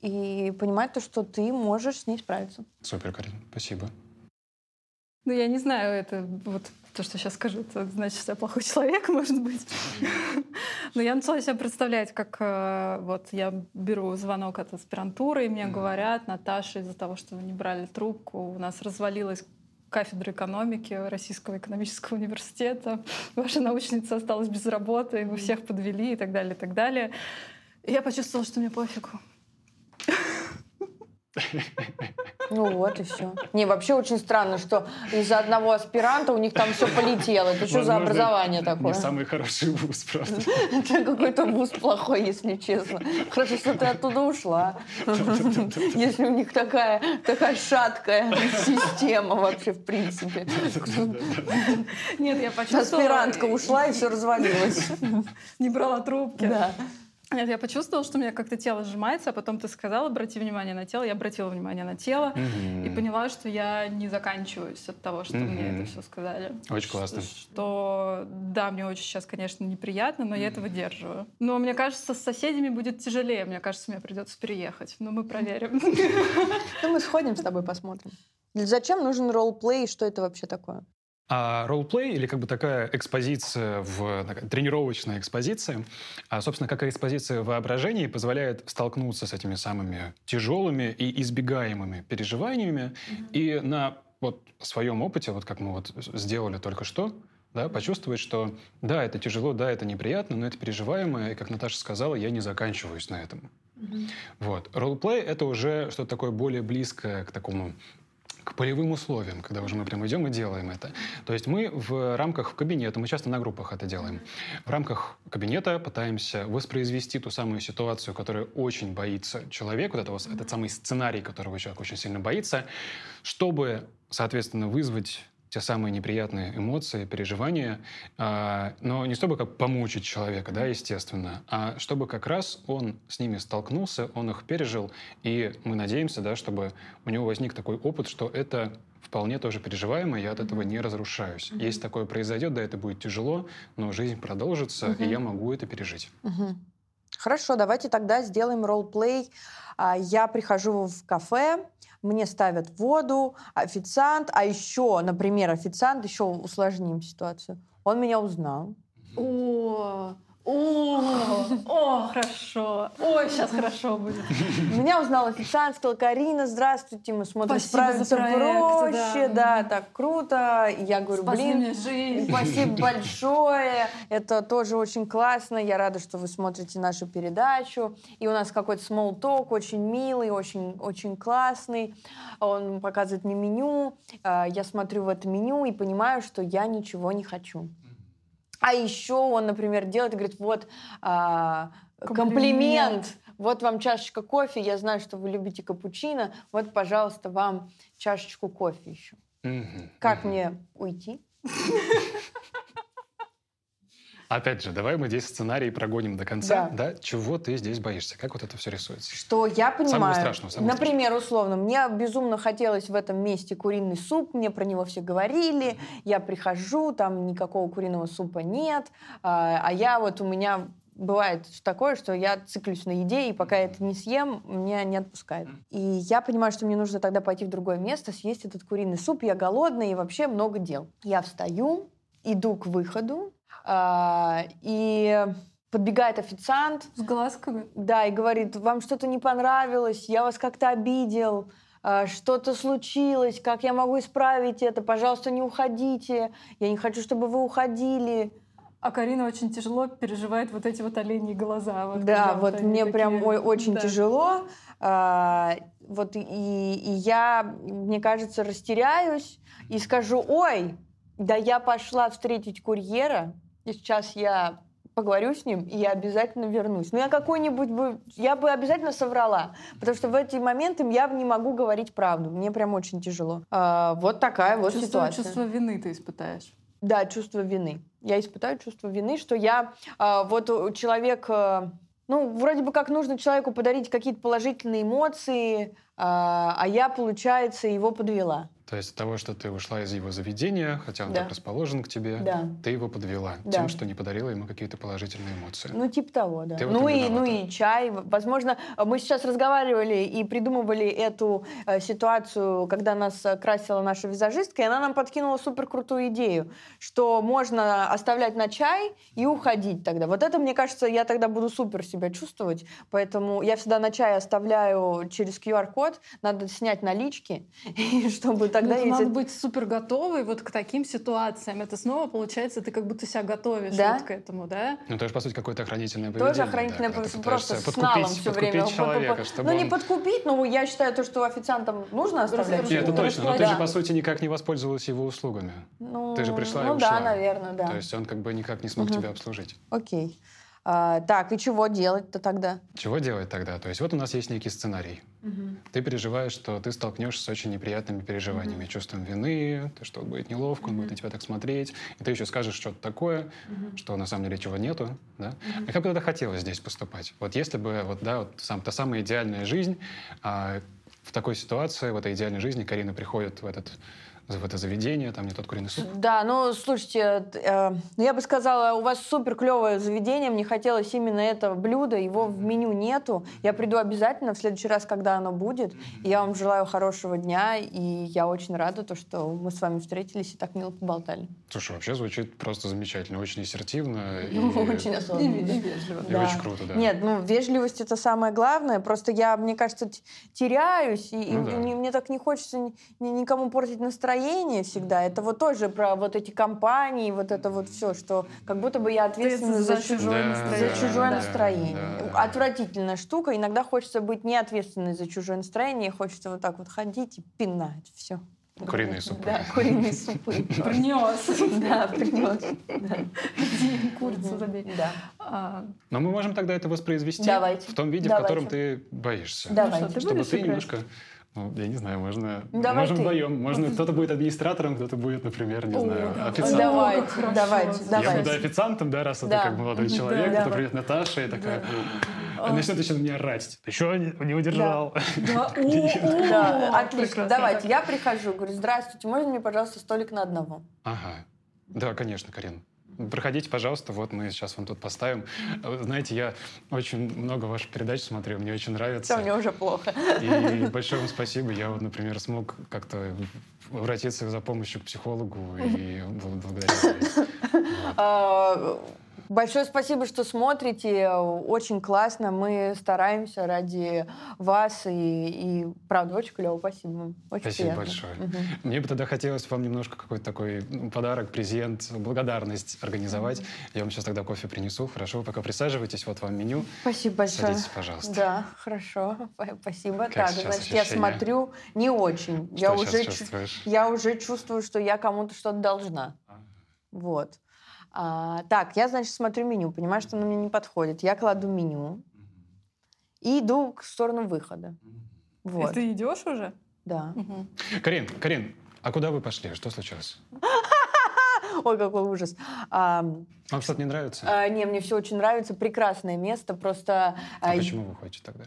и понимать то, что ты можешь с ней справиться. Супер, Карин, спасибо. Ну, я не знаю, это вот то, что сейчас скажу, это значит, что я плохой человек, может быть. Но я начала себя представлять, как э, вот я беру звонок от аспирантуры, и мне говорят, Наташа, из-за того, что вы не брали трубку, у нас развалилась кафедры экономики Российского экономического университета. Ваша научница осталась без работы, вы всех подвели и так далее, и так далее. И я почувствовала, что мне пофигу. Ну вот и все. Не, вообще очень странно, что из-за одного аспиранта у них там все полетело. Это что за образование такое? Не самый хороший вуз, правда. Это какой-то вуз плохой, если честно. Хорошо, что ты оттуда ушла. Если у них такая, такая шаткая система вообще в принципе. Нет, я почувствовала... Аспирантка ушла и все развалилось. Не брала трубки. Да. Нет, я почувствовала, что у меня как-то тело сжимается, а потом ты сказала, обрати внимание на тело. Я обратила внимание на тело mm-hmm. и поняла, что я не заканчиваюсь от того, что mm-hmm. мне это все сказали. Очень классно. Что, да, мне очень сейчас, конечно, неприятно, но mm-hmm. я это выдерживаю. Но мне кажется, с соседями будет тяжелее. Мне кажется, мне придется переехать. Но мы проверим. Ну, мы сходим с тобой, посмотрим. Зачем нужен ролл-плей? Что это вообще такое? А ролл-плей или как бы такая экспозиция, в, такая тренировочная экспозиция, а, собственно, как экспозиция воображения позволяет столкнуться с этими самыми тяжелыми и избегаемыми переживаниями mm-hmm. и на вот своем опыте, вот как мы вот сделали только что, да, почувствовать, что да, это тяжело, да, это неприятно, но это переживаемое, и, как Наташа сказала, я не заканчиваюсь на этом. Mm-hmm. Вот. Ролл-плей — это уже что-то такое более близкое к такому к полевым условиям, когда уже мы прям идем и делаем это. То есть мы в рамках кабинета, мы часто на группах это делаем, в рамках кабинета пытаемся воспроизвести ту самую ситуацию, которая очень боится человек, вот это, этот самый сценарий, которого человек очень сильно боится, чтобы, соответственно, вызвать те самые неприятные эмоции, переживания, а, но не чтобы как помучить человека, да, естественно, а чтобы как раз он с ними столкнулся, он их пережил, и мы надеемся, да, чтобы у него возник такой опыт, что это вполне тоже переживаемо, я от этого не разрушаюсь. Mm-hmm. Если такое произойдет, да, это будет тяжело, но жизнь продолжится, mm-hmm. и я могу это пережить. Mm-hmm. Хорошо, давайте тогда сделаем ролл-плей. А, я прихожу в кафе, мне ставят воду, официант, а еще, например, официант, еще усложним ситуацию, он меня узнал. О, о, о, хорошо. Ой, сейчас хорошо будет. Меня узнал официант, сказал, Карина, здравствуйте, мы смотрим Спасибо «Справиться проект, проще», да. да, так круто. И я говорю, Спасли блин, жизнь. Спасибо большое. Это тоже очень классно. Я рада, что вы смотрите нашу передачу. И у нас какой-то small talk очень милый, очень, очень классный. Он показывает мне меню. А, Я смотрю в это меню и понимаю, что я ничего не хочу. А еще он, например, делает и говорит, вот а, комплимент. Комплимент. Вот вам чашечка кофе. Я знаю, что вы любите капучино. Вот, пожалуйста, вам чашечку кофе еще. Мгм, Как мгм. мне уйти? Опять же, давай мы здесь сценарий прогоним до конца. Да. Да. Чего ты здесь боишься? Как вот это все рисуется? Что я понимаю. страшного, самого Например, условно, мне безумно хотелось в этом месте куриный суп, мне про него все говорили, я прихожу, там никакого куриного супа нет, а а я вот у меня бывает такое, что я циклюсь на еде, и пока я это не съем, меня не отпускает. И я понимаю, что мне нужно тогда пойти в другое место, съесть этот куриный суп, я голодная, и вообще много дел. Я встаю, иду к выходу, и подбегает официант, С глазками. да, и говорит, вам что-то не понравилось, я вас как-то обидел, а, что-то случилось, как я могу исправить это, пожалуйста, не уходите, я не хочу, чтобы вы уходили. А Карина очень тяжело переживает вот эти вот оленьи глаза. Вот да, вот они мне такие- прям ой- очень да. тяжело, а, вот и, и я, мне кажется, растеряюсь и скажу, ой, да я пошла встретить курьера, и сейчас я поговорю с ним, и я обязательно вернусь. Ну, я какой-нибудь бы... Я бы обязательно соврала, потому что в эти моменты я не могу говорить правду. Мне прям очень тяжело. А, вот такая вот Чувство, ситуация. чувство вины ты испытаешь. Да, чувство вины. Я испытаю чувство вины, что я а, вот человек, а, ну, вроде бы как нужно человеку подарить какие-то положительные эмоции, а, а я, получается, его подвела. То есть от того, что ты ушла из его заведения, хотя он Да. так расположен к тебе, Да. ты его подвела Да. тем, что не подарила ему какие-то положительные эмоции. Ну, типа того, да. Ты Ну и, ну и чай. Возможно, мы сейчас разговаривали и придумывали эту э, ситуацию, когда нас э, красила наша визажистка, и она нам подкинула супер крутую идею, что можно оставлять на чай и уходить тогда. Вот это, мне кажется, я тогда буду супер себя чувствовать, поэтому я всегда на чай оставляю через QR-код, надо снять налички, чтобы тогда... Ну, это надо быть супер готовой вот к таким ситуациям. Это снова получается, ты как будто себя готовишь Да. вот к этому, да? Ну, это же, по сути, какое-то охранительное поведение. Тоже охранительное да, ты поведение, просто с налом подкупить, все время. человека, чтобы ну, не он- подкупить, но я считаю, то, что официантам нужно оставлять. Нет, Нет, это Ну, точно. Но ты да. же, по сути, никак не воспользовалась его услугами. Ну, Ты же пришла и Ну ушла. да, наверное, да. То есть он как бы никак не смог тебя обслужить. Окей. А, так, и чего делать-то тогда? Чего делать тогда? То есть вот у нас есть некий сценарий. Ты переживаешь, что ты столкнешься с очень неприятными переживаниями, чувством вины, то, что будет неловко, он будет на тебя так смотреть, и ты еще скажешь что-то такое, что на самом деле чего нету, да? А как бы тогда хотелось здесь поступать? Вот если бы, вот, да, вот сам, та самая идеальная жизнь, а, в такой ситуации, в этой идеальной жизни Карина приходит в этот в это заведение, там не тот куриный суп. Да, ну, слушайте, э, ну, я бы сказала, у вас супер клевое заведение, мне хотелось именно этого блюда, его в меню нету. Я приду обязательно в следующий раз, когда оно будет. И я вам желаю хорошего дня, и я очень рада, то, что мы с вами встретились и так мило поболтали. Слушай, вообще звучит просто замечательно, очень ассертивно и, Ну, очень осознанно. И вежливо. и очень круто, да. Нет, ну, вежливость это самое главное. Просто я, мне кажется, теряюсь, и, и Ну да. мне, мне так не хочется ни- ни- никому портить настроение всегда. Это вот тоже про вот эти компании, вот это вот все, что как будто бы я ответственна за, за чужое, Да, настроение. за чужое да, настроение. да, да. Отвратительная штука. Иногда хочется быть не ответственной за чужое настроение, хочется вот так вот ходить и пинать. Все. Куриные супы. Да, куриные супы. Принес. Да, принес. Курицу забей. Да. А, Но мы можем тогда это воспроизвести в том виде, в котором ты боишься. Давайте. Ну Чтобы ты немножко... Ну, я не знаю, можно... Давай можем ты. вдвоем. Можно кто-то будет администратором, кто-то будет, например, не О, знаю, да. официантом. Давайте, как хорошо. давайте, Я Я давайте. буду официантом, да, раз Да. это как молодой Мгм. человек, Да. это придет Наташа и такая... А начнет еще на меня орать. Ты что, не, удержал? Да, о, о, Да, отлично. Давайте, я прихожу, говорю, здравствуйте, можно мне, пожалуйста, столик на одного? Ага. Да, конечно, Карин. Проходите, пожалуйста, вот мы сейчас вам тут поставим. Знаете, я очень много ваших передач смотрю, мне очень нравится. Все, мне уже плохо. И большое вам спасибо. Я вот, например, смог как-то обратиться за помощью к психологу и бл- Большое спасибо, что смотрите. Очень классно. Мы стараемся ради вас. И, и правда, очень клево. Спасибо. Очень Спасибо приятно. большое. Мгм. Мне бы тогда хотелось вам немножко какой-то такой ну, подарок, презент, благодарность организовать. Я вам сейчас тогда кофе принесу. Хорошо, вы пока присаживайтесь. Вот вам меню. Спасибо большое. Садитесь, пожалуйста. Да, хорошо. Спасибо. Как так, значит, я ощущения? смотрю не очень. Что я уже чу- чувствуешь? я уже чувствую, что я кому-то что-то должна. Вот. А, так, я, значит, смотрю меню, понимаю, что оно мне не подходит. Я кладу меню и иду в сторону выхода. Вот. Ты идешь уже? Да. Мгм. Карин, Карин, а куда вы пошли? Что случилось? Ой, какой ужас. А, Вам что-то не нравится? а, не, мне все очень нравится. Прекрасное место. Просто... А а, почему вы ходите тогда?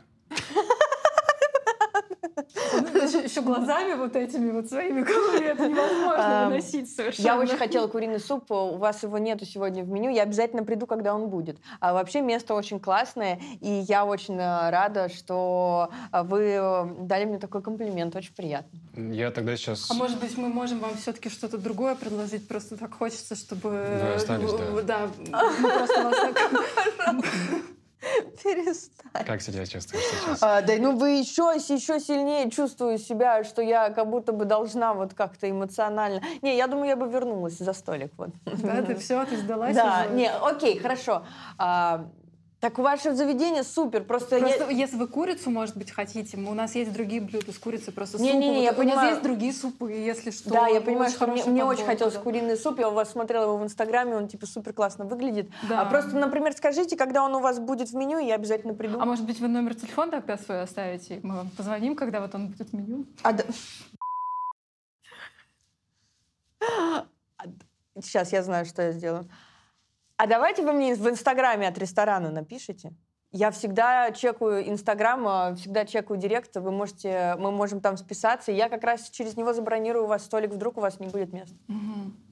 Еще глазами вот этими вот своими голове это невозможно выносить совершенно. Я очень хотела куриный суп, у вас его нету сегодня в меню, я обязательно приду, когда он будет. А вообще место очень классное, и я очень э, рада, что э, вы э, дали мне такой комплимент, очень приятно. Я тогда сейчас... А может быть, мы можем вам все-таки что-то другое предложить? Просто так хочется, чтобы... Вы остались, да. Да, просто вас так... Перестань. Как себя чувствуешь сейчас? А, да, ну вы еще, еще сильнее чувствую себя, что я как будто бы должна вот как-то эмоционально. Не, я думаю, я бы вернулась за столик. Вот. Да, ты все, ты сдалась Да, уже? не, окей, хорошо. А, так ваше заведение супер, просто, я- Просто если вы курицу, может быть, хотите, у нас есть другие блюда с курицей, просто Не-не-не, супы. я Вот У нас понимаю. есть другие супы, если что. Да, я понимаю, что мне, мне очень хотелось куриный суп. Я у вас смотрела его в Инстаграме, он типа супер классно выглядит. Да. А просто, например, скажите, когда он у вас будет в меню, я обязательно приду. А может быть, вы номер телефона тогда свой оставите? Мы вам позвоним, когда вот он будет в меню. А да- Сейчас я знаю, что я сделаю. А давайте вы мне в Инстаграме от ресторана напишите. Я всегда чекаю Инстаграм, а, всегда чекаю Директ. Вы можете, мы можем там списаться. Я как раз через него забронирую у вас столик, вдруг у вас не будет места.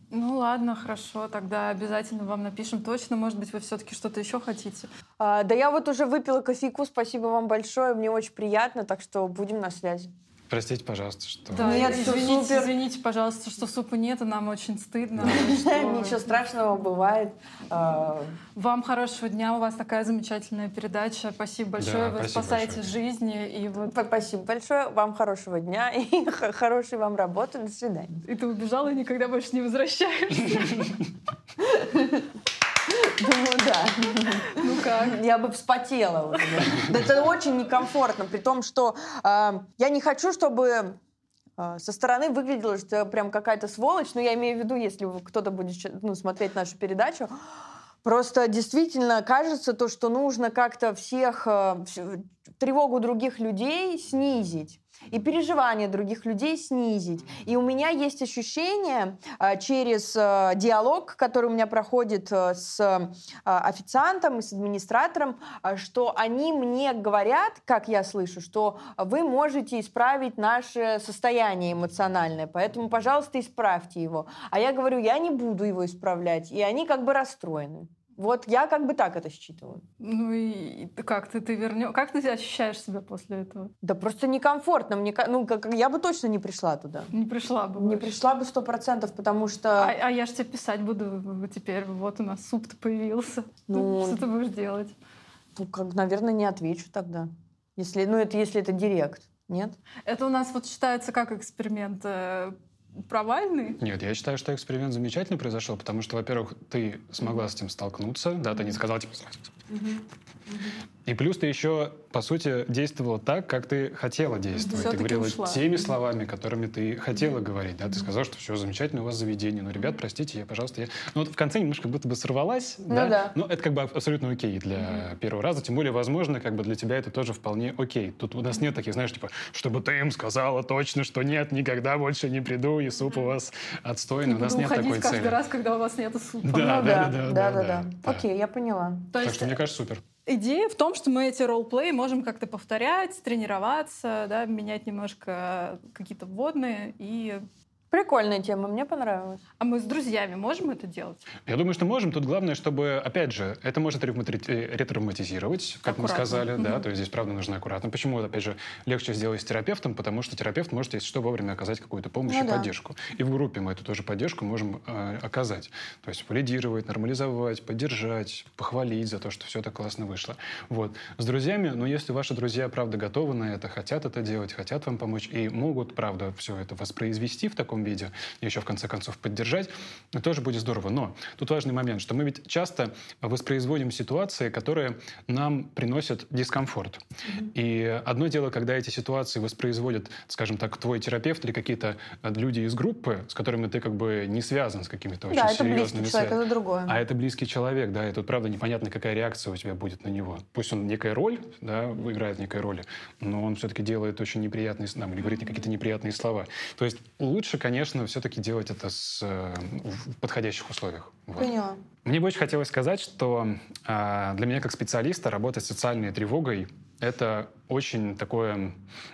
Ну ладно, хорошо, тогда обязательно вам напишем точно. Может быть, вы все-таки что-то еще хотите. А, да я вот уже выпила кофейку, спасибо вам большое, мне очень приятно, так что будем на связи. Простите, пожалуйста, что... Да, Нет, всё извините, супер. извините, пожалуйста, что супа нет, и нам очень стыдно. Ничего страшного бывает. А, Вам хорошего дня, у вас такая замечательная передача. Спасибо большое, вы спасаете жизни. И Спасибо большое, вам хорошего дня и хорошей вам работы, до свидания. и ты убежала и никогда больше не возвращаешься. Думаю, да. Ну как? Я бы вспотела. Это очень некомфортно, при том, что а, я не хочу, чтобы а, со стороны выглядело, что я прям какая-то сволочь, но я имею в виду, если кто-то будет ну, смотреть нашу передачу, Просто действительно кажется то, что нужно как-то всех, э, тревогу других людей снизить и переживания других людей снизить. И у меня есть ощущение э, через э, диалог, который у меня проходит э, с официантом и с администратором, что они мне говорят, как я слышу, что вы можете исправить наше состояние эмоциональное, поэтому, пожалуйста, исправьте его. А я говорю, я не буду его исправлять, и они как бы расстроены. Вот я как бы так это считываю. Ну и как ты, ты вернешь? Как ты ощущаешь себя после этого? Да просто некомфортно. Мне, ну, как, я бы точно не пришла туда. Не пришла бы. Не больше. пришла бы сто процентов, потому что... А, а я же тебе писать буду теперь. Вот у нас суп-то появился. Ну, Что ты будешь делать? Ну, как, наверное, не отвечу тогда. Если, ну, это если это директ. Нет? Это у нас вот считается как эксперимент э, провальный. Нет, я считаю, что эксперимент замечательно произошел, потому что, во-первых, ты смогла с этим столкнуться, да, ты не сказала, типа, и плюс ты еще, по сути, действовала так, как ты хотела действовать. Ты Всё-таки говорила ушла. теми словами, которыми ты хотела говорить. Да? Ты сказала, что все замечательно у вас заведение. Но, ребят, простите, я, пожалуйста, я... Ну, вот в конце немножко будто бы сорвалась. Ну да. Но это как бы абсолютно окей для первого раза. Тем более, возможно, как бы для тебя это тоже вполне окей. Тут у нас нет таких, знаешь, типа, чтобы ты им сказала точно, что нет, никогда больше не приду, и суп у вас отстойный. У нас Буду нет такой каждый цели. раз, когда у вас нет супа. Да, ну, да, да, да, да, да. Окей, я поняла. То Так есть что, мне кажется, супер. Идея в том, что мы эти ролл-плей можем как-то повторять, тренироваться, да, менять немножко какие-то вводные и Прикольная тема, мне понравилась. А мы с друзьями можем это делать? Я думаю, что можем. Тут главное, чтобы, опять же, это может э, ретравматизировать, как мы Аккуратно. сказали, да, то есть здесь, правда, нужно аккуратно. Почему, опять же, легче сделать с терапевтом? Потому что терапевт может, если что, вовремя оказать какую-то помощь Ну и да. поддержку. И в группе мы эту тоже поддержку можем э, оказать. То есть валидировать, нормализовать, поддержать, похвалить за то, что все так классно вышло. Вот. С друзьями, ну, если ваши друзья, правда, готовы на это, хотят это делать, хотят вам помочь и могут, правда, все это воспроизвести в таком виде, и еще в конце концов поддержать, тоже будет здорово. Но тут важный момент, что мы ведь часто воспроизводим ситуации, которые нам приносят дискомфорт. И одно дело, когда эти ситуации воспроизводят, скажем так, твой терапевт или какие-то э, люди из группы, с которыми ты как бы не связан с какими-то очень да, это серьезными близкий человек, это другое. А это близкий человек, да, и тут, правда, непонятно, какая реакция у тебя будет на него. Пусть он некая роль, да, играет некой роли, но он все-таки делает очень неприятные, нам, или говорит какие-то неприятные слова. То есть лучше, конечно, все-таки делать это с, э, в подходящих условиях. Вот. Поняла. Мне бы очень хотелось сказать, что а, для меня как специалиста работать с социальной тревогой это очень такое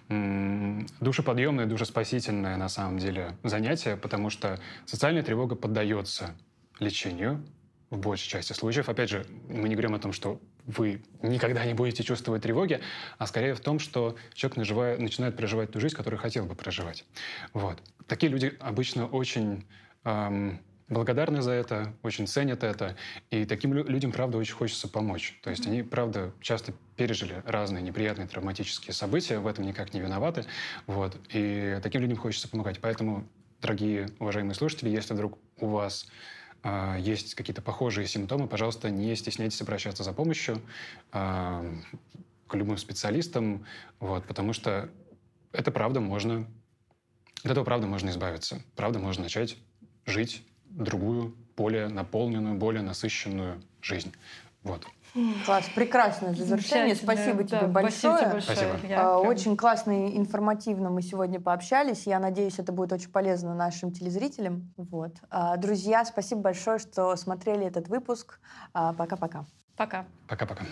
м, душеподъемное, душеспасительное на самом деле занятие, потому что социальная тревога поддается лечению в большей части случаев. Опять же, мы не говорим о том, что вы никогда не будете чувствовать тревоги, а скорее в том, что человек наживая- начинает проживать ту жизнь, которую хотел бы проживать. Вот. Такие люди обычно очень эм, благодарны за это, очень ценят это. И таким лю- людям, правда, очень хочется помочь. То есть они, правда, часто пережили разные неприятные травматические события, в этом никак не виноваты. Вот. И таким людям хочется помогать. Поэтому, дорогие уважаемые слушатели, если вдруг у вас есть какие-то похожие симптомы, пожалуйста, не стесняйтесь обращаться за помощью а, к любым специалистам, вот, потому что это правда можно, от этого правда можно избавиться. Правда можно начать жить другую, более наполненную, более насыщенную жизнь. Вот. Класс, прекрасное завершение. Спасибо Да, тебе большое. Спасибо тебе большое. Спасибо. Очень классно и информативно мы сегодня пообщались. Я надеюсь, это будет очень полезно нашим телезрителям. Вот. А, Друзья, спасибо большое, что смотрели этот выпуск. А, Пока-пока. Пока. Пока-пока.